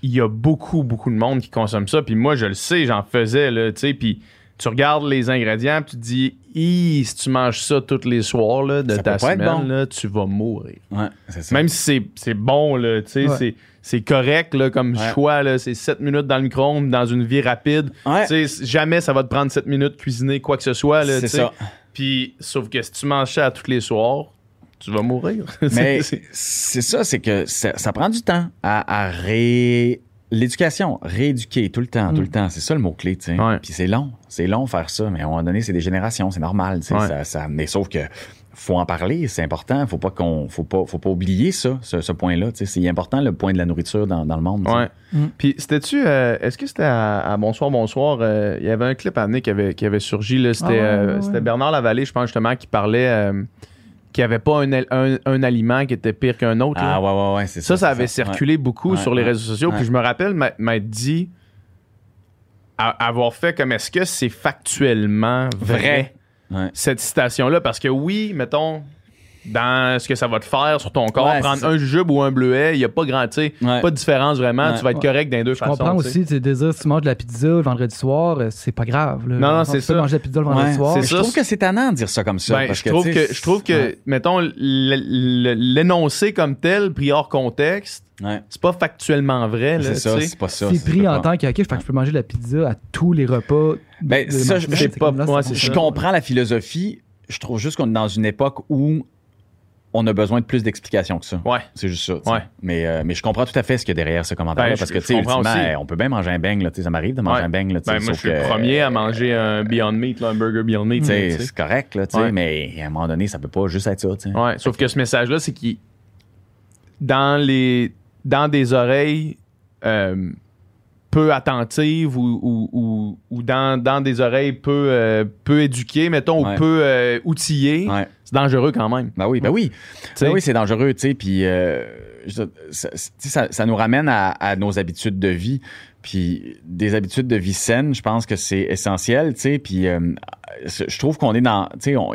Speaker 2: il y a beaucoup, beaucoup de monde qui consomme ça. Puis moi, je le sais, j'en faisais, là, tu sais. Puis tu regardes les ingrédients, puis tu te dis, Hi, si tu manges ça tous les soirs là, de
Speaker 4: Ça
Speaker 2: ta semaine,
Speaker 4: bon.
Speaker 2: là, tu vas mourir.
Speaker 4: Ouais, c'est ça.
Speaker 2: Même si c'est- c'est bon, là,
Speaker 3: Ouais.
Speaker 2: c'est- c'est correct là, comme
Speaker 4: Ouais.
Speaker 2: choix. là, C'est 7 minutes dans le micro-ondes, dans une vie rapide. Jamais ça va te prendre 7 minutes de cuisiner quoi que ce soit. là,
Speaker 4: C'est ça.
Speaker 2: Puis, sauf que si tu manges ça tous les soirs, tu vas mourir. *laughs*
Speaker 4: Mais
Speaker 2: C'est-
Speaker 4: c'est ça, c'est que ça, ça prend du temps à, à ré... L'éducation, rééduquer tout le temps, tout le temps, c'est ça le mot-clé, tu sais.
Speaker 2: Ouais.
Speaker 4: Puis c'est long, c'est long faire ça, mais à un moment donné, c'est des générations, c'est normal, tu sais.
Speaker 2: Ouais.
Speaker 4: Ça, ça- mais sauf que faut en parler, c'est important, faut pas qu'on, faut pas, faut pas oublier ça, ce, ce point-là, tu sais. C'est important le point de la nourriture dans, dans le monde.
Speaker 2: Ouais.
Speaker 3: Mm.
Speaker 2: Puis, c'était-tu. euh, Est-ce que c'était à, à Bonsoir, Bonsoir euh, Il y avait un clip à amener qui avait, qui avait surgi. là, C'était
Speaker 3: Ah ouais,
Speaker 2: euh,
Speaker 3: ouais,
Speaker 2: c'était. Bernard Lavallée, je pense, justement, qui parlait. Qu'il n'y avait pas un, un- un aliment qui était pire qu'un autre. là.
Speaker 4: Ah ouais, ouais, ouais, c'est ça.
Speaker 2: ça, ça avait circulé beaucoup
Speaker 4: Ouais,
Speaker 2: sur les réseaux sociaux. Puis je me rappelle m'a- m'être dit avoir fait comme est-ce que c'est factuellement vrai, cette citation-là? Parce que oui, mettons, dans ce que ça va te faire sur ton corps,
Speaker 4: Ouais,
Speaker 2: prendre
Speaker 4: ça.
Speaker 2: un jujube ou un bleuet, il n'y a pas grand,
Speaker 4: Ouais.
Speaker 2: pas de différence vraiment.
Speaker 4: Ouais.
Speaker 2: Tu vas être correct dans les deux
Speaker 3: Je
Speaker 2: façons.
Speaker 3: comprends
Speaker 2: tu sais.
Speaker 3: aussi, tu sais, dire, si tu manges de la pizza le vendredi soir, euh, c'est pas grave. là.
Speaker 2: Non, non, c'est
Speaker 3: tu peux
Speaker 2: ça.
Speaker 3: manger de la pizza le vendredi
Speaker 4: Ouais,
Speaker 3: soir.
Speaker 4: Je
Speaker 2: ça.
Speaker 4: trouve que c'est tannant de dire ça comme ça.
Speaker 2: Ben,
Speaker 4: parce
Speaker 2: je, trouve que, je trouve que,
Speaker 4: ouais.
Speaker 2: mettons, l'énoncé comme tel, pris hors contexte,
Speaker 4: Ouais.
Speaker 2: c'est pas factuellement vrai.
Speaker 4: C'est ça, c'est pas ça.
Speaker 3: C'est
Speaker 4: ça
Speaker 3: pris en tant que, OK, fait que je peux manger de la pizza à tous les repas.
Speaker 4: Ben, ça, je-
Speaker 2: je pas,
Speaker 3: là, ça
Speaker 2: c'est
Speaker 4: Je comprends la philosophie. Je trouve juste qu'on est dans une époque où on a besoin de plus d'explications que ça.
Speaker 2: Ouais.
Speaker 4: C'est juste ça.
Speaker 2: Ouais.
Speaker 4: Mais, euh, mais je comprends tout à fait ce qu'il y a derrière ce commentaire-là.
Speaker 2: Ben,
Speaker 4: parce que, tu sais,
Speaker 2: comprends
Speaker 4: ultimement,
Speaker 2: aussi.
Speaker 4: on peut bien manger un sais, ça m'arrive de manger
Speaker 2: Ouais.
Speaker 4: un sais,
Speaker 2: Ben, moi, je suis le premier à manger un Beyond Meat, là, un burger Beyond Meat.
Speaker 4: C'est correct, là,
Speaker 2: Ouais.
Speaker 4: mais à un moment donné, ça peut pas juste être ça.
Speaker 2: Ouais, sauf que ce message-là, c'est qu'il dans les dans des oreilles euh, peu attentives ou, ou, ou, ou dans, dans des oreilles peu, euh, peu éduquées, mettons, ou peu euh, outillées. C'est dangereux quand même.
Speaker 4: Ben oui, ben oui. Ben oui, c'est dangereux, tu sais. Puis euh, ça, ça, ça nous ramène à, à nos habitudes de vie. Puis des habitudes de vie saines, je pense que c'est essentiel, tu sais. Puis euh, je trouve qu'on est dans, tu sais, on,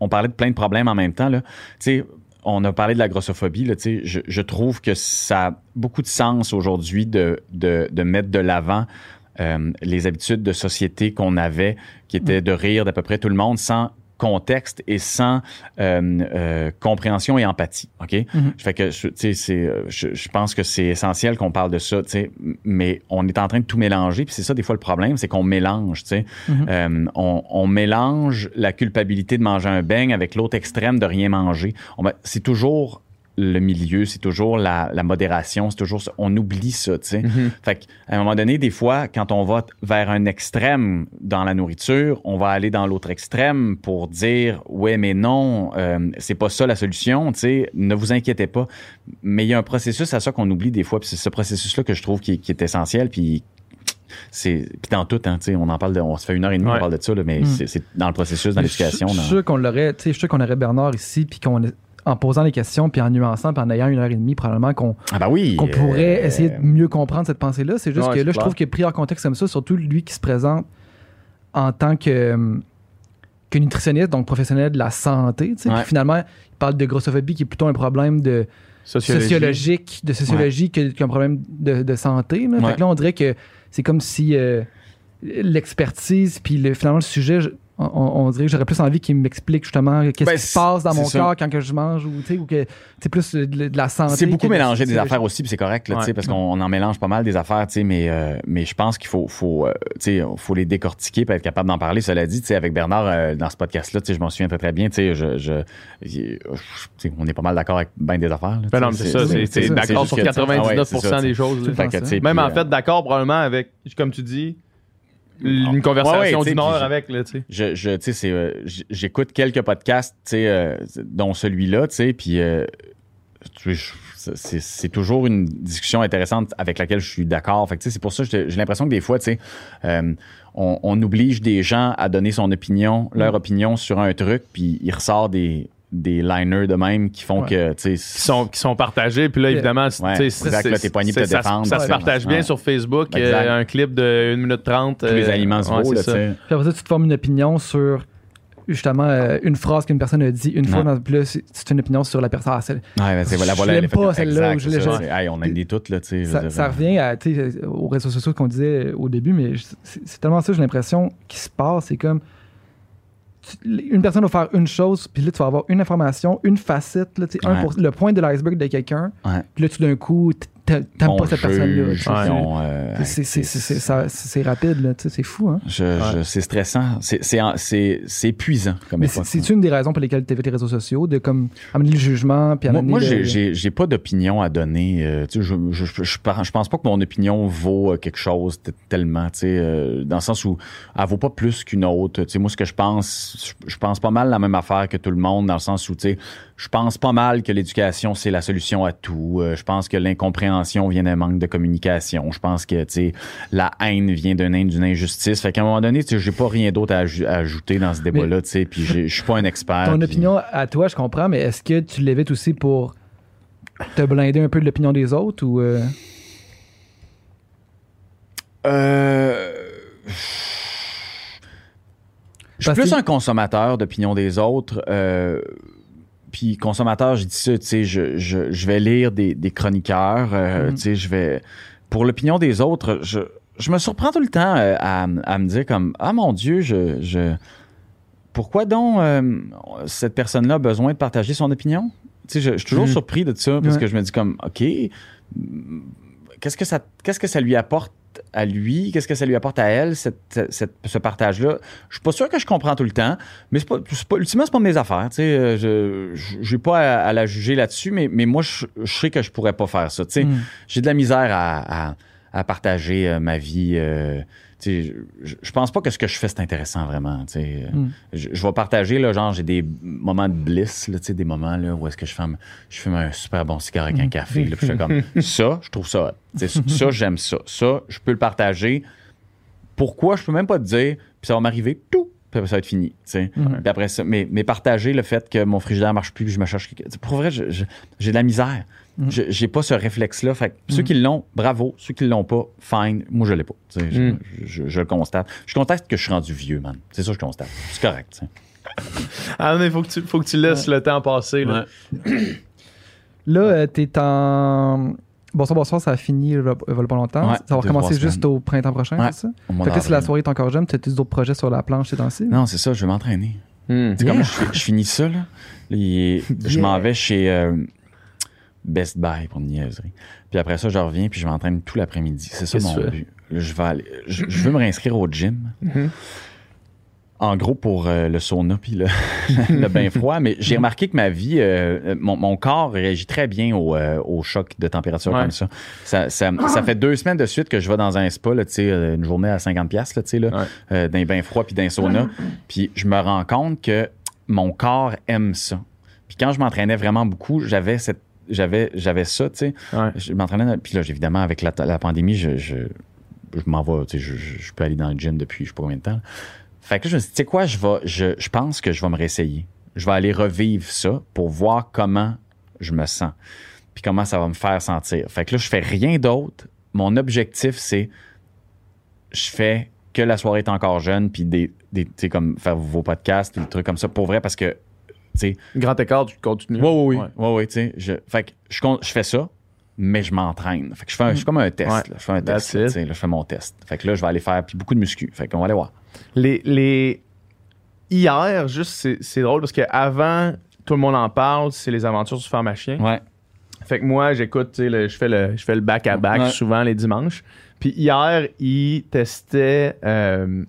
Speaker 4: on parlait de plein de problèmes en même temps, là. Tu sais, on a parlé de la grossophobie, là, tu sais. Je, je trouve que ça a beaucoup de sens aujourd'hui de, de, de mettre de l'avant euh, les habitudes de société qu'on avait, qui étaient de rire d'à peu près tout le monde sans contexte et sans euh, euh, compréhension et empathie. OK?
Speaker 3: Mhm.
Speaker 4: Fait que, je- tu sais, c'est, euh, je, je pense que c'est essentiel qu'on parle de ça, tu sais, mais on est en train de tout mélanger, puis c'est ça des fois le problème, c'est qu'on mélange, tu sais.
Speaker 3: Mhm.
Speaker 4: Euh, on, on mélange la culpabilité de manger un beigne avec l'autre extrême de rien manger. On va- c'est toujours le milieu, c'est toujours la, la modération, c'est toujours ça. On oublie ça, tu sais.
Speaker 2: Mhm.
Speaker 4: Fait qu'à un moment donné, des fois, quand on va vers un extrême dans la nourriture, on va aller dans l'autre extrême pour dire ouais, mais non, euh, c'est pas ça la solution, tu sais. Ne vous inquiétez pas. Mais il y a un processus à ça qu'on oublie des fois, puis c'est ce processus-là que je trouve qui, est- qui est essentiel, puis c'est puis dans tout, hein, on en parle, de, on se fait une heure et demie,
Speaker 2: Ouais.
Speaker 4: on parle de ça, là, mais
Speaker 3: Mm.
Speaker 4: c'est, dans le processus, dans l'éducation.
Speaker 3: Je suis sûr qu'on l'aurait, tu sais, je suis sûr qu'on aurait Bernard ici, puis qu'on en posant les questions, puis en nuançant, puis en ayant une heure et demie, probablement qu'on
Speaker 4: Ah bah oui.
Speaker 3: qu'on pourrait
Speaker 4: euh,
Speaker 3: essayer de mieux comprendre cette pensée-là. C'est juste que là, je trouve que pris en contexte comme ça, surtout lui qui se présente en tant que, euh, que nutritionniste, donc professionnel de la santé, tu sais,
Speaker 4: Ouais.
Speaker 3: finalement, il parle de grossophobie qui est plutôt un problème de
Speaker 2: Sociologie.
Speaker 3: sociologique, de sociologie que- qu'un problème de, de santé. Là. Fait que là, on dirait que c'est comme si euh, l'expertise, puis le- finalement le sujet, je- on, on dirait que j'aurais plus envie qu'il m'explique justement qu'est-ce
Speaker 4: Ben,
Speaker 3: qui se passe dans mon
Speaker 4: ça.
Speaker 3: corps quand que je mange, ou, tu sais, ou que c'est plus de, de la santé.
Speaker 4: C'est beaucoup mélangé des affaires aussi, puis c'est correct, là, tu sais,
Speaker 2: Ouais.
Speaker 4: parce qu'on on en mélange pas mal des affaires, tu sais, mais, euh, mais je pense qu'il faut, faut, euh, tu sais, faut les décortiquer pour être capable d'en parler. Cela dit, tu sais, avec Bernard, euh, dans ce podcast-là, tu sais, je m'en souviens très, très bien, tu sais, je, je, sais, on est pas mal d'accord avec bien des affaires. là,
Speaker 2: Ben non, c'est ça, c'est d'accord sur
Speaker 4: que, tu sais, ah ouais,
Speaker 2: 99%
Speaker 4: c'est ça,
Speaker 2: des choses. là. Même en
Speaker 4: euh,
Speaker 2: fait, d'accord probablement avec, comme tu dis, une
Speaker 4: Ouais,
Speaker 2: conversation
Speaker 4: ouais, tu sais,
Speaker 2: d'une heure avec, là, tu sais.
Speaker 4: je, je tu sais, c'est, euh, j'écoute quelques podcasts, tu sais, euh, dont celui-là, tu sais, puis euh, c'est, c'est toujours une discussion intéressante avec laquelle je suis d'accord. Fait que, tu sais, c'est pour ça que j'ai l'impression que des fois, tu sais, on, on oblige des gens à donner son opinion, leur opinion sur un truc, puis il ressort des des liners de même qui font
Speaker 3: Ouais.
Speaker 4: que, tu sais,
Speaker 2: qui sont, qui sont partagés. Puis là, évidemment, c'est-
Speaker 4: Ouais,
Speaker 2: tu sais,
Speaker 4: exact,
Speaker 2: c'est-
Speaker 4: là, t'es pogné pour te
Speaker 2: ça,
Speaker 4: défendre,
Speaker 2: ça se
Speaker 4: ouais.
Speaker 2: partage bien
Speaker 4: Ouais.
Speaker 2: sur Facebook. euh, un clip de 1 minute 30.
Speaker 4: tous les
Speaker 2: euh,
Speaker 4: aliments se
Speaker 2: ouais,
Speaker 4: là,
Speaker 2: ça.
Speaker 4: tu sais.
Speaker 3: Puis après ça, tu te formes une opinion sur justement euh, une phrase qu'une personne a dit une fois. Dans, puis là, c'est une opinion sur la personne. Ah, c'est-
Speaker 4: Ouais, ben, c'est, voilà,
Speaker 3: Je
Speaker 4: voilà,
Speaker 3: l'aime
Speaker 4: l'effet-
Speaker 3: pas, celle-là, je
Speaker 4: ça,
Speaker 3: je-
Speaker 4: hey, on aime des toutes, là, tu sais. je
Speaker 3: ça, revient à, aux réseaux sociaux qu'on disait au début, mais je- c'est c'est tellement ça, j'ai l'impression, qui se passe. C'est comme. Une personne va faire une chose, puis là, tu vas avoir une information, une facette, là, un pour- le point de l'iceberg de quelqu'un, puis là, tout d'un coup, t'aimes pas cette personne-là. C'est- rapide, c'est fou. Hein?
Speaker 4: je- je- c'est stressant. C'est, épuisant comme
Speaker 3: Mais c'est- c'est une des raisons pour lesquelles tu les réseaux sociaux, de comme amener le jugement, puis
Speaker 4: Moi,
Speaker 3: amener
Speaker 4: moi,
Speaker 3: le-
Speaker 4: j'ai, pas d'opinion à donner. euh, tu sais, je, je, je, je, par- je pense pas que mon opinion vaut euh, quelque chose tellement, tu sais, euh, dans le sens où elle vaut pas plus qu'une autre. Tu sais, moi, ce que je pense, je, je pense pas mal la même affaire que tout le monde, dans le sens où, tu sais, je pense pas mal que l'éducation, c'est la solution à tout. Euh, je pense que l'incompréhension vient d'un manque de communication. Je pense que, la haine vient d'une injustice. Fait qu'à un moment donné, j'ai pas rien d'autre à, aj- à ajouter dans ce débat-là, puis je suis pas un expert.
Speaker 3: Ton opinion à toi, je comprends, mais est-ce que tu l'évites aussi pour te blinder un peu de l'opinion des autres ou euh,
Speaker 4: Euh... Je suis plus
Speaker 3: que-
Speaker 4: un consommateur d'opinion des autres. euh, Puis consommateur, je dis ça, tu sais, je, je, je vais lire des, des chroniqueurs, euh,
Speaker 3: Mhm.
Speaker 4: tu sais, je vais... Pour l'opinion des autres, je, je me surprends tout le temps euh, à, à me dire comme, ah mon Dieu, je... je... Pourquoi donc euh, cette personne-là a besoin de partager son opinion? Tu sais, je, je suis toujours
Speaker 2: Mhm.
Speaker 4: surpris de ça parce
Speaker 3: Ouais.
Speaker 4: que je me dis comme, OK, qu'est-ce que ça qu'est-ce que ça lui apporte à lui? Qu'est-ce que ça lui apporte à elle cette, cette- ce partage là je suis pas sûr que je comprends tout le temps mais c'est pas, pas ultimement c'est pas mes affaires tu sais euh, je j'ai pas à, à la juger là-dessus mais, mais moi je, je sais que je pourrais pas faire ça tu sais.
Speaker 3: Hmm.
Speaker 4: j'ai de la misère à, à- à partager euh, ma vie euh, je, je pense pas que ce que je fais c'est intéressant vraiment tu sais.
Speaker 3: Mm.
Speaker 4: je, je vais partager là, genre j'ai des moments de bliss là, des moments là où est-ce que je fume je fume un super bon cigare avec un café là, puis je fais comme *laughs* ça je trouve ça ça j'aime ça. Ça je peux le partager. Pourquoi je peux même pas te dire puis ça va m'arriver tout ça va être fini après ça mais, mais partager le fait que mon frigidaire marche plus puis je me cherche pour vrai j'ai de la misère
Speaker 3: Mhm.
Speaker 4: Je- j'ai pas ce réflexe là fait que ceux
Speaker 3: Mhm.
Speaker 4: qui l'ont bravo ceux qui l'ont pas fine moi je l'ai pas sais, je- je, je le constate je constate que je suis rendu vieux man c'est ça que je constate c'est correct. *laughs*
Speaker 2: Ah, mais faut que tu, faut que tu laisses le temps passer. Là. *clears throat*
Speaker 3: Là, euh, t'es en. Bonsoir, bonsoir, ça a fini il a il pas longtemps.
Speaker 4: Ouais,
Speaker 3: ça va recommencer juste au printemps prochain,
Speaker 4: Ouais,
Speaker 3: c'est ça? Fait que si la soirée est encore jeune, tu as d'autres projets sur la planche ces temps-ci?
Speaker 4: non c'est ça je vais m'entraîner
Speaker 2: Hmm.
Speaker 4: C'est comme là, je, je finis ça, là. *laughs* Je m'en vais chez euh, Best Buy pour une niaiserie. Puis après ça, je reviens puis je m'entraîne tout l'après-midi. C'est ça mon but. Là, je, vais aller, je, je veux me réinscrire au gym.
Speaker 2: Mhm.
Speaker 4: En gros, pour euh, le sauna puis le, *laughs* le bain froid. Mais j'ai remarqué que ma vie, euh, mon, mon corps réagit très bien au, euh, au choc de température
Speaker 2: Ouais.
Speaker 4: comme ça. Ça, ça. ça fait deux semaines de suite que je vais dans un spa, là, euh, une journée à 50$, là, tu sais, là,
Speaker 2: Ouais.
Speaker 4: euh, d'un bain froid puis d'un sauna. Puis je me rends compte que mon corps aime ça. Puis quand je m'entraînais vraiment beaucoup, j'avais cette j'avais j'avais ça, tu sais.
Speaker 2: Ouais.
Speaker 4: Je m'entraînais puis là évidemment avec la, la pandémie, je, je, je m'en vais, je, je peux aller dans le gym depuis je sais pas combien de temps. Fait que là, je me suis dit, tu sais quoi, je vais je, je pense que je vais me réessayer. Je vais aller revivre ça pour voir comment je me sens. Puis comment ça va me faire sentir. Fait que là, je fais rien d'autre. Mon objectif, c'est je fais que la soirée est encore jeune, puis des, des comme faire vos podcasts, des trucs comme ça, pour vrai, parce que, tu sais,
Speaker 2: Grand écart, tu continues.
Speaker 4: oui, oui, oui,
Speaker 2: Ouais.
Speaker 4: tu sais, je, fait que je fais ça, mais je m'entraîne. Fait que je fais un, je suis comme un test,
Speaker 2: Ouais.
Speaker 4: là. je fais un test, là, je fais mon test. Fait que là, je vais aller faire, puis beaucoup de muscu. Fait qu'on va aller voir.
Speaker 2: Les, les... Hier, juste, c'est, c'est drôle parce qu'avant, tout le monde en parle, c'est les aventures sur Pharmacien.
Speaker 4: Ouais.
Speaker 2: Fait que moi, j'écoute, tu sais, le- je fais le, je fais le back-à-back
Speaker 4: Ouais.
Speaker 2: souvent les dimanches. Puis hier, il testait euh,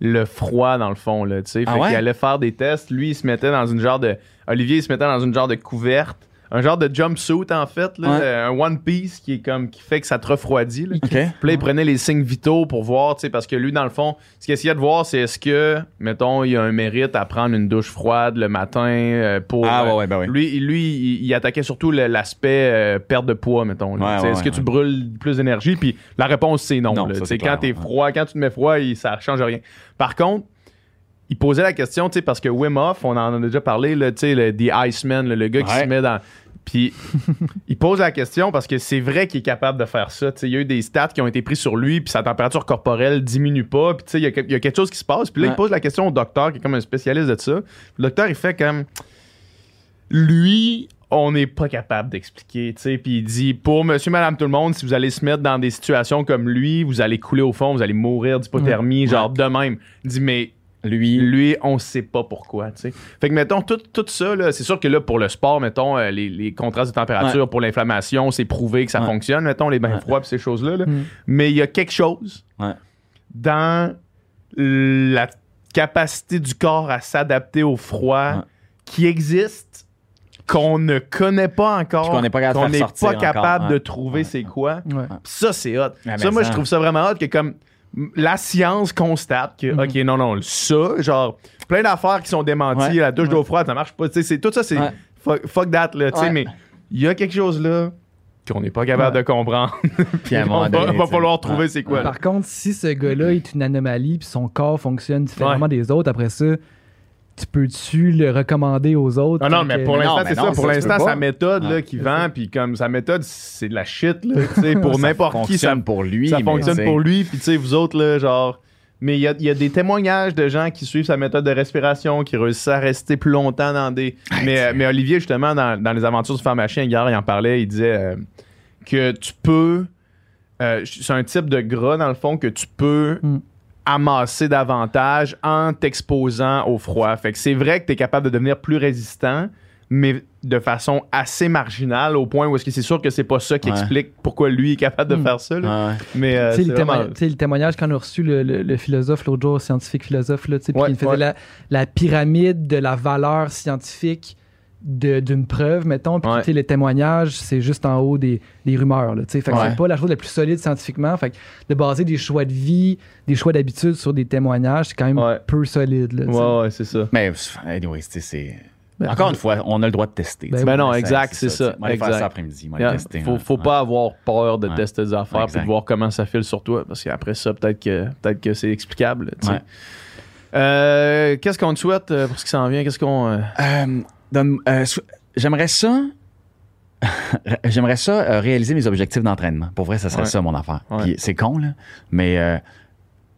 Speaker 2: le froid dans le fond, là, tu sais. Fait
Speaker 4: Ah ouais?
Speaker 2: qu'il allait faire des tests. Lui, il se mettait dans une genre de... Olivier, il se mettait dans une genre de couverte. Un genre de jumpsuit, en fait, là,
Speaker 4: Ouais.
Speaker 2: un One Piece qui est comme qui fait que ça te refroidit. là. Puis là, il prenait les signes vitaux pour voir, tu sais, parce que lui, dans le fond, ce qu'il essayait de voir, c'est est-ce que, mettons, il y a un mérite à prendre une douche froide le matin euh, pour.
Speaker 4: Ah,
Speaker 2: euh,
Speaker 4: ouais, ben oui.
Speaker 2: Lui, lui il, il attaquait surtout l'aspect euh, perte de poids, mettons.
Speaker 4: Ouais,
Speaker 2: Tu est-ce que tu brûles plus d'énergie? Puis la réponse, c'est non.
Speaker 4: Non, ça,
Speaker 2: Tu quand t'es
Speaker 4: ouais.
Speaker 2: froid, quand tu te mets froid, il- ça change rien. Par contre, il posait la question, tu sais, parce que Wim Hof, on en a déjà parlé, tu sais, le The Iceman, là, le gars qui
Speaker 4: Ouais.
Speaker 2: se met dans. Puis *laughs* il pose la question parce que c'est vrai qu'il est capable de faire ça. Tu sais, il y a eu des stats qui ont été pris sur lui, puis sa température corporelle diminue pas. Puis tu sais, il y, a il y a quelque chose qui se passe. Puis là, il pose la question au docteur, qui est comme un spécialiste de ça. Le docteur, il fait comme. Lui, on n'est pas capable d'expliquer. tu sais. Puis il dit pour monsieur, madame, tout le monde, si vous allez se mettre dans des situations comme lui, vous allez couler au fond, vous allez mourir d'hypothermie, genre de même. Il dit, mais
Speaker 4: Lui,
Speaker 2: lui, on sait pas pourquoi, tu sais. Fait que, mettons, tout, tout ça, là, c'est sûr que là, pour le sport, mettons, euh, les, les contrastes de température, pour l'inflammation, c'est prouvé que ça
Speaker 4: Ouais.
Speaker 2: fonctionne, mettons, les bains
Speaker 4: Ouais.
Speaker 2: froids pis ces choses-là. là.
Speaker 3: Mm.
Speaker 2: Mais il y a quelque chose dans la capacité du corps à s'adapter au froid qui existe qu'on ne connaît pas encore,
Speaker 4: qu'on n'est pas capable de
Speaker 2: qu'on
Speaker 4: faire
Speaker 2: n'est
Speaker 4: sortir
Speaker 2: pas capable
Speaker 4: encore,
Speaker 2: de
Speaker 4: ouais.
Speaker 2: trouver c'est quoi. Pis Ça, c'est hot. Ça, moi, je trouve ça vraiment hot que comme la science constate que,
Speaker 3: Mhm.
Speaker 2: OK, non, non, ça, genre, plein d'affaires qui sont démenties,
Speaker 4: Ouais.
Speaker 2: la douche d'eau froide, ça marche pas. Tu sais, c'est- tout ça, c'est
Speaker 4: Ouais.
Speaker 2: fuck, fuck that, là, tu sais,
Speaker 4: Ouais.
Speaker 2: mais il y a quelque chose là qu'on n'est pas capable
Speaker 3: Ouais.
Speaker 2: de comprendre. *laughs*
Speaker 4: Puis à un
Speaker 2: on
Speaker 4: moment
Speaker 2: va,
Speaker 4: donné,
Speaker 2: va falloir trouver
Speaker 4: Ouais.
Speaker 2: c'est quoi.
Speaker 3: Par contre, si ce gars-là est une anomalie puis son corps fonctionne différemment des autres, après ça, tu peux-tu le recommander aux autres?
Speaker 2: Non, non,
Speaker 3: quand
Speaker 2: mais pour l'instant,
Speaker 4: non,
Speaker 2: c'est ça.
Speaker 4: non,
Speaker 2: Pour l'instant, sa méthode là, qui vend, puis comme sa méthode, c'est de la shit, là, *laughs* pour n'importe qui. Ça,
Speaker 4: fonctionne pour lui.
Speaker 2: ça fonctionne pour lui, puis tu sais, vous autres, là, genre. Mais il y a, il y a des témoignages de gens qui suivent sa méthode de respiration, qui réussissent à rester plus longtemps dans des. mais, mais Olivier, justement, dans, dans les aventures du pharmacien, hier, il en parlait, il disait euh, que tu peux. euh, c'est un type de gras, dans le fond, que tu peux
Speaker 3: Mm.
Speaker 2: Amasser davantage en t'exposant au froid. Fait que c'est vrai que tu es capable de devenir plus résistant, mais de façon assez marginale, au point où est-ce que c'est sûr que c'est pas ça qui
Speaker 4: Ouais.
Speaker 2: explique pourquoi lui est capable de
Speaker 3: Mm.
Speaker 2: faire ça. là.
Speaker 4: Ouais, ouais.
Speaker 2: Mais euh, c'est
Speaker 3: le,
Speaker 2: vraiment-
Speaker 3: témoignage- le qu'on a reçu le, le- le philosophe l'autre jour, scientifique philosophe, là, tu sais, puis
Speaker 2: Ouais,
Speaker 3: il faisait
Speaker 2: ouais.
Speaker 3: la, la pyramide de la valeur scientifique d'une preuve, mettons, puis
Speaker 2: Ouais.
Speaker 3: tu sais, le témoignage, c'est juste en haut des, des rumeurs. Là, tu sais. fait que
Speaker 4: Ouais.
Speaker 3: c'est pas la chose la plus solide scientifiquement. Fait que de baser des choix de vie, des choix d'habitude sur des témoignages, c'est quand même
Speaker 2: Ouais.
Speaker 3: peu solide. Là.
Speaker 2: Ouais, ouais, c'est ça.
Speaker 4: Mais, anyway, c'est- c'est.
Speaker 3: Ben,
Speaker 4: Encore une fois, on a le droit de tester.
Speaker 3: Ben.
Speaker 2: Ben non, exact, c'est ça.
Speaker 4: Moi, faire
Speaker 2: exact.
Speaker 4: ça après-midi.
Speaker 2: Yeah.
Speaker 4: tester.
Speaker 2: faut
Speaker 4: ouais.
Speaker 2: faut
Speaker 4: Ouais.
Speaker 2: pas avoir peur de
Speaker 4: Ouais.
Speaker 2: tester des affaires
Speaker 4: Exact.
Speaker 2: puis de voir comment ça file sur toi parce qu'après ça peut-être que peut-être que c'est explicable.
Speaker 4: Ouais.
Speaker 2: Euh, qu'est-ce qu'on te souhaite euh, pour ce qui s'en vient? Qu'est-ce qu'on euh,
Speaker 4: Euh, donne- euh, J'aimerais ça. *laughs* J'aimerais ça euh, réaliser mes objectifs d'entraînement. Pour vrai, ça serait
Speaker 2: Ouais.
Speaker 4: ça mon affaire.
Speaker 2: Ouais.
Speaker 4: Puis C'est con, là. Mais euh,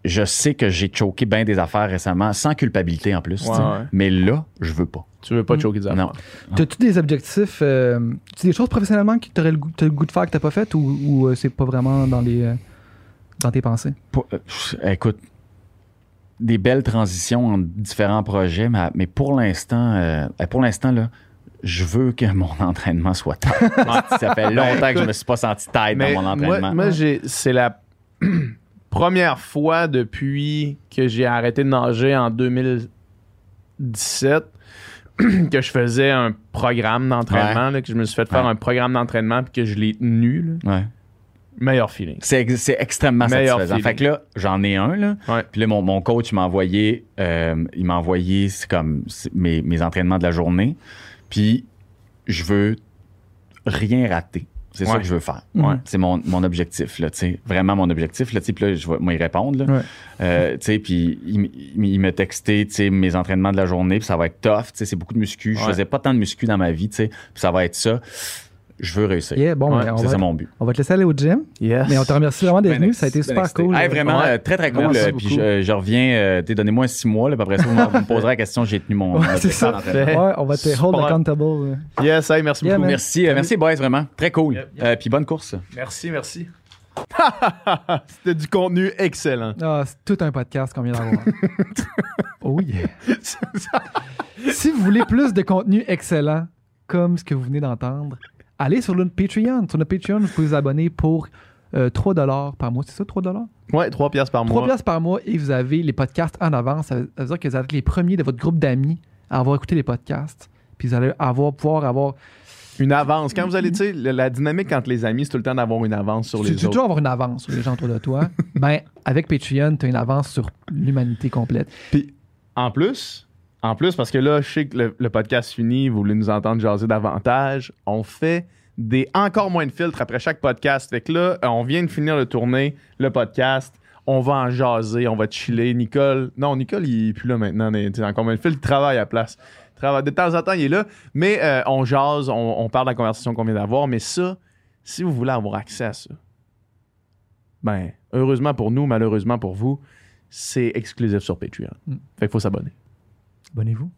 Speaker 4: je sais que j'ai choqué bien des affaires récemment, sans culpabilité en plus.
Speaker 2: Ouais.
Speaker 4: Mais là, je veux pas.
Speaker 2: tu veux pas te
Speaker 3: Mm.
Speaker 2: choquer des affaires
Speaker 4: Non.
Speaker 3: T'as-tu des objectifs, euh, tu des choses professionnellement que tu le, goût- t'as le goût de faire que t'as pas fait ou, ou, euh, c'est pas vraiment dans les euh, dans tes pensées?
Speaker 4: Pour- euh, écoute, des belles transitions entre différents projets, mais, mais pour l'instant, euh, pour l'instant, là, je veux que mon *laughs* entraînement soit tight. Ça fait longtemps que je me suis pas senti tight
Speaker 2: mais
Speaker 4: dans mon entraînement.
Speaker 2: moi, j'ai c'est la *clears throat* première fois depuis que j'ai arrêté de nager en 2017 *clears throat* que je faisais un programme d'entraînement là, que je me suis fait faire
Speaker 4: Ouais.
Speaker 2: un programme d'entraînement puis que je l'ai tenu là.
Speaker 4: Ouais.
Speaker 2: Meilleur feeling
Speaker 4: C'est ex- c'est extrêmement
Speaker 2: Meilleur
Speaker 4: satisfaisant.
Speaker 2: feeling.
Speaker 4: Fait que là, j'en ai un, là.
Speaker 2: Ouais.
Speaker 4: Puis là, mon, mon coach m'a envoyé, euh, il m'a envoyé c'est comme c'est mes, mes entraînements de la journée. Puis je veux rien rater. C'est ça que je veux faire.
Speaker 3: Ouais.
Speaker 4: C'est mon, mon objectif, là. Vraiment mon objectif, là. Puis là, je vais moi, y répondre, là.
Speaker 3: Ouais.
Speaker 4: Euh, puis il, il, il m'a texté, tu sais, mes entraînements de la journée, puis ça va être tough, c'est beaucoup de muscu. Je faisais pas tant de muscu dans ma vie. Puis ça va être ça. Je veux réussir.
Speaker 3: Yeah, bon,
Speaker 2: Ouais,
Speaker 3: ben,
Speaker 4: C'est ça mon but.
Speaker 3: on va te laisser aller au gym.
Speaker 2: yes
Speaker 3: Mais on te remercie vraiment d'être
Speaker 4: Ben
Speaker 3: venu. Ça a été
Speaker 4: ben
Speaker 3: super
Speaker 4: excité.
Speaker 3: cool.
Speaker 4: Hey, vraiment,
Speaker 2: Ouais.
Speaker 4: euh, très, très cool.
Speaker 2: Merci
Speaker 4: euh, Puis
Speaker 2: beaucoup.
Speaker 4: je, je reviens, euh, donnez-moi six mois, là, puis après ça, vous me, poserez la question, j'ai tenu mon.
Speaker 3: Ouais, c'est ça. Ouais, on va te hold
Speaker 2: Super.
Speaker 3: accountable. euh.
Speaker 2: yes hey, merci
Speaker 3: Yeah,
Speaker 2: beaucoup
Speaker 3: man.
Speaker 4: Merci, euh, merci, boys, vraiment. Très cool.
Speaker 2: Yep, yep.
Speaker 4: Euh, puis bonne course.
Speaker 2: Merci, merci. *laughs* C'était du contenu excellent.
Speaker 3: Ah, c'est tout un podcast qu'on vient d'avoir. *laughs* oh yeah. si vous voulez plus de contenu excellent, comme ce que vous venez d'entendre, allez sur notre Patreon. Sur notre Patreon, vous pouvez vous abonner pour euh, 3 par mois. C'est ça, 3
Speaker 2: ouais, 3 piastres par
Speaker 3: 3
Speaker 2: mois.
Speaker 3: piastres par mois et vous avez les podcasts en avance. Ça veut ça veut dire que vous êtes les premiers de votre groupe d'amis à avoir écouté les podcasts. Puis vous allez avoir, pouvoir avoir.
Speaker 2: Une avance. Quand vous allez, tu sais, la, dynamique entre les amis, c'est tout le temps d'avoir une avance sur
Speaker 3: Tu
Speaker 2: les
Speaker 3: tu
Speaker 2: autres.
Speaker 3: toujours avoir une avance sur les gens autour de toi. *laughs* ben, avec Patreon, tu as une avance sur l'humanité complète.
Speaker 2: Puis, en plus, en plus, parce que là, je sais que le, le podcast finit, vous voulez nous entendre jaser davantage, on fait des encore moins de filtres après chaque podcast. Fait que là, on vient de finir de tourner le podcast. on va en jaser, on va chiller. Nicole, non, Nicole, il est plus là maintenant. tu sais, Dans combien de il travaille à la place. Il travaille- De temps en temps, il est là. Mais euh, on jase, on, on parle de la conversation qu'on vient d'avoir. Mais ça, si vous voulez avoir accès à ça, ben, heureusement pour nous, malheureusement pour vous, c'est exclusif sur Patreon.
Speaker 3: Mm.
Speaker 2: Fait qu'il faut s'abonner.
Speaker 3: Abonnez-vous.